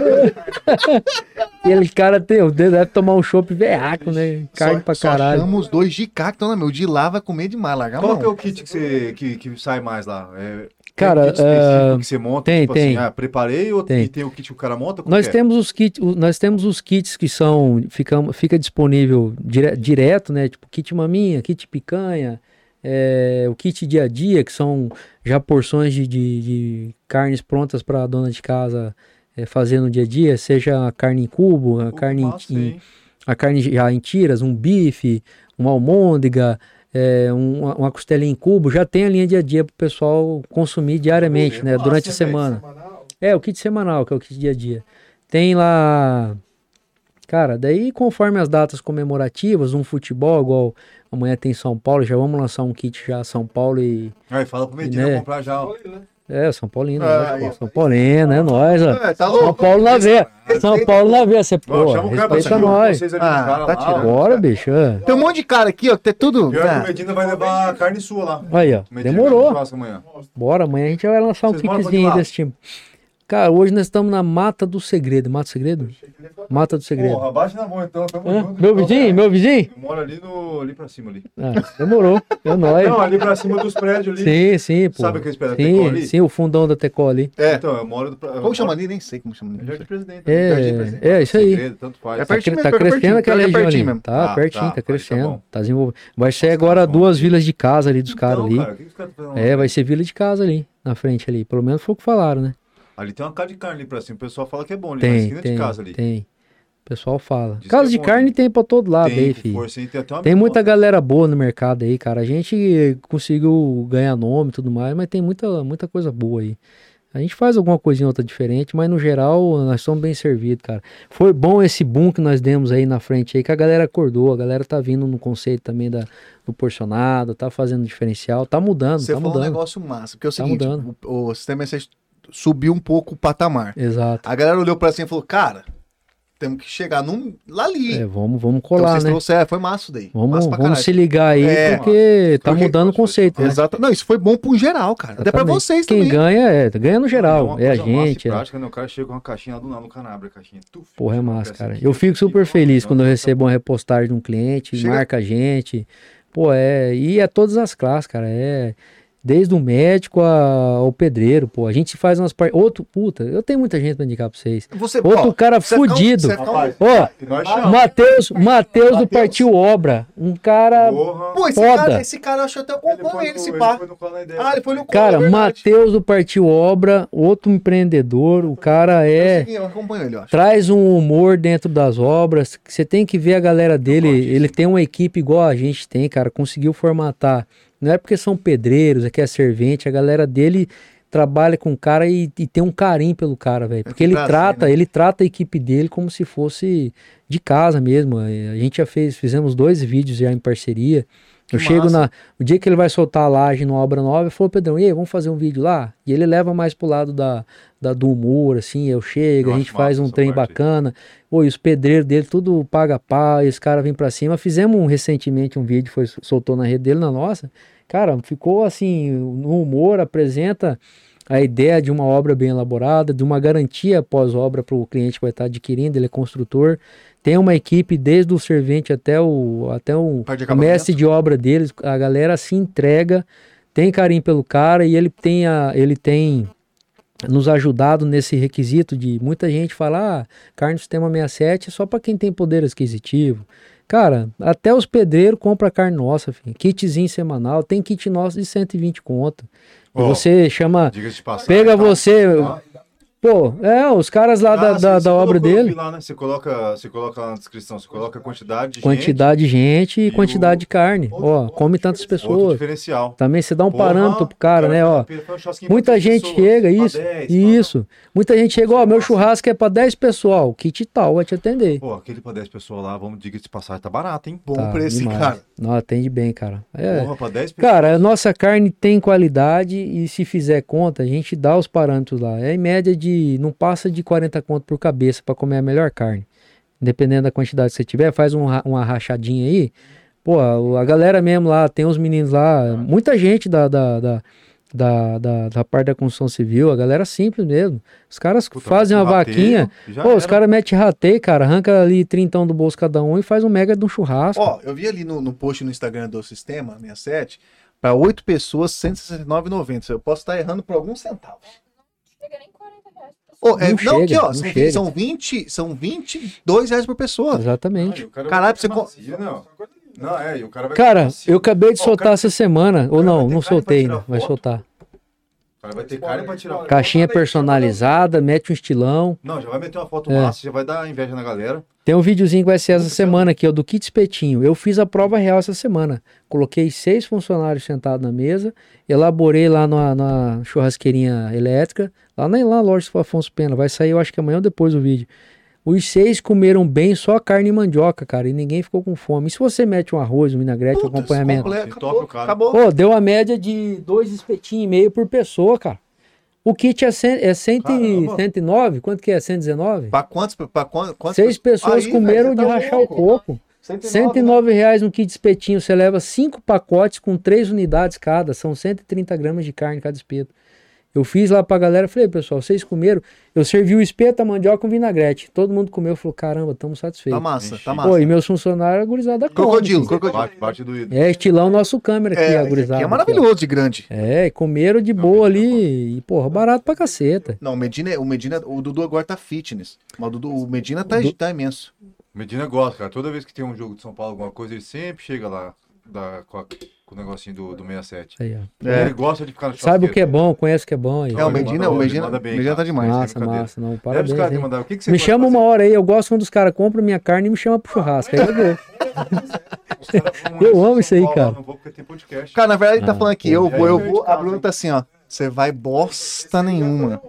E ele, cara, tem, o dedo deve tomar um chopp veaco, né? Carne pra Só caralho. chama os dois de cá que estão na meu. De lá vai comer demais, largar Qual que é o kit que, você, que, que sai mais lá? É, Cara, tem kit específico é, que você monta, tem, tipo tem. assim, ah, preparei ou Tem. e tem o kit que o cara monta? Nós é? temos os kits, o- nós temos os kits que são ficam, fica disponível dire- direto, né? Tipo kit maminha, kit picanha, é, o kit dia a dia que são já porções de, de- de carnes prontas para a dona de casa é, fazer no dia a dia, seja a carne em cubo, a carne em- massa, em, hein? a carne já em tiras, um bife, uma almôndega, é, um- uma, uma costelinha em cubo, já tem a linha dia a dia para o pessoal consumir diariamente, né? Durante a semana. É, o kit semanal, que é o kit dia a dia. Tem lá. Cara, daí conforme as datas comemorativas, um futebol, igual amanhã tem São Paulo, já vamos lançar um kit já São Paulo e. Aí fala pro Medina Né? comprar já. né? É, São Paulino, Ah, né? São Paulino, é nóis, ó. É, tá São? Paulo na veia. São Paulo na veia, você, pô, chama o cara pra nós. vocês Ah, tá lá, tirando. Bora, bicho. é. Tem um monte de cara aqui, ó, que tem tudo. Pior que Ah, o Medina vai levar a carne sua lá. Aí, ó. O Medina vai Demorou. amanhã. Bora, amanhã a gente vai lançar um kitzinho desse tipo. Cara, hoje nós estamos na Mata do Segredo. Mata do Segredo? Mata do Segredo. Porra, baixa na mão então, tamo Hã? junto. Meu então, vizinho? Meu vizinho? Eu moro ali, no, ali pra cima ali. Ah, demorou. É nóis. Não, ali pra cima dos prédios ali. Sim, sim, pô. Sabe aqueles pedaços da Tecol sim, ali? sim, o fundão da Tecol ali. É. Então, eu moro... Do, eu Como chama moro- ali? Nem sei como chama ali. Jardim Presidente. né? Jardim É, Presidente. é isso aí. Segredo, tanto faz. É Tá, pertinho cre- mesmo, tá crescendo aquela é região ali. mesmo. Tá, Ah, pertinho, tá, tá, tá crescendo. bom. Tá desenvolvendo. Vai ser agora duas vilas de casa ali dos caras Então, ali. cara, o que que os caras estão fazendo É, vai ser vila de casa ali, na frente ali. Pelo menos foi o que falaram, né? Ali tem uma casa de carne ali pra cima. O pessoal fala que é bom ali, na Tem, esquina tem, de casa ali. tem. O pessoal fala. Diz Casa que de é bom, carne tem pra todo lado tem, aí, filho. força? Tem Tem muita galera boa no mercado aí, cara. A gente conseguiu ganhar nome e tudo mais, mas tem muita, muita coisa boa aí. A gente faz alguma coisinha outra diferente, mas no geral nós somos bem servidos, cara. Foi bom esse boom que nós demos aí na frente aí, que a galera acordou, a galera tá vindo no conceito também da, do porcionado, tá fazendo diferencial, tá mudando, Você tá falou um mudando. negócio massa, porque é o Tá seguinte, o, o sistema S subiu um pouco o patamar. Exato. A galera olhou pra cima e falou, cara, temos que chegar num, lá ali. É, vamos, vamos então colar, vocês né? trouxeram, foi massa daí. Vamos, massa pra vamos se ligar aí, É, porque tá Porque- mudando o conceito, né? Exato. Não, isso foi bom pro geral, cara. Até pra Exatamente. vocês Quem também. ganha é, ganha no geral, uma é a gente. é- prática, né? O cara chega com uma caixinha lá do nada, no cara abre a caixinha. Tuf, Porra, é massa, cara. aqui, Eu fico aqui, super feliz quando eu recebo uma repostagem de um cliente, Chega- marca a gente. Pô, é. E é todas as classes, cara. É. Desde o médico a- ao pedreiro, pô. A gente faz umas par... Outro, puta, eu tenho muita gente pra indicar pra vocês. Você, Outro ó, cara um- fudido. Rapaz, Ó, chamamos. Matheus, Matheus do Partiu Obra. Um cara. Porra. Pô, esse Foda. cara, esse cara eu acho até eu Ele ele, esse ele pá. Ah, ele foi no Cara, é. Matheus do Partiu Obra, outro empreendedor. O cara é. Eu acompanho ele, eu acho. traz um humor dentro das obras. Você tem que ver a galera dele. Ele tem uma equipe igual a gente tem, cara. Conseguiu formatar. Não é porque são pedreiros, é que é servente. A galera dele trabalha com o cara e, e tem um carinho pelo cara, velho. Porque que ele prazer, trata, né? ele trata a equipe dele como se fosse de casa mesmo. Eh, A gente já fez, fizemos dois vídeos já em parceria. Que eu chego na. O dia que ele vai soltar a laje numa obra nova, eu falo, Pedrão, e aí, vamos fazer um vídeo lá? E ele leva mais pro lado da, da, do humor, assim, eu chego, Eu a gente faz um trem parte bacana. Pô, e os pedreiros dele, tudo paga pau, e os caras vêm pra cima. Fizemos um, recentemente um vídeo, foi, soltou na rede dele, na nossa. Cara, ficou assim, no humor, apresenta a ideia de uma obra bem elaborada, de uma garantia pós-obra para o cliente que vai estar adquirindo, ele é construtor. Tem uma equipe desde o servente até o, até o, mestre de obra deles, a galera se entrega, tem carinho pelo cara e ele tem, a, ele tem nos ajudado nesse requisito de muita gente falar ah, carne do sistema 67 é só para quem tem poder aquisitivo. Cara, até os pedreiros compram carne nossa, filho. kitzinho semanal, tem kit nosso de 120 conto. Ó, você chama, pega tá? você, Ó, pô, é, os caras lá da, ah, da, da você obra dele, Lá, né? Você coloca, você coloca lá na descrição, você coloca a quantidade de quantidade de gente e quantidade o- de carne. outro- Ó, outro come tantas gente, outro pessoas. diferencial. Também você dá um Porra, parâmetro pro cara, né, ó. Muita 10 gente pessoas, chega, isso, 10, isso. Muita gente chega, ó, meu churrasco é pra 10 pessoal, kit tal, vai te atender. Pô, aquele pra 10 pessoas lá, vamos diga de passagem, tá barato, hein? Bom Tá, preço, hein, demais. cara. Não, atende bem, cara. É, Porra, pra 10 pessoas. Cara, a nossa carne tem qualidade e se fizer conta, a gente dá os parâmetros lá. É em média de. Não passa de 40 conto por cabeça para comer a melhor carne. Dependendo da quantidade que você tiver, faz um uma rachadinha aí. Pô, a a galera mesmo lá, tem uns meninos lá, muita gente da, da, da, da, da, da parte da construção civil, a galera simples mesmo. Os caras Puta, fazem uma rateio, vaquinha. Pô, os era. caras metem rateio, cara, arranca ali trintão do bolso cada um e faz um mega de um churrasco. Ó, eu vi ali no, no post no Instagram do Sistema 67, para oito pessoas, R$ 169,90. Eu posso estar errando por alguns centavos. Chega nem 40 reais. Ô, é, Não não, chega, aqui, ó, não são, chega. são 20, são 22 reais por pessoa. Exatamente. Ai, o cara Caralho, você não. Não, é, e o cara vai Cara, eu acabei de Ó, o soltar cara- essa semana. Ou cara não, não soltei ainda. Vai soltar. O cara vai ter carne pra tirar foto. Caixinha personalizada, mete um estilão. Não, já vai meter uma foto É. massa, já vai dar inveja na galera. Tem um videozinho que vai ser essa semana aqui, ó, do kit espetinho. Eu fiz a prova real essa semana. Coloquei seis funcionários sentados na mesa, elaborei lá na, na churrasqueirinha elétrica, lá na, lá loja do Afonso Pena. Vai sair, eu acho que amanhã ou depois do vídeo. Os seis comeram bem só carne e mandioca, cara, e ninguém ficou com fome. E se você mete um arroz, um vinagrete, um Putz, acompanhamento? completo, acabou, top o cara. acabou. Pô, deu a média de dois espetinhos e meio por pessoa, cara. O kit é, cem, é cento e- Caramba. 109? Quanto que é? 119? Pra quantos? Pra quantos, Seis pessoas Aí, comeram velho, de tá rachar louco. o coco. 109, 109 reais no kit de espetinho. Você leva cinco pacotes com três unidades cada. São 130 gramas de carne cada espeto. Eu fiz lá pra galera, falei, pessoal, vocês comeram? Eu servi o espeto, a mandioca com vinagrete. Todo mundo comeu, falou, caramba, estamos Tá satisfeitos. massa, tá massa. Pô, e meus funcionários, a gurizada come, Crocodilo, filho. crocodilo. Bate, bate doído. É, estilão nosso câmera aqui, É, a esse gurizada. aqui é aqui, maravilhoso de grande. É, comeram de boa ali. E, porra, barato pra caceta. Não, o Medina, é- o Medina, o Dudu agora tá fitness. Mas o, Dudu, o Medina tá, Du- tá imenso. Medina gosta, cara. Toda vez que tem um jogo de São Paulo, alguma coisa, ele sempre chega lá da, com, a- com o negocinho do, do 67. Aí, ó. É. Ele gosta de ficar no Sabe o que é bom, conhece o que é bom aí. É, o Medina, o Medina, manda bem, Medina tá demais. Massa, massa, não, os parabéns. caras hein? mandar. O que, que você Me chama uma fazer? hora aí, eu gosto quando os caras compram minha carne e me chamam pro churrasco. Aí eu vou. Os [laughs] Eu amo isso aí, cara. Não vou porque tem podcast. Cara, na verdade ele tá Ah, falando aqui, eu vou, eu É, vou. de A Bruna tá assim, ó. Você vai bosta nenhuma.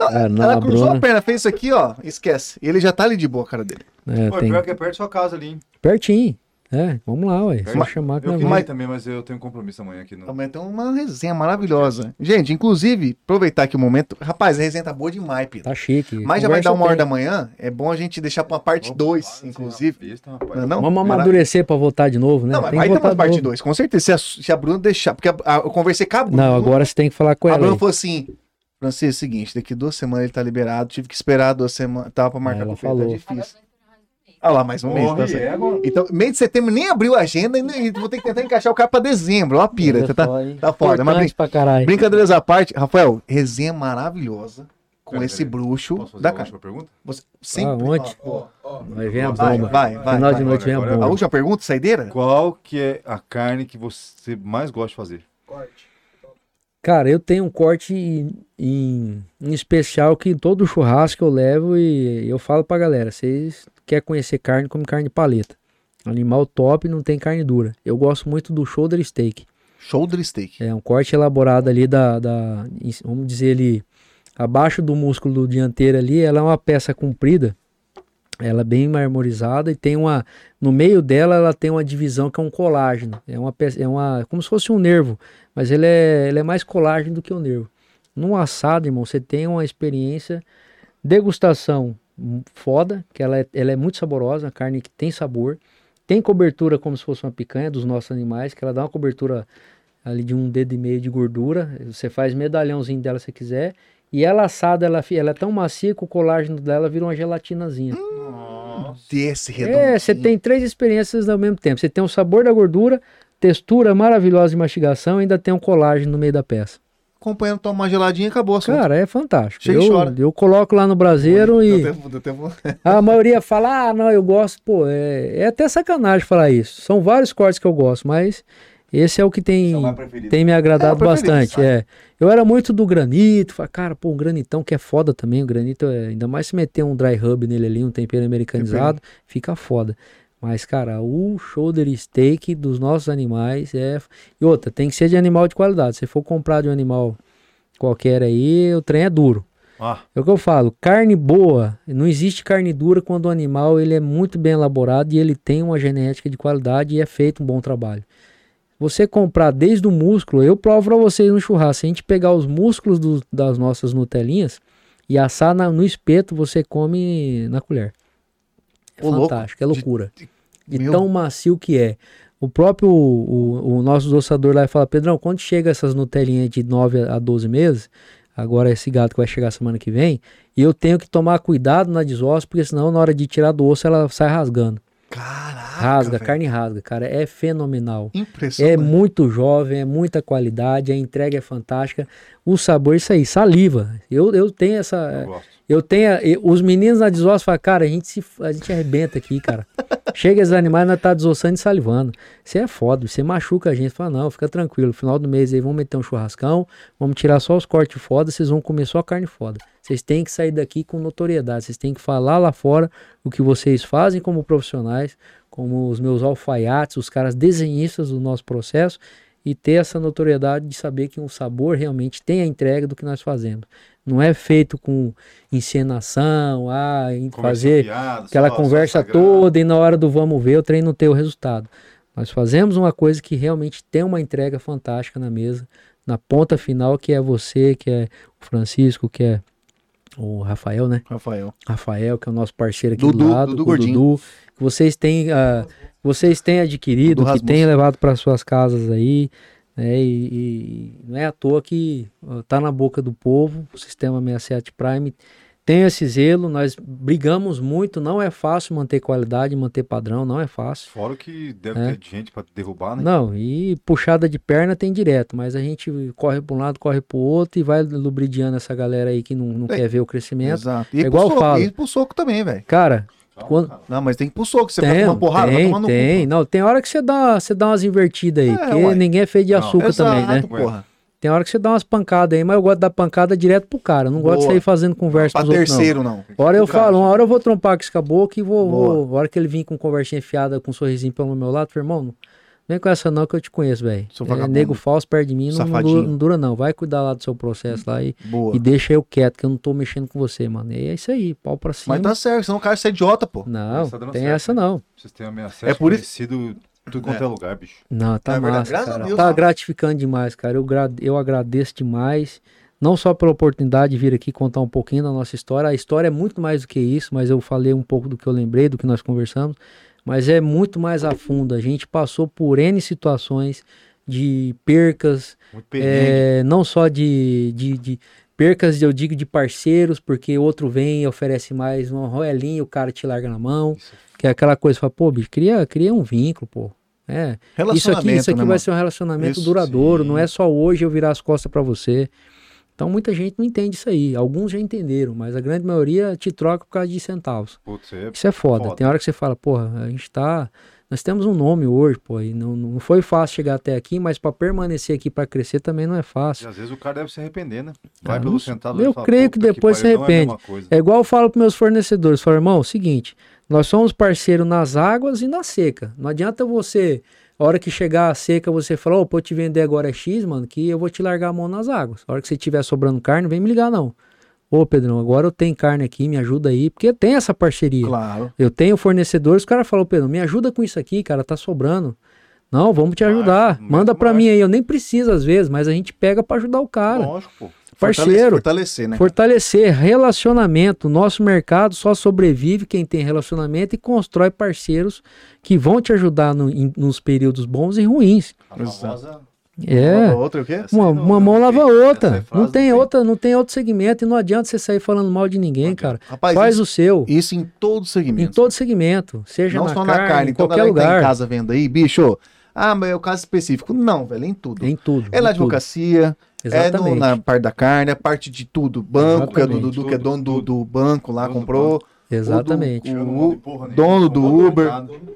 Não, Ah, não, ela a cruzou Bruna- a perna, fez isso aqui, ó. Esquece. E ele já tá ali de boa, a cara dele. É, Pô, tem... pior que é perto da sua casa ali, hein? Pertinho. É, vamos lá, ué. Só Mas- chamar que Eu queria também, mas eu tenho compromisso amanhã aqui. No... Amanhã tem uma resenha maravilhosa. Gente, inclusive, aproveitar aqui o momento. Rapaz, a resenha tá boa demais, Pedro. Tá chique. Mas já vai dar uma hora da manhã. É bom a gente deixar pra uma parte 2, Opa, inclusive. é besta, rapaz. Não, é não? Vamos amadurecer pra voltar de novo, né? Não, mas Tem vai ter uma parte novo. 2, com certeza. Se a, se a Bruna deixar. Porque a- a- eu conversei com a Bruna. Não, agora você tem que falar com A ela. Bruna aí. falou assim: Francisco, é o seguinte, daqui duas semanas ele tá liberado. Tive que esperar duas semanas. Tava pra marcar Ela com ele, falou. Tá difícil. Ah lá, mais um mês. Tá é agora. Então, mês de setembro nem abriu a agenda e vou ter que tentar encaixar o cara pra dezembro. Ó, a pira. Tá, hein? tá foda. Mas brin brincadeiras à parte, Rafael, resenha maravilhosa com Pera, esse peraí. bruxo Posso fazer da a cara. última pergunta? Você sempre. onde? Ó, ó. Vai vir a Vai, bomba. vai, vai. Final vai. de noite vem a Agora- A bomba. última pergunta, saideira? Qual que é a carne que você mais gosta de fazer? Corte. Cara, eu tenho um corte em, em, em especial que todo churrasco eu levo e eu falo pra galera, vocês querem conhecer carne, come carne de paleta. Animal top, não tem carne dura. Eu gosto muito do shoulder steak. Shoulder steak. É um corte elaborado ali da, da vamos dizer ali, abaixo do músculo do dianteiro ali, ela é uma peça comprida, ela é bem marmorizada e tem uma, no meio dela ela tem uma divisão que é um colágeno, é uma, peça- é uma como se fosse um nervo, mas ele é, ele é mais colágeno do que o nervo. Num assado, irmão, você tem uma experiência, degustação foda, que ela é, ela é muito saborosa, a carne que tem sabor, tem cobertura como se fosse uma picanha dos nossos animais, que ela dá uma cobertura ali de um dedo e meio de gordura. Você faz medalhãozinho dela se quiser. E ela assada, ela, ela é tão macia que o colágeno dela vira uma gelatinazinha. Desse redondo. é, você tem três experiências ao mesmo tempo. Você tem o sabor da gordura, textura maravilhosa de mastigação e ainda tem um colágeno no meio da peça. Acompanhando, toma uma geladinha e acabou. assunto. Cara, é fantástico. Chega eu, chora. eu coloco lá no braseiro e Deu tempo- deu tempo- a maioria fala, ah, não, eu gosto. Pô, é, é até sacanagem falar isso. São vários cortes que eu gosto, mas esse é o que tem, tem me agradado É, o bastante. sabe? É. Eu era muito do granito, falei, cara, pô, um granitão que é foda também. O granito, é, ainda mais se meter um dry rub nele ali, um tempero americanizado, fica foda. Mas, cara, o shoulder steak dos nossos animais é. E outra, tem que ser de animal de qualidade. Se for comprar de um animal qualquer aí, o trem é duro. Ah, É o que eu falo, carne boa, não existe carne dura quando o animal ele é muito bem elaborado e ele tem uma genética de qualidade e é feito um bom trabalho. Você comprar desde o músculo, eu provo para vocês no churrasco, se a gente pegar os músculos do- das nossas nutelinhas e assar na- no espeto, você come na colher. É Ô, louco. fantástico, é loucura. De Meu. tão macio que é. O próprio, o, o nosso ossador lá fala, Pedrão, quando chega essas nutelinhas de 9 a 12 meses, agora esse gato que vai chegar semana que vem, e eu tenho que tomar cuidado na desossa, porque senão na hora de tirar do osso ela sai rasgando. Caraca. Rasga, velho. carne rasga, cara, é fenomenal. É Impressionante. muito jovem, é muita qualidade, a entrega é fantástica. O sabor, isso aí, saliva. Eu, eu tenho essa. eu. Eu tenho. e- Os meninos na desossa falam, cara, a gente, se, a gente arrebenta aqui, cara. [laughs] Chega esses animais, nós tá desossando e salivando. Você é foda, você machuca a gente. Fala, não, fica tranquilo. Final do mês aí, vamos meter um churrascão, vamos tirar só os cortes foda, vocês vão comer só carne foda. Vocês têm que sair daqui com notoriedade, vocês têm que falar lá fora o que vocês fazem como profissionais, como os meus alfaiates, os caras desenhistas do nosso processo e ter essa notoriedade de saber que um sabor realmente tem a entrega do que nós fazemos. Não é feito com encenação, ah, em fazer aquela conversa toda e na hora do vamos ver o trem não ter o resultado. Nós fazemos uma coisa que realmente tem uma entrega fantástica na mesa, na ponta final, que é você, que é o Francisco, que é o Rafael, né? Rafael. Rafael, que é o nosso parceiro aqui Dudu, do lado, Dudu o Gordinho. Dudu, que vocês têm, ah, vocês têm adquirido, que têm levado para suas casas aí, né? E, e não é à toa que ó, tá na boca do povo, o sistema 67 Prime tem esse zelo, nós brigamos muito, não é fácil manter qualidade, manter padrão, não é fácil. Fora o que deve É. ter gente pra derrubar, né? Não, e puxada de perna tem direto, mas a gente corre para um lado, corre para o outro e vai lubridiando essa galera aí que não, não É, quer ver o crescimento. Exato. E É igual eu soco, falo. E pro soco também, velho. Cara, quando-. Não, mas tem que ir pro soco. Você tem, vai tomar uma porrada, vai tem, tomar no tem. cu. Não, tem hora que você dá, você dá umas invertidas aí, É, porque uai. ninguém é feito de Não, açúcar Exato, também, né? porra. Tem hora que você dá umas pancadas aí, mas eu gosto de dar pancada direto pro cara. Eu não gosto de Boa. sair fazendo conversa Pra pros outros, não. terceiro, não. Hora eu cara. falo, uma hora eu vou trompar com esse caboclo e vou, Boa. vou. A hora que ele vir com conversinha fiada, com um sorrisinho pelo meu lado, falei, irmão, não vem com essa não que eu te conheço, velho. É, nego falso perto de mim, não, não, dura, não dura não. Vai cuidar lá do seu processo lá e, Boa. e deixa eu quieto, que eu não tô mexendo com você, mano. E é isso aí, pau pra cima. Mas tá certo, senão o cara é idiota, pô. Não, tá tem certo, essa né? não. Sistema 67 É por isso- conhecido tudo quanto é, lugar, bicho. Não, tá É verdade, massa, cara. Deus, tá ó. gratificando demais, cara. Eu, gra- eu agradeço demais. Não só pela oportunidade de vir aqui contar um pouquinho da nossa história. A história é muito mais do que isso, mas eu falei um pouco do que eu lembrei, do que nós conversamos. Mas é muito mais a fundo. A gente passou por N situações de percas, é, não só de, de, de percas, eu digo de parceiros, porque outro vem e oferece mais uma roelinha, o cara te larga na mão. Isso Que é aquela coisa, fala, pô, bicho, cria, cria um vínculo, pô. É, isso aqui, isso aqui né, vai mano? ser um relacionamento Isso, duradouro, sim. não é só hoje eu virar as costas pra você. Então muita gente não entende isso aí. Alguns já entenderam, mas a grande maioria te troca por causa de centavos. Putz, é Isso é foda. Foda. Tem hora que você fala, porra, a gente tá Nós temos um nome hoje, pô, e não, não foi fácil chegar até aqui, mas para permanecer aqui, para crescer também não é E fácil. às vezes o cara deve se arrepender, né? Vai Ah, pelo não- centavo eu e fala, creio que "Puta depois se pariu, não é arrepende. coisa." É igual eu falo para meus fornecedores, falo, irmão, seguinte, nós somos parceiro nas águas e na seca. Não adianta você, a hora que chegar a seca, você falar, ô, eu te vender agora é X, mano, que eu vou te largar a mão nas águas. A hora que você tiver sobrando carne, vem me ligar, não. Ô, Pedrão, agora eu tenho carne aqui, me ajuda aí, porque tem essa parceria. Claro. Eu tenho fornecedores, o cara falou, Pedro, me ajuda com isso aqui, cara, tá sobrando. Não, vamos te ajudar. mete Manda pra marcha. mim aí. Eu nem preciso às vezes, mas a gente pega pra ajudar o cara. Lógico, pô. Parceiro. Fortalecer, né? Fortalecer relacionamento. Nosso mercado só sobrevive quem tem relacionamento e constrói parceiros que vão te ajudar no- em- nos períodos bons e ruins. É. Outra o quê? Essa Uma, não- uma mão lava a essa outra. Não tem tem. outra, não tem outro segmento e não adianta você sair falando mal de ninguém, cara. Rapaz, Faz isso, o seu. isso em todo Em segmento. todo segmento, seja Não na só carne, na carne. em qualquer que tá em lugar, casa vendo aí, bicho, ah, mas é o caso específico. Não, velho, é em tudo. em tudo. É na em tudo. advocacia, é no- Exatamente. na parte da carne, é parte de tudo. Banco, que é do Exatamente. Dudu, que é dono do, do banco lá, Dono do comprou. Exatamente. O, o- porra nenhuma, dono do Uber.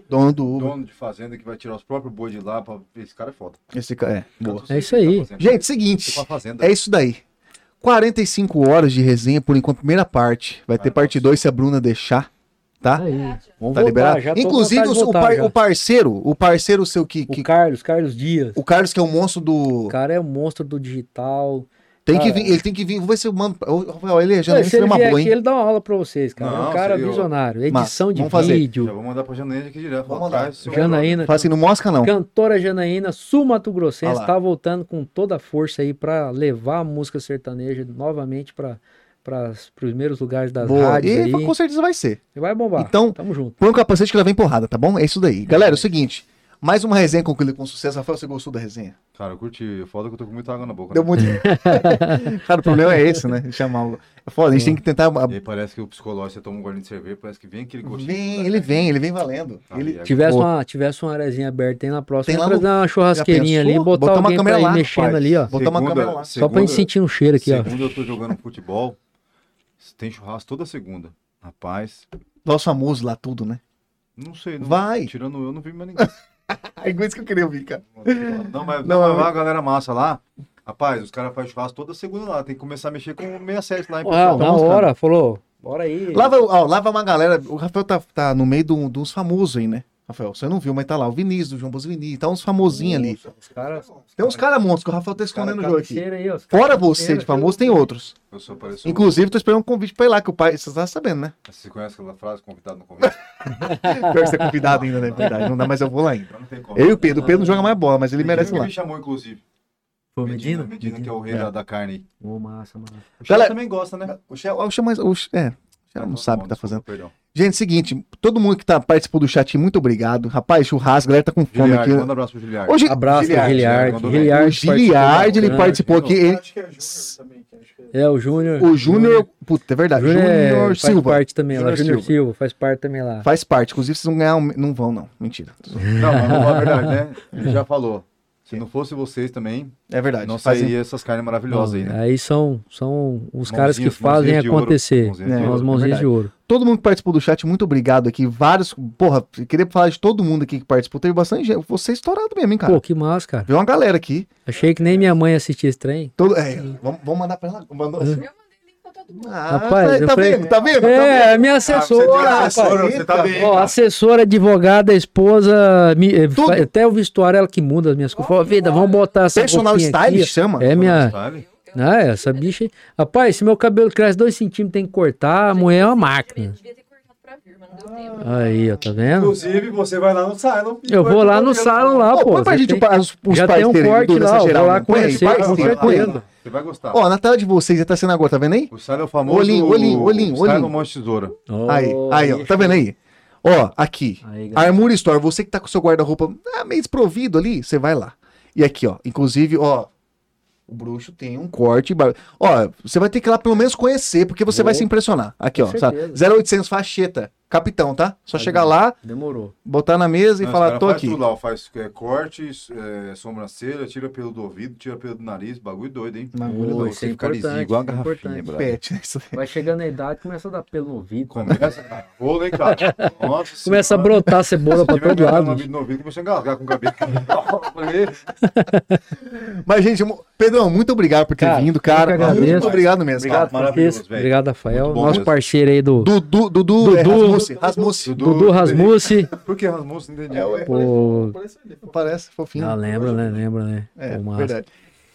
dono do Uber. Dono de fazenda que vai tirar os próprios boi de lá. Pra... Esse cara é foda. Esse cara, é, boa. Sei É isso aí. Gente, seguinte, a é isso daí. 45 horas de resenha por enquanto, primeira parte. Vai ter parte 2 se a Bruna deixar, tá? Aí. Vamos Tá voltar, liberado? Inclusive, o, voltar par- já. o parceiro, o parceiro seu que, que O Carlos, Carlos Dias. o Carlos que é o monstro do O cara é o monstro do digital. tem que cara. vir, ele tem que vir, vou ver se eu mando, Rafael, ele já Não, é se ele uma vier boa, aqui, hein? ele dá uma aula pra vocês, cara. é Não, um cara sei, ó. visionário. Edição Mas, de vamos fazer. vídeo. Já vou mandar pra Janaína aqui direto. Vamos lá. atrás. Janaína, Fala assim, não mosca não. cantora Janaína, sul Mato Olha Grossense, tá voltando com toda a força aí pra levar a música sertaneja novamente pra para os primeiros lugares das Boa. rádios E aí. com certeza vai ser. Vai bombar. Então, Tamo junto. Põe o capacete que ela vem porrada, tá bom? É isso daí. Galera, é o seguinte. Mais uma resenha concluída com sucesso. Rafael, você gostou da resenha? Cara, eu curti. Foda que eu tô com muita água na boca. Deu né? muito. [laughs] Cara, o problema é esse, né? Chamar o. É foda, a gente tem que tentar. E aí parece que o psicológico, você toma um golinho de cerveja, parece que vem aquele gostinho. Vem, ele vem, ele vem valendo. Aí, Ele... é- Tivesse Pô. uma, tivesse uma arezinha aberta aí na próxima, Tem lá trazer no- uma churrasqueirinha ali, botar, Botar uma alguém câmera pra ir lá, mexendo rapaz. ali, ó. Botar uma câmera lá. Só pra gente sentir um cheiro aqui, ó. Segunda eu tô jogando futebol. Tem churrasco toda segunda. Rapaz, Nosso famoso lá, tudo, né? não sei. Não, Vai. Tirando eu, não vi mais ninguém. [laughs] É igual isso que eu queria ouvir, cara. Não, mas, Não, não, mas lá a galera massa lá. Rapaz, os caras fazem churrasco toda segunda lá. Tem que começar a mexer com o 67 lá em Portugal. na mostrando. hora, falou, bora aí. Lá vai, ó, lá vai uma galera. O Rafael tá, tá no meio dos famosos aí, né? Rafael, você não viu, mas tá lá. O Vinícius, do João Bosvini. Tá uns famosinhos ali. Os caras... Tem uns caras monstros que o Rafael tá escondendo o jogo aqui. aí, Fora você de famoso, tem outros. Eu sou pareço. Inclusive, tô esperando um convite pra ir lá, que o pai. Você tá sabendo, né? Você conhece aquela frase, convidado no convite? [laughs] Pior que você é convidado ainda, né? Verdade. Não dá, mas eu vou lá ainda. Então não. Eu e o Pedro. O Pedro não joga mais bola, mas ele Medina merece que lá. me chamou, inclusive. Foi Medina, Medina, que é o rei da, da carne. Ô, massa, massa. O Galera- Chá também gosta, né? O Xé, o Xé, mas, o Xé- é, o Xé não sabe o que tá fazendo. Perdão. Gente, seguinte, todo mundo que tá participou do chat, muito obrigado. Rapaz, churrasco, a galera tá com fome Giliard, aqui. manda um abraço pro Giliard. Hoje, Abraço pra Giliard. Giliard. O Giliard, ele participou aqui. Ele, Acho que é Júnior também. É... É, o Júnior. o Júnior, puta, é verdade. Júnior é- Júnior faz Silva. parte também lá. Júnior Silva. Silva. faz parte também lá. Faz parte. Inclusive, vocês vão ganhar um... Não vão, não. Mentira. Não, mas vamos falar a verdade, né? Ele já falou. Se não fosse vocês também, É verdade. não Fazem- sairia essas carnes maravilhosas aí, né? Aí são, são os caras que Mãozinhas- fazem mãozinhas de ouro. acontecer. Mãozinhas de São ouro, as é mãozinhas verdade. de ouro. Todo mundo que participou do chat, muito obrigado aqui. Vários. Porra, queria falar de todo mundo aqui que participou. Teve bastante gente. Você é estourado mesmo, hein, cara? Pô, que massa, cara. Viu uma galera aqui. Achei que nem minha mãe assistia esse trem. Todo... É, vamos, vamos mandar pra ela. Mandou... Ah, Rapaz, eu tá falei- vendo? Tá vendo? Tá É, vendo? minha assessora, rapaz. assessora, você tá bem, Ó, assessora, advogada, esposa, me- eh, até o vestuário ela que muda as minhas coisas. Falou, vida, vamos botar essa Personal style aqui, chama? É minha... Style. Ah, essa bicha... Rapaz, se meu cabelo cresce dois centímetros, tem que cortar, a mulher é uma máquina. Devia ter mas não deu tempo. Aí, ó, tá vendo? Inclusive, você vai lá no Salon. e Eu vai vou lá no salão lá, Pô, põe pra gente tem- o os, os já tem um corte lá, Geral, vou lá né? Conhecer, com certeza. Você vai gostar. Ó, na tela de vocês, já tá sendo agora, tá vendo aí? O Style é o famoso. Olhinho, olhinho, olhinho, Style olhinho. Monte Tesoura. Aí, aí, ó, tá vendo aí? Ó, aqui. Aí. Armura Store, você que tá com seu guarda-roupa ah, meio desprovido ali, você vai lá. E aqui, ó, inclusive, ó, o bruxo tem um corte. bar- Ó, você vai ter que ir lá pelo menos conhecer, porque você vai Vou. se impressionar. Aqui, ó, Com sabe? certeza. 0800 facheta. Capitão, tá? Só Faz chegar lá, Demorou. botar na mesa e Não, falar, tô faz aqui. Tudo lá, faz é, corte, é, sobrancelha, tira pelo do ouvido, tira pelo do nariz, bagulho doido, hein? Bagulho doido. isso é fica lisinho, importante, igual isso é garrafinha. Pet, né? Isso aí. Vai chegando na idade, começa a dar pelo no ouvido. Começa, cara. Rolo, hein, cara? Nossa Começa a senhora. brotar cebola pra todo lado. no ouvido, no ouvido, começou a engasgar com o cabelo. [laughs] Mas, gente, Pedrão, muito obrigado por ter Cara, vindo, cara. Muito obrigado mesmo. Obrigado, cara. maravilhoso, Esse- velho. Obrigado, Rafael. Nosso mesmo. parceiro aí do Dudu, Dudu, Dudu. É, Rasmussen, Rasmussen. Dudu Rasmussen. Por que Rasmussen? Entendi. É, ué. Pô, Parece ele. Parece fofinho. ah, lembra, né? Lembra, né? É, Pô, verdade.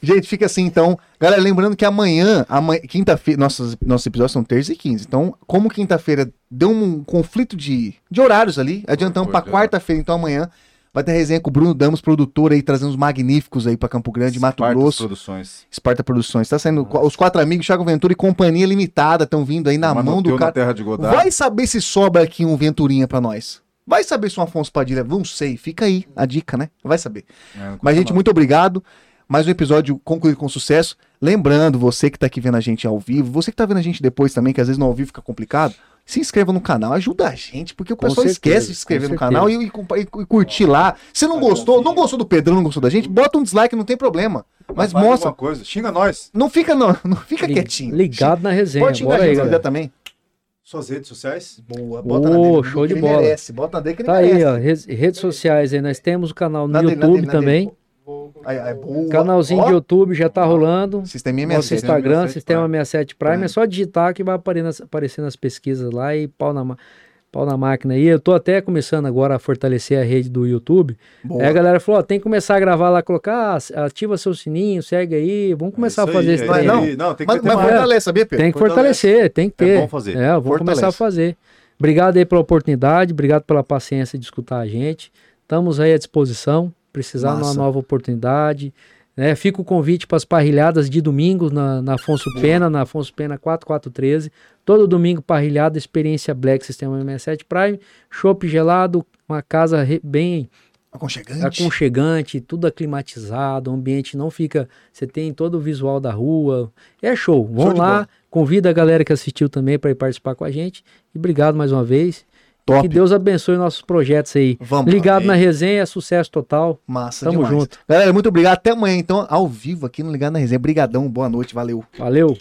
Gente, fica assim então. Galera, lembrando que amanhã, amanhã quinta-feira, nossos, nossos episódios são terça e quinze. Então, como quinta-feira deu um conflito de, de horários ali, adiantamos é. quarta-feira, então amanhã vai ter resenha com o Bruno Damos, produtor aí, trazendo os magníficos aí pra Campo Grande, Mato Espartas Grosso, Produções. Esparta Produções. Tá saindo os quatro amigos, Thiago Ventura e Companhia Limitada estão vindo aí na Mas mão do cara. na terra de Godard. Vai saber se sobra aqui um Venturinha pra nós. Vai saber se um Afonso Padilha, não sei, fica aí a dica, né? Vai saber. É, Mas, gente, muito obrigado. Mais um episódio concluído com sucesso. Lembrando, você que tá aqui vendo a gente ao vivo, você que tá vendo a gente depois também, que às vezes no ao vivo fica complicado, se inscreva no canal, ajuda a gente, porque o Com pessoal certeza, esquece de se inscrever no canal e, e e- e curtir lá. Se não gostou, não gostou do Pedrão, não gostou da gente, bota um dislike, não tem problema. Mas Faz mostra, coisa. Xinga nós. não fica não, [laughs] não fica quietinho. Ligado na resenha. Pode xingar Bora a aí, gente galera. também. Suas redes sociais. Boa, Ô, dele, show de bola. Merece. Bota na dele que ele Tá aí, merece. ó. Redes, redes sociais aí. Nós temos o canal no Na dele, na YouTube dele, na também. dele. Aí, aí, boa. Canalzinho Ó, de YouTube já tá rolando. Sisteminha Nosso 67. Instagram, 67 Sistema Prime. 67 Prime, Prime. é só digitar que vai aparecer nas, aparecer nas pesquisas lá e pau na, pau na máquina aí. Eu tô até começando agora a fortalecer a rede do YouTube. Boa. Aí a galera falou, ó, tem que começar a gravar lá, colocar, ah, ativa seu sininho, segue aí, vamos começar Isso a fazer aí, esse é Não, isso aí. aí. Não, tem que Mas, ter mas fortalece, sabia, Pedro? Tem que fortalece. fortalecer, tem que É ter. bom fazer. É, eu vou Fortalece. começar a fazer. Obrigado aí pela oportunidade, obrigado pela paciência de escutar a gente. Estamos aí à disposição, precisar de uma Massa. nova oportunidade. Né? Fica o convite para as parrilhadas de domingo na, na Afonso Pena, na Afonso Pena 4413. Todo domingo parrilhada, experiência Black Sistema 67 Prime, chopp gelado, uma casa re- bem Aconchegante. aconchegante, tudo aclimatizado, o ambiente não fica. Você tem todo o visual da rua. É show. De lá. Convida a galera que assistiu também para ir participar com a gente. E obrigado mais uma vez. Top. Que Deus abençoe nossos projetos aí. Vamos. Ligado amém. na resenha, sucesso total. Massa Tamo demais. junto. Galera, muito obrigado. Até amanhã, então, ao vivo aqui no Ligado na Resenha. Brigadão, boa noite, valeu. Valeu.